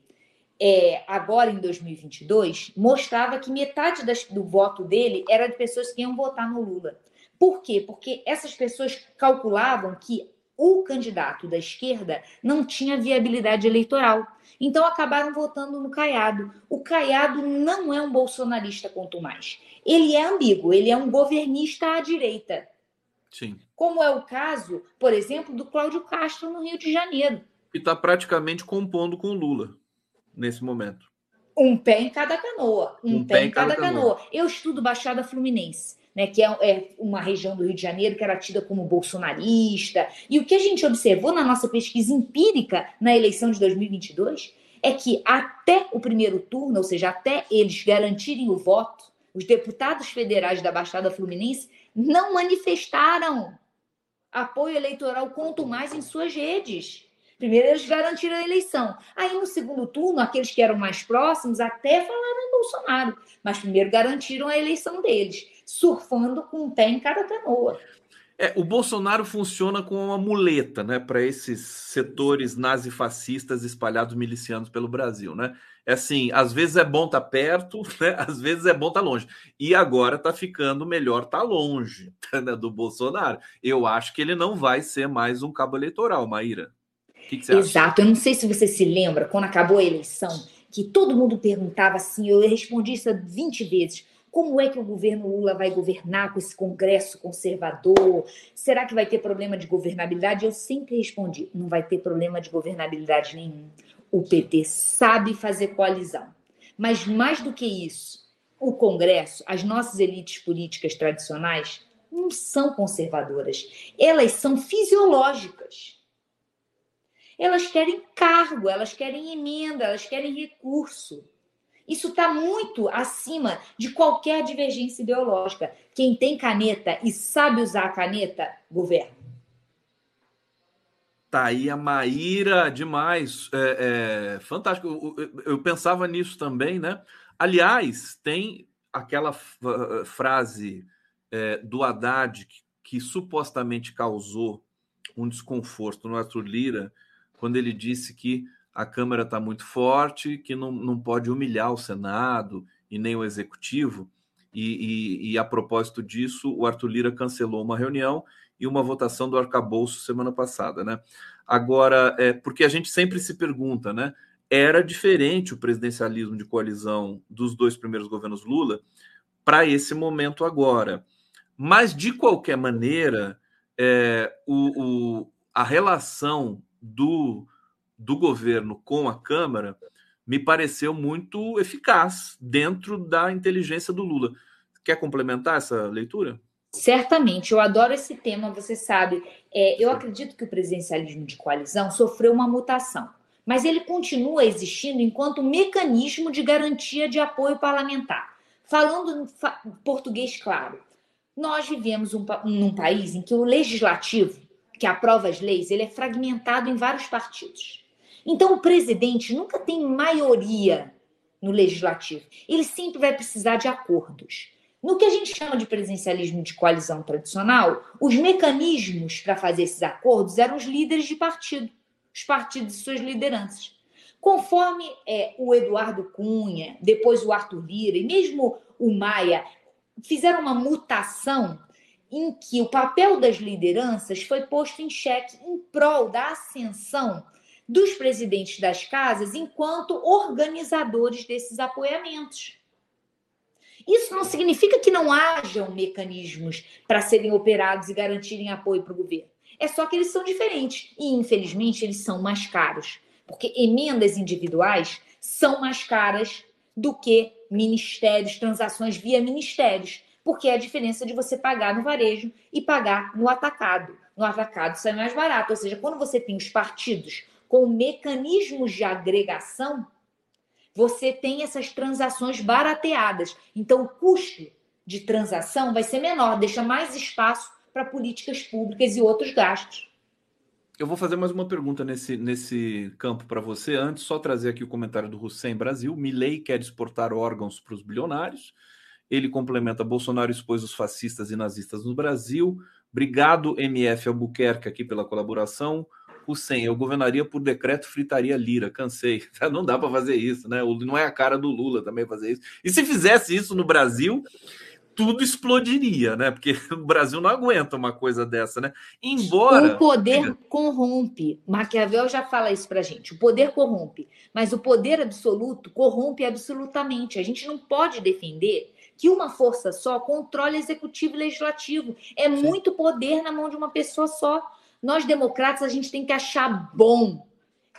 é, agora em 2022, mostrava que metade das, do voto dele era de pessoas que iam votar no Lula. Por quê? Porque essas pessoas calculavam que o candidato da esquerda não tinha viabilidade eleitoral. Então acabaram votando no Caiado. O Caiado não é um bolsonarista, quanto mais. Ele é ambíguo, ele é um governista à direita.
Sim.
Como é o caso, por exemplo, do Cláudio Castro no Rio de Janeiro.
E está praticamente compondo com o Lula nesse momento?
Um pé em cada canoa. Um, um pé, pé, em cada, cada canoa. canoa. Eu estudo Baixada Fluminense. Né, que é, é, uma região do Rio de Janeiro que era tida como bolsonarista. E o que a gente observou na nossa pesquisa empírica na eleição de 2022 é que até o primeiro turno, ou seja, até eles garantirem o voto, os deputados federais da Baixada Fluminense não manifestaram apoio eleitoral, quanto mais em suas redes. Primeiro eles garantiram a eleição. Aí no segundo turno, aqueles que eram mais próximos até falaram em Bolsonaro, mas primeiro garantiram a eleição deles, surfando com um pé em cada canoa.
É, o Bolsonaro funciona como uma muleta, né, para esses setores nazifascistas espalhados milicianos pelo Brasil, né? É assim, às vezes é bom estar tá perto, né? Às vezes é bom estar tá longe. E agora está ficando melhor estar tá longe né, do Bolsonaro. Eu acho que ele não vai ser mais um cabo eleitoral, Maíra. Que que
Exato. Eu não sei se você se lembra, quando acabou a eleição, que todo mundo perguntava assim, eu respondi isso 20 vezes. Como é que o governo Lula vai governar com esse Congresso conservador? Será que vai ter problema de governabilidade? Eu sempre respondi: não vai ter problema de governabilidade nenhum. O PT sabe fazer coalizão. Mas mais do que isso, o Congresso, as nossas elites políticas tradicionais, não são conservadoras. Elas são fisiológicas. Elas querem cargo, elas querem emenda, elas querem recurso. Isso está muito acima de qualquer divergência ideológica. Quem tem caneta e sabe usar a caneta, governa.
Tá aí a Maíra, demais. É, é, fantástico. Eu, eu, pensava nisso também, né? Aliás, tem aquela frase é, do Haddad que, que supostamente causou um desconforto no Arthur Lira, quando ele disse que a Câmara está muito forte, que não, não pode humilhar o Senado e nem o Executivo. E, e, e, a propósito disso, o Arthur Lira cancelou uma reunião e uma votação do arcabouço semana passada, né? Agora, é porque a gente sempre se pergunta, né? era diferente o presidencialismo de coalizão dos dois primeiros governos Lula para esse momento agora. Mas, de qualquer maneira, é, o, o, a relação do, do governo com a Câmara me pareceu muito eficaz dentro da inteligência do Lula. Quer complementar essa leitura?
Certamente, eu adoro esse tema, você sabe. É, eu acredito que o presidencialismo de coalizão sofreu uma mutação, mas ele continua existindo enquanto mecanismo de garantia de apoio parlamentar. Falando em português claro, nós vivemos um, num país em que o legislativo, que aprova as leis, ele é fragmentado em vários partidos. Então, o presidente nunca tem maioria no legislativo. Ele sempre vai precisar de acordos. No que a gente chama de presidencialismo de coalizão tradicional, os mecanismos para fazer esses acordos eram os líderes de partido, os partidos e suas lideranças. Conforme é, o Eduardo Cunha, depois o Arthur Lira e mesmo o Maia fizeram uma mutação em que o papel das lideranças foi posto em xeque em prol da ascensão dos presidentes das casas enquanto organizadores desses apoiamentos. Isso não significa que não hajam mecanismos para serem operados e garantirem apoio para o governo. É só que eles são diferentes e, infelizmente, eles são mais caros, porque emendas individuais são mais caras do que ministérios, transações via ministérios, porque é a diferença de você pagar no varejo e pagar no atacado. No atacado sai mais barato, ou seja, quando você tem os partidos com mecanismos de agregação, você tem essas transações barateadas. Então, o custo de transação vai ser menor, deixa mais espaço para políticas públicas e outros gastos.
Eu vou fazer mais uma pergunta nesse, nesse campo para você. Antes, só trazer aqui o comentário do Hussein Brasil. Milley quer exportar órgãos para os bilionários. Ele complementa: Bolsonaro expôs os fascistas e nazistas no Brasil. Obrigado, MF Albuquerque, aqui pela colaboração o 100. Eu governaria por decreto, fritaria lira. Cansei. Não dá para fazer isso, né? Não é a cara do Lula também fazer isso. E se fizesse isso no Brasil, tudo explodiria, né? Porque o Brasil não aguenta uma coisa dessa, né?
Embora. O poder corrompe. Maquiavel já fala isso pra gente. O poder corrompe. Mas o poder absoluto corrompe absolutamente. A gente não pode defender que uma força só controle executivo e legislativo. É Sim. muito poder na mão de uma pessoa só. Nós, democratas, a gente tem que achar bom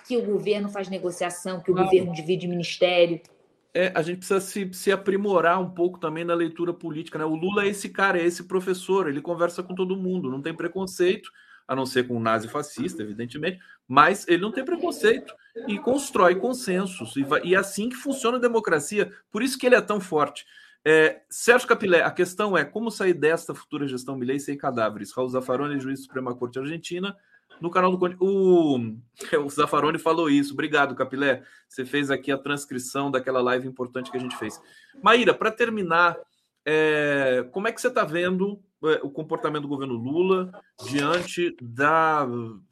que o governo faz negociação, que o Não. governo divide ministério.
É, a gente precisa se, se aprimorar um pouco também na leitura política. Né? O Lula é esse cara, é esse professor, ele conversa com todo mundo, não tem preconceito, a não ser com o nazi fascista, evidentemente, mas ele não tem preconceito e constrói consensos. E, vai, e é assim que funciona a democracia, por isso que ele é tão forte. É, Sérgio Capilé, a questão é como sair desta futura gestão Milei sem cadáveres? Raul Zaffaroni, juiz da Suprema Corte Argentina, no canal do Conde. O, o Zaffaroni falou isso. Obrigado, Capilé. Você fez aqui a transcrição daquela live importante que a gente fez. Maíra, para terminar, é, como é que você está vendo é, o comportamento do governo Lula diante da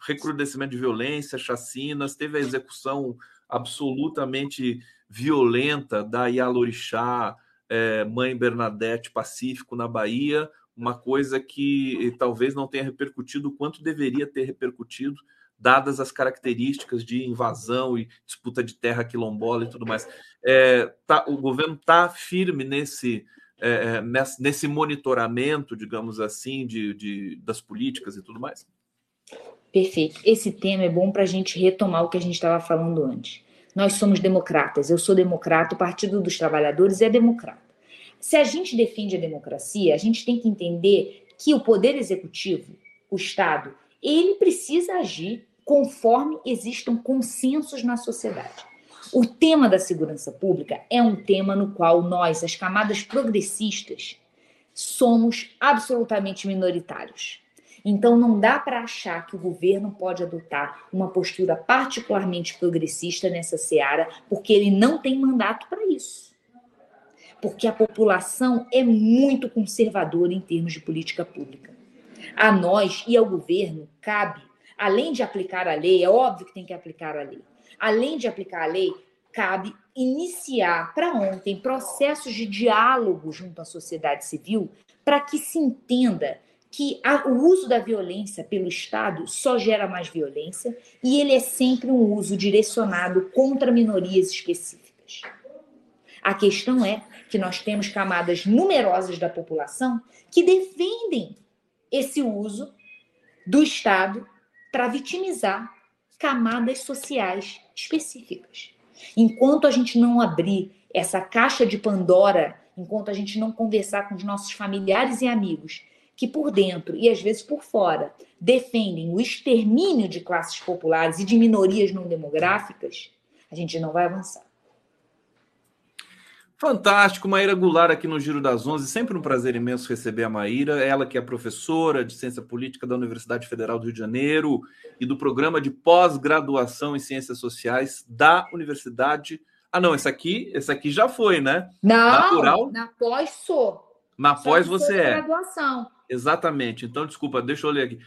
recrudescimento de violência, chacinas? Teve a execução absolutamente violenta da Yalorixá, é, Mãe Bernadette Pacífico na Bahia, uma coisa que talvez não tenha repercutido o quanto deveria ter repercutido, dadas as características de invasão e disputa de terra quilombola e tudo mais. É, tá, o governo está firme nesse, é, nesse monitoramento, digamos assim, de, de, das políticas e tudo mais?
Perfeito. Esse tema é bom para a gente retomar o que a gente estava falando antes. Nós somos democratas, eu sou democrata, o Partido dos Trabalhadores é democrata. Se a gente defende a democracia, a gente tem que entender que o poder executivo, o Estado, ele precisa agir conforme existam consensos na sociedade. O tema da segurança pública é um tema no qual nós, as camadas progressistas, somos absolutamente minoritários. Então, não dá para achar que o governo pode adotar uma postura particularmente progressista nessa seara, porque ele não tem mandato para isso. Porque a população é muito conservadora em termos de política pública. A nós e ao governo cabe, além de aplicar a lei, é óbvio que tem que aplicar a lei, além de aplicar a lei, cabe iniciar para ontem processos de diálogo junto à sociedade civil para que se entenda que a, o uso da violência pelo Estado só gera mais violência e ele é sempre um uso direcionado contra minorias específicas. A questão é que nós temos camadas numerosas da população que defendem esse uso do Estado para vitimizar camadas sociais específicas. Enquanto a gente não abrir essa caixa de Pandora, enquanto a gente não conversar com os nossos familiares e amigos que por dentro e às vezes por fora defendem o extermínio de classes populares e de minorias não demográficas, a gente não vai avançar.
Fantástico, Maíra Goulart aqui no Giro das Onze. Sempre um prazer imenso receber a Maíra, ela que é professora de Ciência Política da Universidade Federal do Rio de Janeiro e do programa de pós-graduação em Ciências Sociais da Universidade. Ah, não, esse aqui, esse aqui já foi, né?
Não, Natural. na pós sou.
Na pós você é. Graduação. Exatamente. Então, desculpa, deixa eu ler aqui.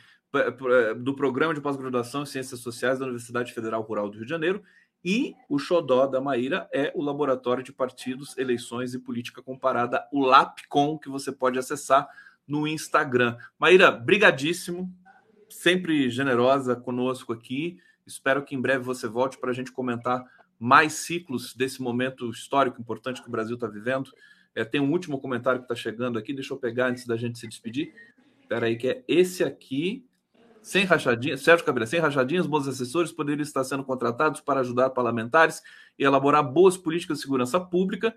Do Programa de Pós-Graduação em Ciências Sociais da Universidade Federal Rural do Rio de Janeiro. E o xodó da Maíra é o Laboratório de Partidos, Eleições e Política Comparada, o LAPCOM, que você pode acessar no Instagram. Maíra, brigadíssimo, sempre generosa conosco aqui. Espero que em breve você volte para a gente comentar mais ciclos desse momento histórico importante que o Brasil está vivendo. É, tem um último comentário que está chegando aqui, deixa eu pegar antes da gente se despedir. Espera aí, que é esse aqui. Sem rachadinhas, Sérgio Cabreira, sem rachadinhas, bons assessores poderiam estar sendo contratados para ajudar parlamentares e elaborar boas políticas de segurança pública.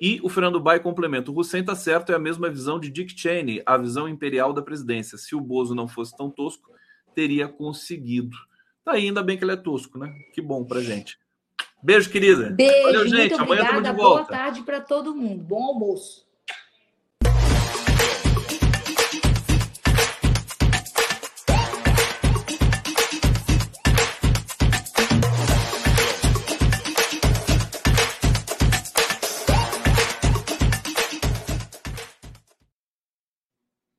E o Fernando Bai complementa: o Hussein está certo, é a mesma visão de Dick Cheney, a visão imperial da presidência. Se o Bozo não fosse tão tosco, teria conseguido. Tá aí, ainda bem que ele é tosco, né? Que bom pra gente. Beijo, querida.
Beijo, Valeu, gente. Muito Amanhã obrigada. Boa tarde para todo mundo. Bom almoço.